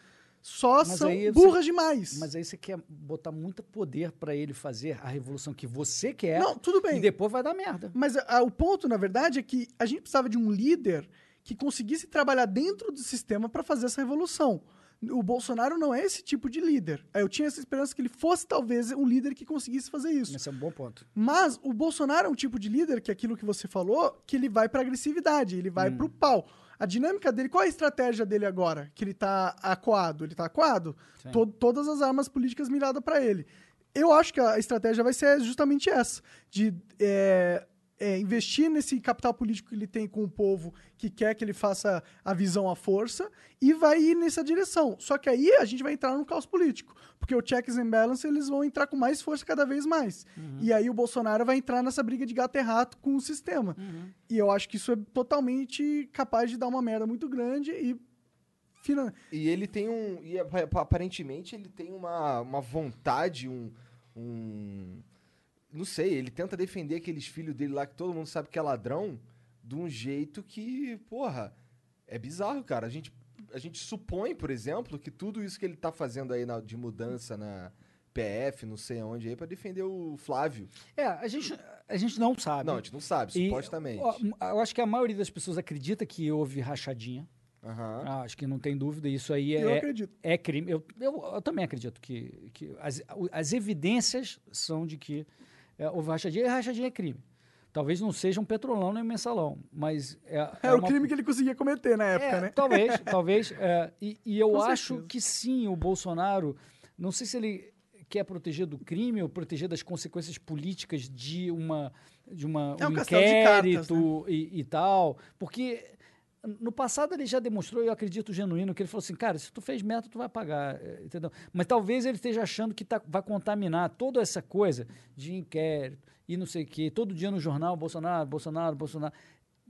só Mas são aí você- burras demais. Mas aí você quer botar muito poder pra ele fazer a revolução que você quer. Não, tudo bem. E depois vai dar merda. Mas ah, o ponto, na verdade, é que a gente precisava de um líder que conseguisse trabalhar dentro do sistema para fazer essa revolução. O Bolsonaro não é esse tipo de líder. Eu tinha essa esperança que ele fosse, talvez, um líder que conseguisse fazer isso. Esse é um bom ponto. Mas o Bolsonaro é um tipo de líder, que é aquilo que você falou, que ele vai pra agressividade, ele vai pro pau. A dinâmica dele, qual é a estratégia dele agora? Que ele tá acuado? Ele tá acuado? To- todas as armas políticas miradas pra ele. Eu acho que a estratégia vai ser justamente essa: de é, é, investir nesse capital político que ele tem com o povo que quer que ele faça a visão à força e vai ir nessa direção. Só que aí a gente vai entrar no caos político, porque o checks and balance eles vão entrar com mais força cada vez mais. E aí o Bolsonaro vai entrar nessa briga de gato e rato com o sistema. E eu acho que isso é totalmente capaz de dar uma merda muito grande e finan- E ele tem um. E ap- aparentemente ele tem uma, uma vontade, um, um. Não sei, ele tenta defender aqueles filhos dele lá que todo mundo sabe que é ladrão de um jeito que, porra, é bizarro, cara. A gente, a gente supõe, por exemplo, que tudo isso que ele tá fazendo aí na- de mudança na PF, não sei aonde aí, pra defender o Flávio. É, a gente, a gente não sabe. Não, a gente não sabe, E, supostamente. ó, eu acho que a maioria das pessoas acredita que houve rachadinha. Aham. Ah, acho que não tem dúvida. Isso aí eu é, acredito. é crime. Eu, eu, eu também acredito que, que as, as evidências são de que é, houve rachadinha. E rachadinha é crime. Talvez não seja um petrolão nem um mensalão, mas é, É, o crime que ele conseguia cometer na época, é, né? Talvez, talvez. é, e, e eu Com acho certeza. que sim, o Bolsonaro. Não sei se ele quer proteger do crime ou proteger das consequências políticas de uma de uma É um um castelo de cartas, né? inquérito e, e tal, porque no passado ele já demonstrou, eu acredito genuíno, que ele falou assim, cara, se tu fez meta, tu vai pagar, é, entendeu? Mas talvez ele esteja achando que tá, vai contaminar toda essa coisa de inquérito e não sei o quê, todo dia no jornal, Bolsonaro, Bolsonaro, Bolsonaro.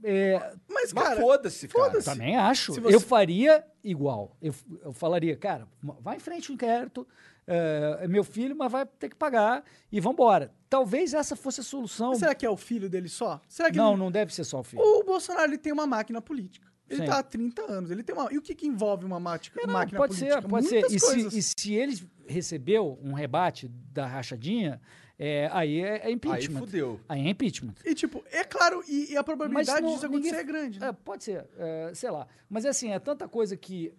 É, Mas, Mas cara, foda-se, cara. também acho. Você- Eu faria igual. Eu, eu falaria, cara, vai em frente o inquérito, é, é meu filho, mas vai ter que pagar e vambora. Talvez essa fosse a solução. será que é o filho dele só? Será que Não, ele- não deve ser só o filho. O Bolsonaro ele tem uma máquina política. Ele Sim. tá há 30 anos. Ele tem uma... E o que, que envolve uma mática, É, não, máquina pode política? ser, pode ser. Muitas E se, coisas. e se ele recebeu um rebate da rachadinha, é, aí é, é Aí impeachment. fudeu. Aí é impeachment. E, tipo, é claro, e, e a probabilidade não- disso acontecer ninguém- é grande. né? É, pode ser, é, sei lá. Mas é assim, é tanta coisa que.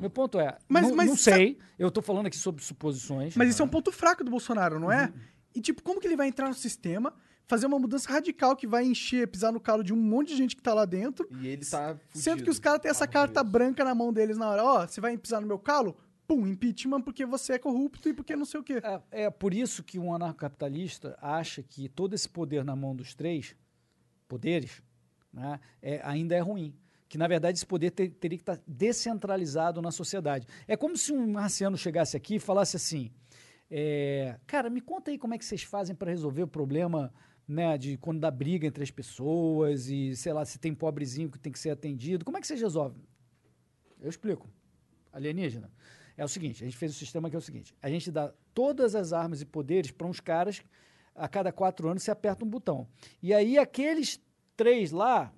Meu ponto é, Mas- não, mas não sa- sei, eu tô falando aqui sobre suposições. Mas isso é um ponto fraco do Bolsonaro, não Uhum. é? E, tipo, como que ele vai entrar no sistema, fazer uma mudança radical que vai encher, pisar no calo de um monte de gente que tá lá dentro, E ele tá fudido. sendo que os caras têm essa Tá carta fudido. branca na mão deles na hora. Ó, você vai pisar no meu calo? Pum, impeachment porque você é corrupto e porque não sei o quê. É, é por isso que um anarcocapitalista acha que todo esse poder na mão dos três poderes né, é, ainda é ruim. Que, na verdade, esse poder te- teria que estar descentralizado na sociedade. É como se um marciano chegasse aqui e falasse assim: é, Cara, me conta aí como é que vocês fazem para resolver o problema né, de quando dá briga entre as pessoas e, sei lá, se tem pobrezinho que tem que ser atendido. Como é que vocês resolvem? Eu explico. Alienígena. É o seguinte, a gente fez o sistema que é o seguinte, a gente dá todas as armas e poderes para uns caras, a cada quatro anos você aperta um botão. E aí aqueles três lá,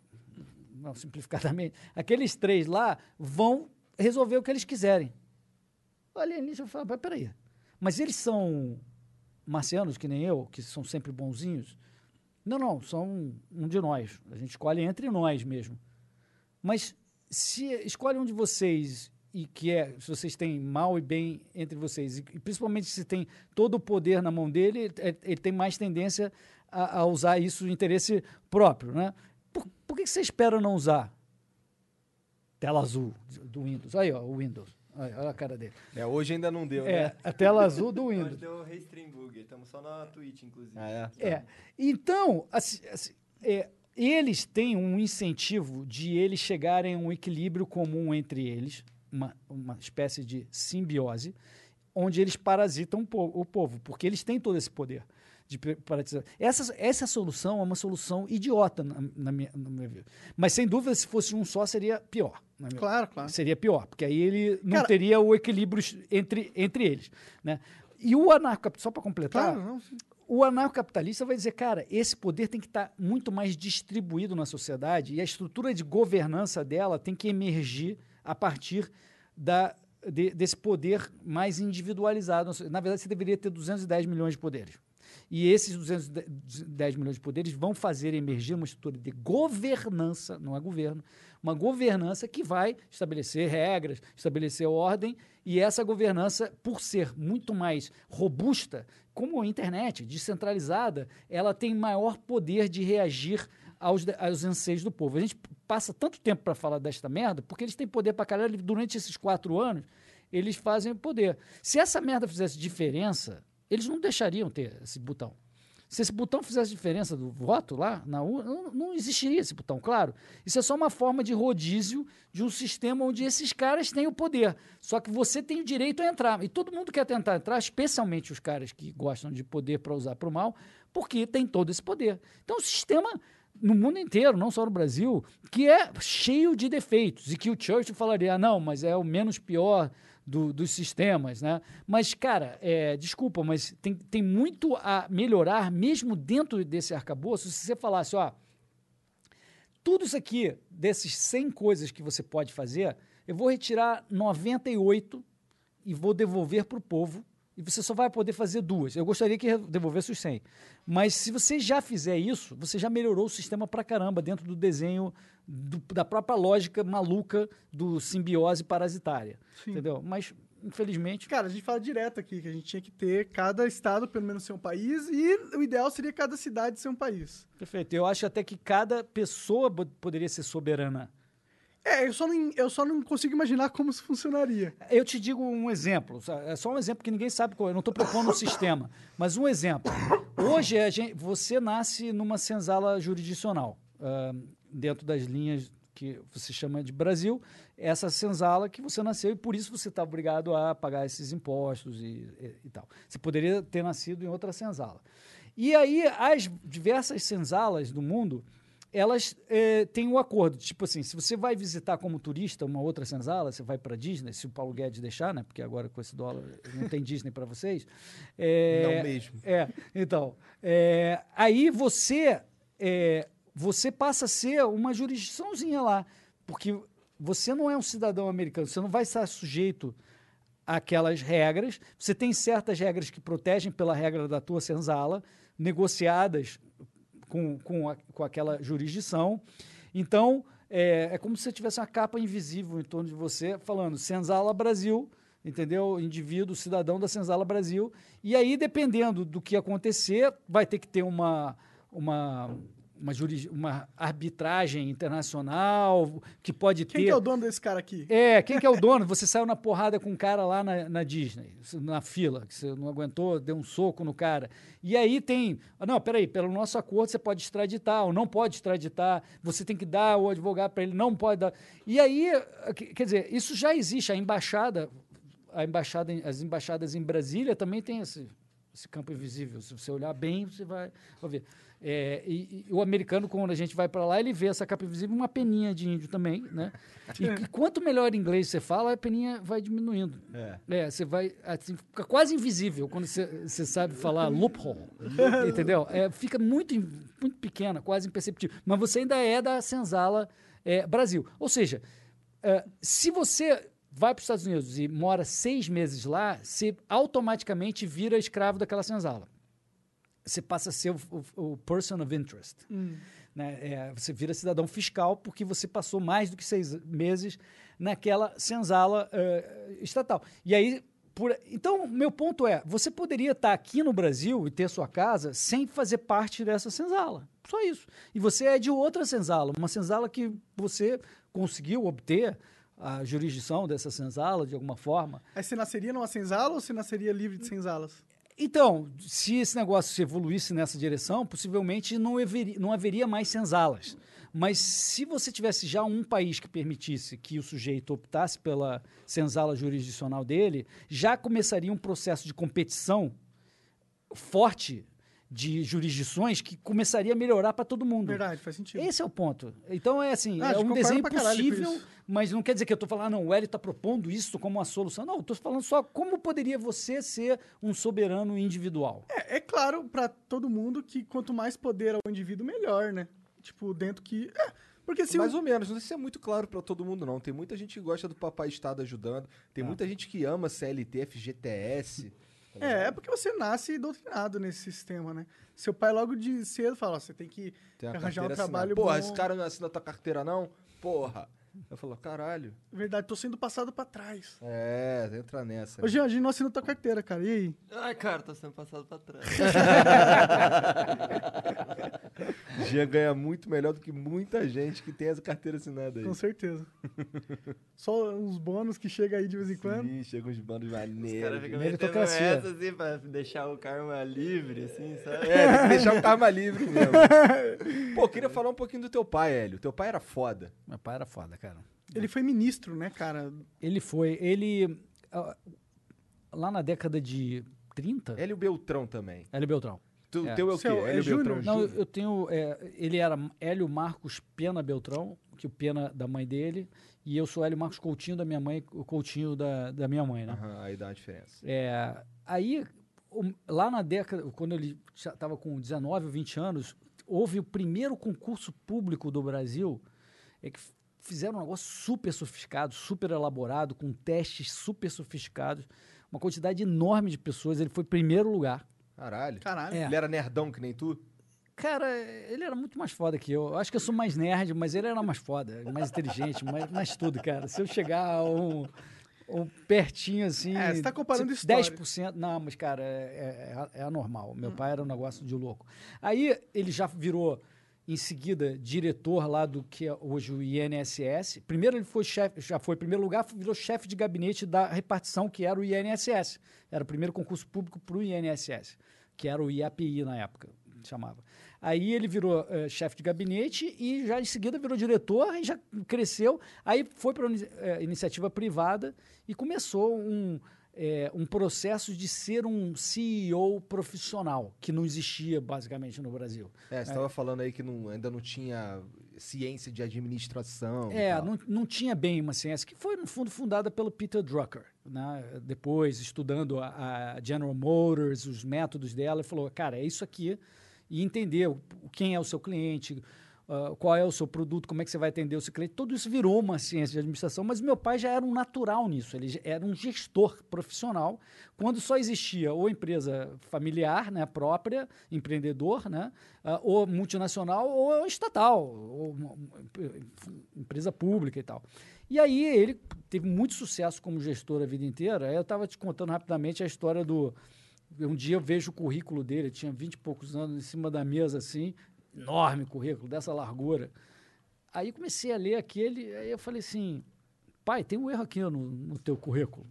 não simplificadamente, aqueles três lá vão resolver o que eles quiserem. O alienígena fala, "Mas peraí, mas eles são marcianos que nem eu, que são sempre bonzinhos? Não, não, são um de nós. A gente escolhe entre nós mesmo. Mas se escolhe um de vocês e que é, se vocês têm mal e bem entre vocês, e, principalmente se tem todo o poder na mão dele, é- ele tem mais tendência a, a usar isso em interesse próprio, né? Por, por que você espera não usar? Tela azul do Windows. Aí, ó, o Windows. Aí, olha a cara dele. É, hoje ainda não deu, É, né? a tela azul do Hoje Windows. deu Restream Bug, estamos só na Twitch, inclusive. Ah, é. É. Então, assim, assim, é, eles têm um incentivo de eles chegarem a um equilíbrio comum entre eles, uma, uma espécie de simbiose, onde eles parasitam o povo, porque eles têm todo esse poder de parasitizar. Essa, essa solução é uma solução idiota, na, na minha, no meu ver. Mas, sem dúvida, se fosse um só, seria pior. na minha- Claro, claro. Seria pior, porque aí ele não Cara- teria o equilíbrio entre, entre eles. Né? E o anarcocapitalista, só para completar, Claro, o anarcocapitalista vai dizer, cara, esse poder tem que estar muito mais distribuído na sociedade e a estrutura de governança dela tem que emergir a partir da, de- desse poder mais individualizado. Na verdade, você deveria ter 210 milhões de poderes. E esses 210 milhões de poderes vão fazer emergir uma estrutura de governança, não é governo, uma governança que vai estabelecer regras, estabelecer ordem, e essa governança, por ser muito mais robusta, como a internet, descentralizada, ela tem maior poder de reagir aos, aos anseios do povo. A gente passa tanto tempo para falar desta merda, porque eles têm poder para caralho, durante esses quatro anos, eles fazem o poder. Se essa merda fizesse diferença, eles não deixariam ter esse botão. Se esse botão fizesse diferença do voto lá na urna, não, não existiria esse botão, claro. Isso é só uma forma de rodízio de um sistema onde esses caras têm o poder. Só que você tem o direito a entrar. E todo mundo quer tentar entrar, especialmente os caras que gostam de poder para usar para o mal, porque tem todo esse poder. Então o sistema no mundo inteiro, não só no Brasil, que é cheio de defeitos e que o Churchill falaria, ah, não, mas é o menos pior do- dos sistemas, né? Mas, cara, é, desculpa, mas tem, tem muito a melhorar mesmo dentro desse arcabouço se você falasse, ó, tudo isso aqui, desses 100 coisas que você pode fazer, eu vou retirar 98 e vou devolver para o povo e você só vai poder fazer duas. Eu gostaria que devolvesse os 100. Mas se você já fizer isso, você já melhorou o sistema pra caramba dentro do desenho do- da própria lógica maluca do simbiose parasitária. Sim. Entendeu? Mas, infelizmente, Cara, a gente fala direto aqui que a gente tinha que ter cada estado pelo menos ser um país e o ideal seria cada cidade ser um país. perfeito. Eu acho até que cada pessoa poderia ser soberana. É, eu só, não, eu só não consigo imaginar como isso funcionaria. Eu te digo um exemplo, é só um exemplo que ninguém sabe qual é, eu não estou propondo um sistema, mas um exemplo. Hoje a gente- você nasce numa senzala jurisdicional, ah, dentro das linhas que você chama de Brasil, essa senzala que você nasceu e por isso você está obrigado a pagar esses impostos e, e- e tal. Você poderia ter nascido em outra senzala. E aí as diversas senzalas do mundo elas eh, têm um acordo. Tipo assim, se você vai visitar como turista uma outra senzala, você vai para Disney, se o Paulo Guedes deixar, né? Porque agora com esse dólar não tem Disney para vocês. É, Não mesmo. É, então. é, aí você, é, você passa a ser uma jurisdiçãozinha lá. Porque você não é um cidadão americano, você não vai estar sujeito àquelas regras. Você tem certas regras que protegem pela regra da tua senzala, negociadas com, com, a- com aquela jurisdição. Então, é, é como se você tivesse uma capa invisível em torno de você, falando Senzala Brasil, entendeu? Indivíduo, cidadão da Senzala Brasil. E aí, dependendo do que acontecer, vai ter que ter uma, uma, uma, juris- uma arbitragem internacional que pode Quem ter. que é o dono desse cara aqui? É, quem que é o dono? Você saiu na porrada com um cara lá na, na Disney, na fila, que você não aguentou, deu um soco no cara. E aí tem. Não, peraí, pelo nosso acordo você pode extraditar ou não pode extraditar, você tem que dar o advogado para ele, não pode dar. E aí, que- quer dizer, isso já existe. A embaixada, a embaixada em- as embaixadas em Brasília também tem esse, esse campo invisível. Se você olhar bem, você vai, vai ver. É, e, e o americano, quando a gente vai para lá, ele vê essa capa invisível uma peninha de índio também, né? E que quanto melhor inglês você fala, a peninha vai diminuindo. É. É, você vai, assim, fica quase invisível quando você, você sabe falar loophole, entendeu? É, fica muito, muito pequena, quase imperceptível. Mas você ainda é da senzala é, Brasil. Ou seja, é, se você vai para os Estados Unidos e mora seis meses lá, você automaticamente vira escravo daquela senzala. Você passa a ser o, o- o person of interest. Né? É, você vira cidadão fiscal porque você passou mais do que seis meses naquela senzala eh, estatal. E aí, por, então, meu ponto é: você poderia estar aqui no Brasil e ter sua casa sem fazer parte dessa senzala. Só isso. E você é de outra senzala, uma senzala que você conseguiu obter a jurisdição dessa senzala de alguma forma. Aí você nasceria numa senzala ou você nasceria livre de senzalas? Então, se esse negócio se evoluísse nessa direção, possivelmente não haveria, não haveria mais senzalas. Mas se você tivesse já um país que permitisse que o sujeito optasse pela senzala jurisdicional dele, já começaria um processo de competição forte de jurisdições que começaria a melhorar para todo mundo. Verdade, faz sentido. Esse é o ponto. Então é assim, Ah, é um desenho possível, mas não quer dizer que eu estou falando, ah, não, o Hélio está propondo isso como uma solução. Não, eu estou falando só como poderia você ser um soberano individual. É, é claro pra todo mundo que quanto mais poder ao indivíduo, melhor, né? Tipo, dentro que. É, porque se. Mais o... ou menos, não sei se é muito claro pra todo mundo, não. Tem muita gente que gosta do papai Estado ajudando, tem Ah. muita gente que ama CLT, FGTS. tá É, é porque você nasce doutrinado nesse sistema, né? Seu pai logo de cedo fala, ó, você tem que Tem arranjar um trabalho assinada. Porra, bom. esse cara não assina tua carteira, não? Porra. Eu falo, caralho. Verdade, tô sendo passado pra trás. É, entra nessa. Ô, Jean, a gente não assina tua carteira, cara. E aí? Ai, cara, tô sendo passado pra trás. Jean ganha muito melhor do que muita gente que tem essa carteira assinada aí. Com certeza. Só uns bônus que chega aí de vez em quando. Sim, chega uns bandos Os caras maneiros. ficam metendo Meritocracia. essa assim pra deixar o karma livre, assim, sabe? É, tem que deixar o karma livre mesmo. Pô, queria falar um pouquinho do teu pai, Hélio. Teu pai era foda. Meu pai era foda, cara. Ele foi ministro, né, cara? Ele foi, ele ah, lá na década de 30, Hélio Beltrão também. Hélio Beltrão. Tu, É. Teu é o quê? Seu- é Hélio Júnior? Beltrão Não, eu, tenho. é, ele era Hélio Marcos Pena Beltrão, que o Pena da mãe dele, e eu sou Hélio Marcos Coutinho da minha mãe, o Coutinho da, da minha mãe, né? Aham, aí dá uma diferença. É, aí, o- lá na década, quando ele estava com 19 ou 20 anos, houve o primeiro concurso público do Brasil é que fizeram um negócio super sofisticado, super elaborado, com testes super sofisticados, uma quantidade enorme de pessoas. Ele foi primeiro lugar. Caralho. Caralho. É. Ele era nerdão que nem tu? Cara, ele era muito mais foda que eu. Eu acho que eu sou mais nerd, mas ele era mais foda, mais inteligente, mais, mais tudo, cara. Se eu chegar a um, um pertinho assim. É, você tá comparando história. 10%. Não, mas, cara, é, é, é anormal. Meu pai era um negócio de louco. Aí ele já virou, em seguida, diretor lá do que é hoje o INSS. Primeiro ele foi chefe, já foi em primeiro lugar, virou chefe de gabinete da repartição, que era o INSS. Era o primeiro concurso público para o INSS, que era o IAPI na época, chamava. Aí ele virou eh, chefe de gabinete e já em seguida virou diretor e já cresceu. Aí foi para a iniciativa privada e começou um, eh, um processo de ser um CEO profissional, que não existia basicamente no Brasil. É, você tava falando aí que não- ainda não tinha ciência de administração. É, não, não tinha bem uma ciência, que foi, no fundo, fundada pelo Peter Drucker. Né? Depois, estudando a, a General Motors, os métodos dela, ele falou, cara, é isso aqui, e entender o- quem é o seu cliente, ah, qual é o seu produto, como é que você vai atender o seu cliente. Tudo isso virou uma ciência de administração, mas meu pai já era um natural nisso, ele era um gestor profissional, quando só existia ou empresa familiar, né, própria, empreendedor, né, ah, ou multinacional, ou estatal, ou empresa pública e tal. E aí ele teve muito sucesso como gestor a vida inteira. Eu estava te contando rapidamente a história do. Um dia eu vejo o currículo dele, tinha 20 e poucos anos, em cima da mesa, assim, enorme currículo, dessa largura. Aí comecei a ler aquele, aí eu falei assim, pai, tem um erro aqui no, no teu currículo.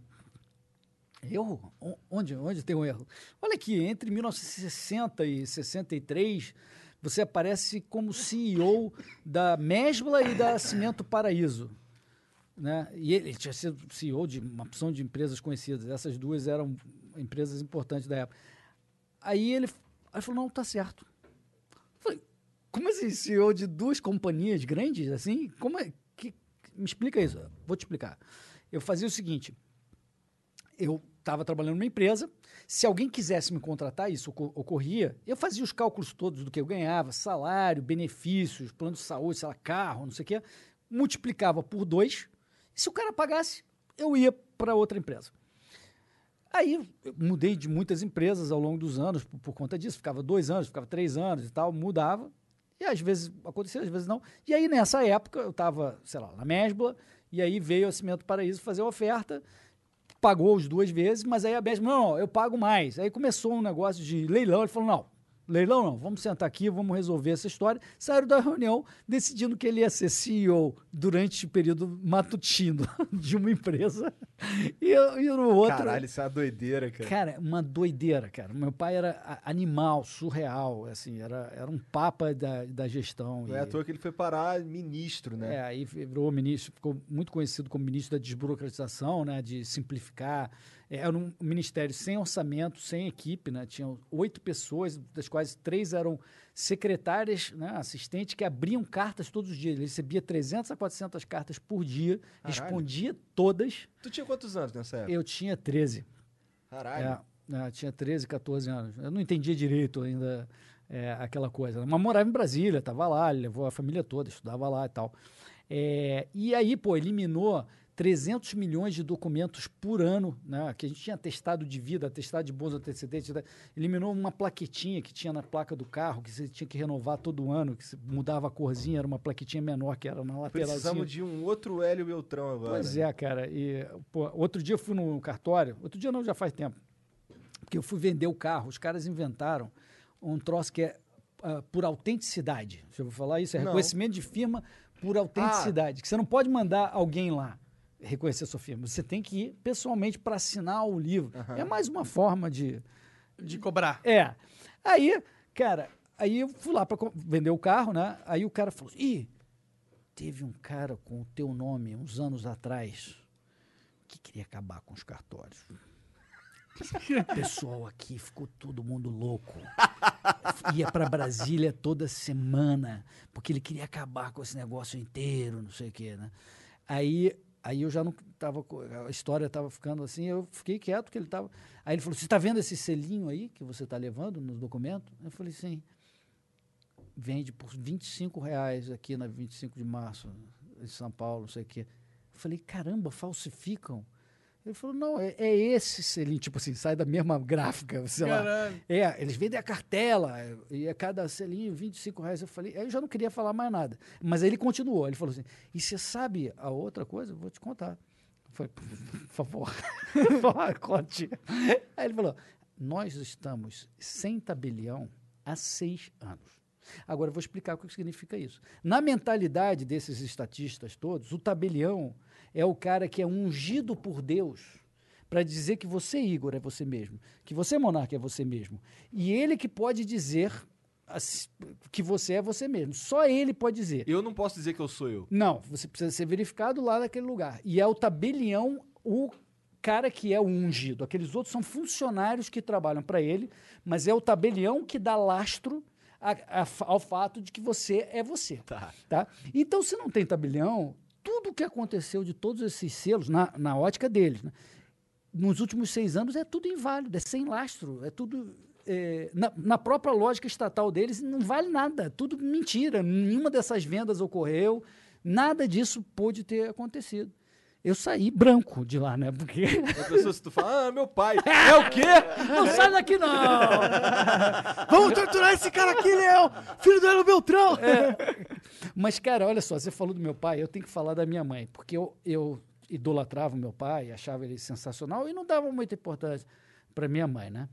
O- Onde, onde tem um erro? Olha aqui, entre 1960 e 63, você aparece como CEO da Mesbla e da Cimento Paraíso. Né? E ele tinha sido CEO de uma opção de empresas conhecidas. Essas duas eram empresas importantes da época. Aí ele, aí falou, não, tá certo. Eu falei, como assim, CEO de duas companhias grandes assim? Como é? Que, me explica isso. Vou te explicar. Eu fazia o seguinte, eu estava trabalhando numa empresa, se alguém quisesse me contratar, isso ocor- ocorria, eu fazia os cálculos todos do que eu ganhava, salário, benefícios, plano de saúde, sei lá, carro, não sei o quê, multiplicava por dois, e se o cara pagasse, eu ia para outra empresa. Aí eu mudei de muitas empresas ao longo dos anos por, por conta disso, ficava dois anos, ficava três anos e tal, mudava, e às vezes acontecia, às vezes não. E aí nessa época eu estava, sei lá, na Mesbla, e aí veio a Cimento Paraíso fazer a oferta, pagou as duas vezes, mas aí a Mesbla, não, eu pago mais. Aí começou um negócio de leilão, ele falou, não, Leilão não, vamos sentar aqui, vamos resolver essa história. Saíram da reunião decidindo que ele ia ser CEO durante o período matutino de uma empresa. E, e no outro. Caralho, isso é uma doideira, cara. Cara, uma doideira, cara. Meu pai era animal, surreal, assim, era, era um papa da, da gestão. Não e- é à toa que ele foi parar ministro, né? é, aí virou ministro, ficou muito conhecido como ministro da desburocratização, né, de simplificar. É, Era um ministério sem orçamento, sem equipe, né? Tinham oito pessoas, das quais três eram secretárias, né, assistentes, que abriam cartas todos os dias. Ele recebia 300 a 400 cartas por dia, Caralho. respondia todas. Tu tinha quantos anos nessa época? Eu tinha 13. Caralho. É, é, tinha 13, 14 anos. Eu não entendia direito ainda é, aquela coisa. Mas morava em Brasília, estava lá, levou a família toda, estudava lá e tal. É, e aí, pô, eliminou 300 milhões de documentos por ano, né? Que a gente tinha atestado de vida, atestado de bons antecedentes. né, Eliminou uma plaquetinha que tinha na placa do carro, que você tinha que renovar todo ano, que mudava a corzinha, era uma plaquetinha menor que era na lateral. Precisamos de um outro Hélio Beltrão agora. Pois é, cara. E, pô, outro dia eu fui no cartório, outro dia não, já faz tempo, porque eu fui vender o carro. Os caras inventaram um troço que é ah, por autenticidade. Deixa eu falar isso, é Não. reconhecimento de firma por autenticidade. Que você não pode mandar alguém lá reconhecer a sua firma. Você tem que ir pessoalmente para assinar o livro. É mais uma forma de, De cobrar. é. Aí, cara, aí eu fui lá para vender o carro, né? Aí o cara falou: ih, teve um cara com o teu nome uns anos atrás que queria acabar com os cartórios. O pessoal aqui ficou todo mundo louco. Ia para Brasília toda semana, porque ele queria acabar com esse negócio inteiro, não sei o quê, né? Aí, aí eu já não tava, a história estava ficando assim, eu fiquei quieto porque ele estava. Aí ele falou: "Você está vendo esse selinho aí que você está levando no documento?" Eu falei: "Sim." Vende por 25 reais aqui na 25 de março, em São Paulo, não sei o quê. Eu falei: "Caramba, falsificam?" Ele falou: "Não, é, é esse selinho, tipo assim, sai da mesma gráfica, sei lá." Caralho. É, eles vendem a cartela, e a cada selinho 25 reais. Eu falei, aí eu já não queria falar mais nada. Mas aí ele continuou, ele falou assim: e você sabe a outra coisa? Eu vou te contar. Eu falei, por favor, conte. Aí ele falou: nós estamos sem tabelião há seis anos. Agora eu vou explicar o que significa isso. Na mentalidade desses estatistas todos, o tabelião é o cara que é ungido por Deus para dizer que você, Igor, é você mesmo, que você, Monarca, é você mesmo. E ele que pode dizer que você é você mesmo. Só ele pode dizer. Eu não posso dizer que eu sou eu. Não, você precisa ser verificado lá naquele lugar. E é o tabelião o cara que é o ungido. Aqueles outros são funcionários que trabalham para ele, mas é o tabelião que dá lastro a- a- ao fato de que você é você. Tá. Tá? Então, se não tem tabelião, tudo o que aconteceu de todos esses selos, na, na ótica deles, né, nos últimos seis anos é tudo inválido, é sem lastro, é tudo. é, na, na própria lógica estatal deles, não vale nada, é tudo mentira. Nenhuma dessas vendas ocorreu, nada disso pôde ter acontecido. Eu saí branco de lá, né? Porque. A pessoa, se tu fala, ah, meu pai. é o quê? Não sai daqui, não! Vamos torturar esse cara aqui, Leão! Filho do Hélio Beltrão! Mas, cara, olha só, você falou do meu pai, eu tenho que falar da minha mãe, porque eu, eu idolatrava o meu pai, achava ele sensacional e não dava muita importância para minha mãe, né?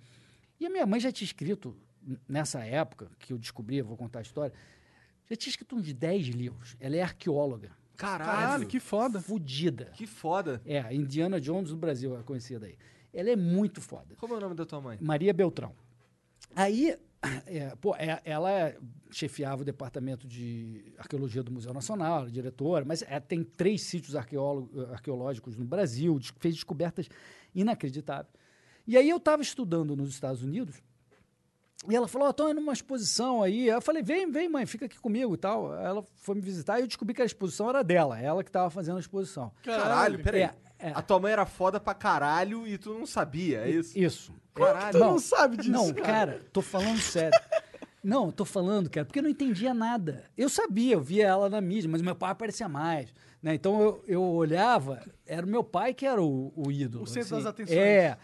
E a minha mãe já tinha escrito, nessa época que eu descobri, eu vou contar a história, já tinha escrito uns 10 livros. Ela é arqueóloga. Caralho, Caralho, que foda. Fudida. que foda. É, a Indiana Jones do Brasil, é conhecida aí. Ela é muito foda. Como é o nome da tua mãe? Maria Beltrão. Aí, é, pô, é- ela chefiava o departamento de arqueologia do Museu Nacional, era diretora, mas é, tem três sítios arqueológicos no Brasil, fez descobertas inacreditáveis. E aí eu estava estudando nos Estados Unidos e ela falou: estou indo numa exposição aí. Eu falei: vem, vem, mãe, fica aqui comigo e tal. Ela foi me visitar e eu descobri que a exposição era dela, ela que estava fazendo a exposição. Caralho, peraí. É, é. A tua mãe era foda pra caralho e tu não sabia, é isso? Isso. Caralho. Tu não sabe disso, Não, cara. cara, tô falando sério. Não, tô falando, cara, porque eu não entendia nada. Eu sabia, eu via ela na mídia, mas meu pai aparecia mais. Né? Então eu, eu olhava, era o meu pai que era o, o ídolo. O centro assim. das atenções. É.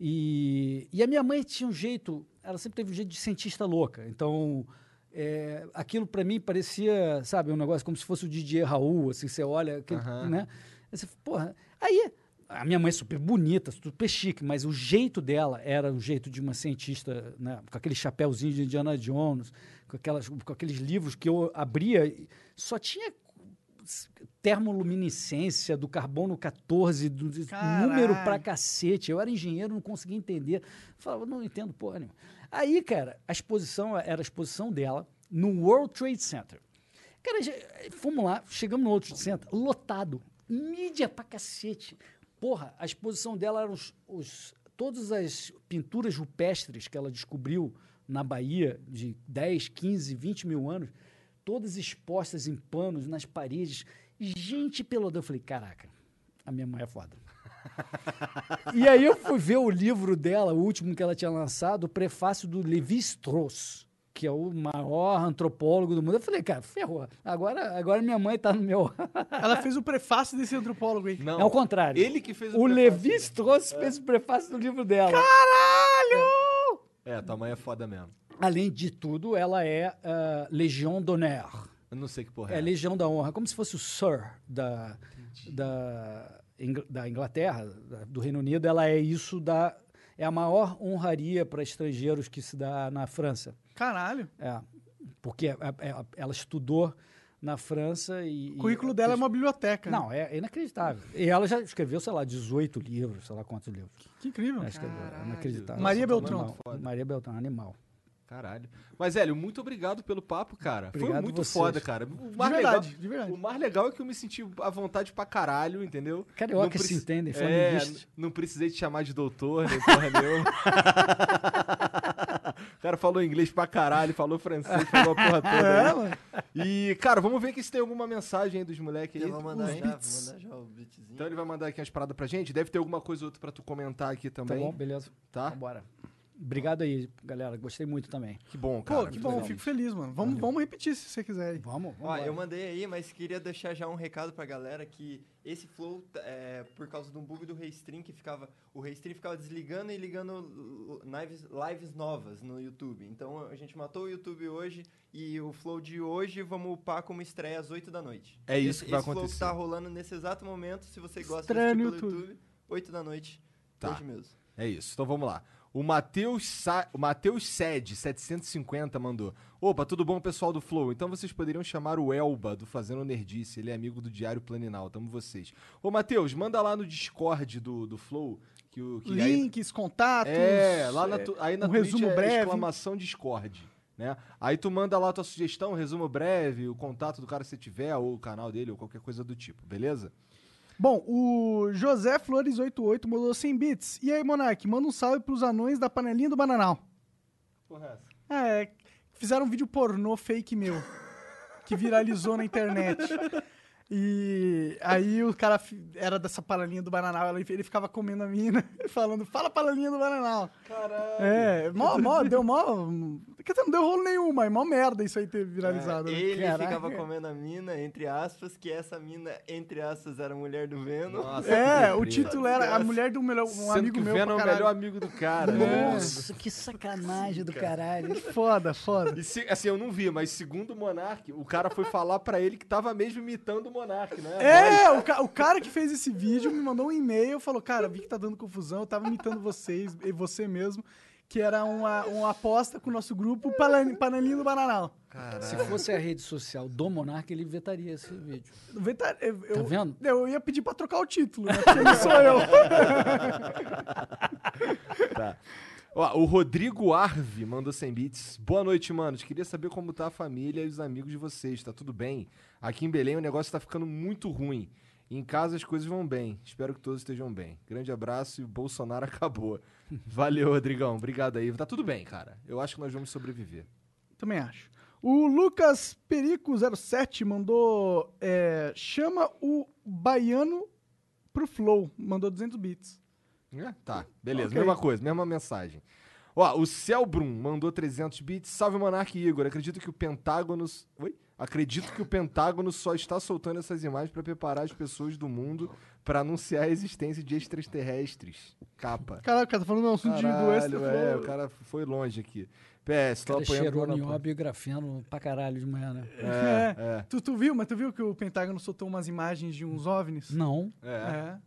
E, e a minha mãe tinha um jeito, ela sempre teve um jeito de cientista louca. Então, é, aquilo para mim parecia, sabe, um negócio como se fosse o Didier Raul, assim, você olha, aquele, né? Aí você, porra. Aí, A minha mãe é super bonita, super chique, mas o jeito dela era o jeito de uma cientista, né, com aquele chapéuzinho de Indiana Jones, com, aquelas, com aqueles livros que eu abria, só tinha termoluminescência do carbono 14, do, Caralho. número pra cacete. Eu era engenheiro, não conseguia entender. Falava, não entendo porra nenhuma. Aí, cara, a exposição era a exposição dela no World Trade Center. Cara, fomos lá, chegamos no World Trade Center, lotado. Mídia pra cacete. Porra, a exposição dela eram os, os- todas as pinturas rupestres que ela descobriu na Bahia de 10, 15, 20 mil anos, todas expostas em panos, nas paredes. Gente pelodão. Eu falei, caraca, a minha mãe é foda. e aí eu fui ver o livro dela, o último que ela tinha lançado, o prefácio do Levi-Strauss, que é o maior antropólogo do mundo. Eu falei, cara, ferrou. Agora, agora minha mãe tá no meu... Ela fez o prefácio desse antropólogo aí. Não. É o contrário. Ele que fez o O prefácio. Levi-Strauss fez o prefácio do livro dela. Caralho! É, tua mãe é foda mesmo. Além de tudo, ela é ah, Legião d'Honneur. Eu não sei que porra É é. Legião da Honra, como se fosse o Sir da, da, Ingl- da Inglaterra, do Reino Unido. Ela é isso da. É a maior honraria para estrangeiros que se dá na França. Caralho. É, porque é- é- ela estudou na França e. O currículo e- dela é uma biblioteca. né? Não, é inacreditável. E ela já escreveu, sei lá, 18 livros, sei lá quantos livros. Que incrível. Ela escreveu, é inacreditável. Maria Nossa, Beltrão. Maria Beltrão, animal. Caralho. Mas, Hélio, muito obrigado pelo papo, cara. Foi Obrigado muito vocês. foda, cara. O De mais, verdade, legal, de verdade. o mais legal é que eu me senti à vontade pra caralho, entendeu? Carioca Não se preci- entendem, É, não precisei te chamar de doutor, nem porra nenhuma. o cara falou inglês pra caralho, falou francês, falou a porra toda. É, aí. mano. E, cara, vamos ver aqui se tem alguma mensagem aí dos moleques aí. Já vou mandar já, vou mandar já o beatzinho. Então ele vai mandar aqui umas paradas pra gente. Deve ter alguma coisa ou outra pra tu comentar aqui Tá também. bom, beleza. Tá? Vambora. Obrigado aí, galera. Gostei muito também. Que bom, cara. Pô, que bom, legal. fico feliz, mano. Vamos, vamos repetir se você quiser aí. Vamos, Ó, vamos. eu mandei aí, mas queria deixar já um recado pra galera que esse flow, é, por causa de um bug do Restream, que ficava. O Restream ficava desligando e ligando lives, lives novas no YouTube. Então a gente matou o YouTube hoje e o flow de hoje vamos upar como estreia às 8 da noite. É isso esse, que vai esse flow acontecer. que tá rolando nesse exato momento, se você gosta de assistir pelo YouTube. YouTube, 8 da noite. Tá. Hoje mesmo. É isso. Então vamos lá. O Matheus Sa... o Matheus Sed, 750, mandou. Opa, tudo bom, pessoal do Flow? Então vocês poderiam chamar o Elba do Fazendo Nerdice. Ele é amigo do Diário Planinal. Tamo vocês. Ô, Matheus, manda lá no Discord do, do Flow. Que o, que aí- Links, contatos. É, lá na, tu- aí na um Twitch resumo é breve. exclamação Discord. Né? Aí tu manda lá a tua sugestão, um resumo breve, o contato do cara se tiver, ou o canal dele, ou qualquer coisa do tipo, beleza? Bom, o José Flores88 mandou 100 bits. E aí, Monark, manda um salve pros anões da panelinha do Bananal. Porra, É, fizeram um vídeo pornô fake meu, que viralizou na internet. E aí o cara era dessa panelinha do Bananal, ele ficava comendo a mina, falando, fala panelinha do Bananal. Caralho. É, mó, mó, deu mó... Quer dizer, não deu rolo nenhum, mas mó merda isso aí ter viralizado. né? Ele Caraca. ficava comendo a mina, entre aspas, que essa mina, entre aspas, era a mulher do Venom. Nossa, É, o título era a mulher do melhor, um Sendo amigo que meu Venom é o melhor amigo do cara. né? Nossa, que sacanagem do caralho. Foda, foda. E se- assim, eu não vi, mas segundo o Monark, o cara foi falar pra ele que tava mesmo imitando o Monark, né? É, o, ca- o cara que fez esse vídeo me mandou um e-mail, falou, cara, vi que tá dando confusão, eu tava imitando vocês, e você mesmo, que era uma, uma aposta com o nosso grupo, Panelinha do Bananal. Se fosse a rede social do Monark, ele vetaria esse vídeo. Veta- Eu, Tá eu, vendo? eu ia pedir pra trocar o título, né? Porque não sou eu. Tá. Ó, o Rodrigo Arve mandou 100 bits. Boa noite, manos. Queria saber como tá a família e os amigos de vocês. Tá tudo bem? Aqui em Belém o negócio tá ficando muito ruim. Em casa as coisas vão bem. Espero que todos estejam bem. Grande abraço e o Bolsonaro acabou. Valeu, Rodrigão. Obrigado aí. Tá tudo bem, cara. Eu acho que nós vamos sobreviver. Também acho. O Lucas Perico07 mandou, é, chama o baiano pro Flow, mandou 200 bits. É, tá, beleza. Ok. Mesma coisa, mesma mensagem. Ó, o Celbrum mandou 300 bits. Salve, Monark e Igor. Acredito que o Pentágono... Oi? Acredito que o Pentágono só está soltando essas imagens para preparar as pessoas do mundo para anunciar a existência de extraterrestres. Capa. Caraca, o cara tá falando um assunto de do extra. Caralho, é, o cara foi longe aqui. PS, tô O cara apoiando... cheirou o nióbio e grafeno pra caralho de manhã, né? É, é, Tu, tu viu, mas tu viu que o Pentágono soltou umas imagens de uns OVNIs? Não. é. É.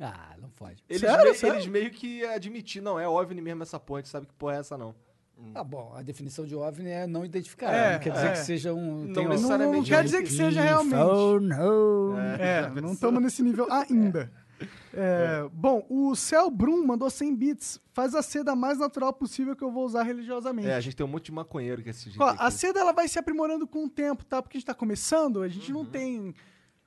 Ah, não pode. Eles, Sério? meio, Sério? eles meio que admitiram, não, é OVNI mesmo essa ponte, sabe que porra é essa não. Ah, bom, a definição de OVNI é não identificar. É, não quer dizer é. que seja um... Não necessariamente. Não, não quer dizer que seja realmente. Oh, no. É, não estamos nesse nível ainda. É, bom, o Cel Brum mandou 100 bits. Faz a seda mais natural possível que eu vou usar religiosamente. É, a gente tem um monte de maconheiro que assiste. Ó, a seda ela vai se aprimorando com o tempo, tá? Porque a gente tá começando, a gente não tem.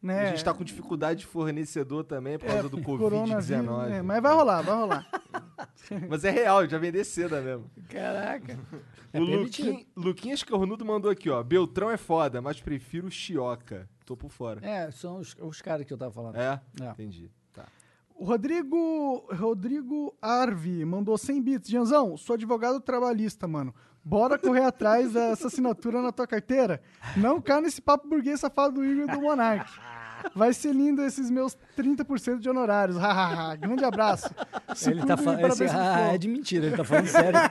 Né, A gente tá com dificuldade de fornecedor também por causa do coronavírus, Covid-19. é, mas vai rolar, vai rolar. Mas é real, já vender seda mesmo. Caraca. É o Luquinhas Cornudo mandou aqui, ó. Beltrão é foda, mas prefiro Chioca. Tô por fora. É, são os, os caras que eu tava falando. É? É. Entendi. Tá. O Rodrigo, Rodrigo Arvi mandou 100 bits. Janzão, sou advogado trabalhista, mano. Bora correr atrás dessa assinatura na tua carteira? Não cai nesse papo burguês safado do Igor do Monark. Vai ser lindo esses meus 30% de honorários. Hahaha. Grande abraço. Se Ele tá falando. ah, é de mentira, ele tá falando sério.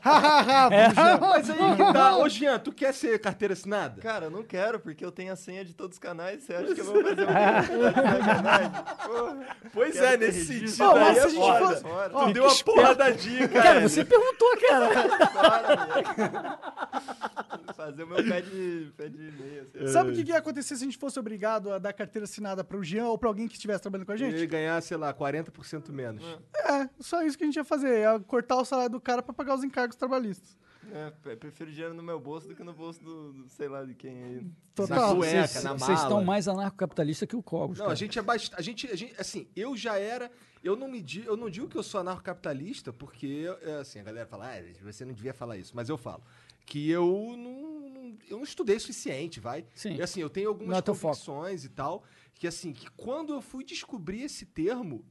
Hahaha, bucha. Mas aí que tá. Ô, Jean, tu quer ser carteira assinada? Cara, eu não quero, porque eu tenho a senha de todos os canais. Você acha que eu vou fazer um Pois quero é, nesse sentido mas aí se é a gente foda. fosse- Fora, Tu deu uma porra da dica, cara, cara. você perguntou, cara. Fazer o meu pé de, pé de meia. assim. Sabe o que, que ia acontecer se a gente fosse obrigado a dar carteira assinada para o Jean ou para alguém que estivesse trabalhando com a gente? Ele ganhar, sei lá, 40% menos. É, só isso que a gente ia fazer. Ia cortar o salário do cara para pagar os encargos trabalhistas. É, pre- prefiro dinheiro no meu bolso do que no bolso do, do sei lá de quem aí. Total. cueca, Vocês na vocês estão mala. mais anarcocapitalista que o Cogos. Não, cara. a gente é bastante. A gente, a gente, assim, eu já era. Eu não me di- eu não digo que eu sou anarcocapitalista, porque, é, assim, a galera fala, ah, você não devia falar isso, mas eu falo. Que eu não, não- eu não estudei o suficiente, vai. Sim. E, assim, eu tenho Não algumas é teu foco. convicções e tal, que assim, que quando eu fui descobrir esse termo,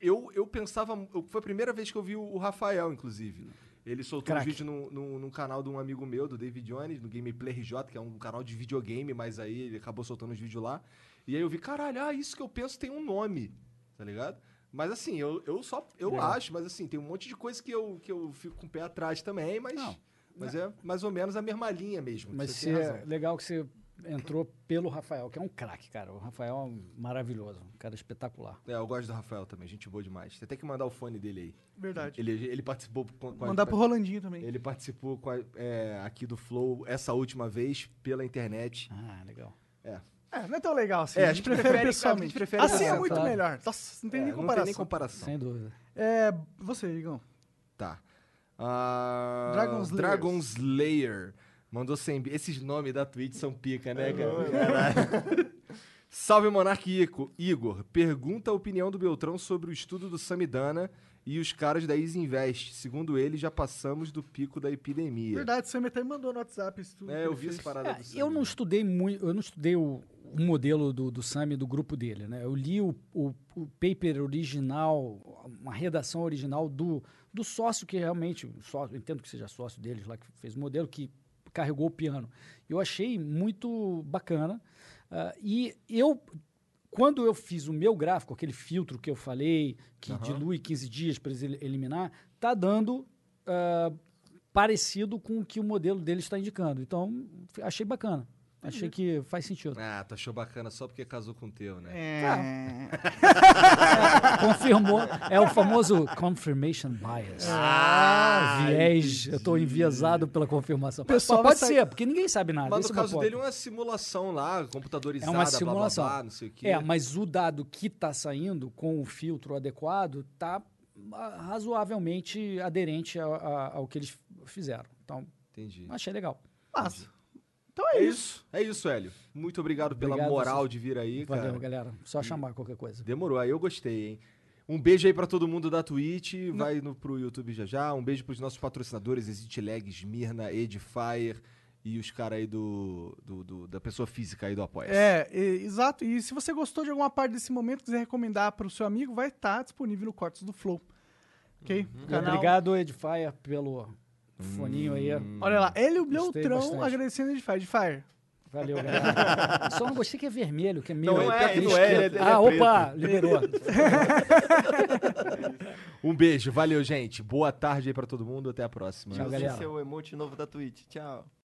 eu, eu pensava. eu- foi a primeira vez que eu vi o, o Rafael, inclusive. Ele soltou um Craque. vídeo no, no, canal de um amigo meu, do David Jones, no Gameplay RJ, que é um canal de videogame, mas aí ele acabou soltando os vídeos lá. E aí eu vi, caralho, ah, isso que eu penso tem um nome, tá ligado? Mas assim, eu, eu só. Eu Legal. acho, mas assim, tem um monte de coisa que eu, que eu fico com o pé atrás também, mas. Não. Mas é mais ou menos a mesma linha mesmo. Mas você tem se razão. é legal que você entrou pelo Rafael, que é um craque, cara. O Rafael é um maravilhoso, um cara espetacular. É, eu gosto do Rafael também, gente boa demais. Você tem que mandar o fone dele aí. Verdade. Ele, ele participou com, com a- Mandar pro Rolandinho também. Ele participou com a- é, aqui do Flow essa última vez pela internet. Ah, legal. É. É, não é tão legal assim. É, a gente prefere, a gente pessoalmente. prefere assim é muito claro. melhor. Nossa, não tem É, nem não tem comparação. nem comparação. Sem dúvida. É, você, Igão. Tá. Ah, Dragon Slayers. Dragon Slayer. Mandou 100 bi- Esses nomes da Twitch são pica, né, cara? Caralho. Salve, Monark Ico- Igor. Pergunta a opinião do Beltrão sobre o estudo do Samidana e os caras da Easy Invest. Segundo ele, já passamos do pico da epidemia. Verdade, você até me mandou no WhatsApp isso tudo. É, eu vi essa parada É, do eu não estudei muito, eu não estudei o, o modelo do, do Sami do grupo dele, né? Eu li o, o, o paper original, uma redação original do, do sócio que realmente, sócio, entendo que seja sócio deles lá que fez o modelo, que carregou o piano. Eu achei muito bacana. ah, e eu, quando eu fiz o meu gráfico, aquele filtro que eu falei, que dilui 15 dias para eliminar, tá dando ah, parecido com o que o modelo dele está indicando. Então, achei bacana. Achei que faz sentido. Ah, tu achou bacana só porque casou com o teu, né? É. Confirmou. É o famoso confirmation bias. Ah, Viés. Eu estou enviesado pela confirmação. pessoal pode sair- ser, porque ninguém sabe nada. Mas no é caso dele, uma simulação lá, computadorizada, É uma blá, blá, simulação. blá, não sei o quê. É, mas o dado que está saindo com o filtro adequado está razoavelmente aderente a- a- ao que eles fizeram. Então, Entendi. achei legal. Massa. Então é, É isso. isso. É isso, Hélio. Muito obrigado pela Obrigado, moral vocês. de vir aí, Valeu, cara. galera. Só chamar qualquer coisa. Demorou, aí eu gostei, hein? Um beijo aí pra todo mundo da Twitch, vai no, pro YouTube já já. Um beijo pros nossos patrocinadores, Exit Lag, Smirna, Edifier e os caras aí do, do- do- da pessoa física aí do apoia É, e- exato. E se você gostou de alguma parte desse momento, quiser recomendar para o seu amigo, vai estar disponível no Cortes do Flow. Ok? E Canal- Obrigado, Edifier, pelo foninho aí. Olha lá, ele e o Gostei Beltrão bastante. agradecendo a Edifier. Edifier. Valeu, galera. Só não gostei que é vermelho, que é meio. Não, é, triste. não é, ele é- ele é ah, opa, liberou. Um beijo, valeu, gente. Boa tarde aí pra todo mundo, até a próxima. Tchau, galera. seu emote novo da Twitch. Tchau.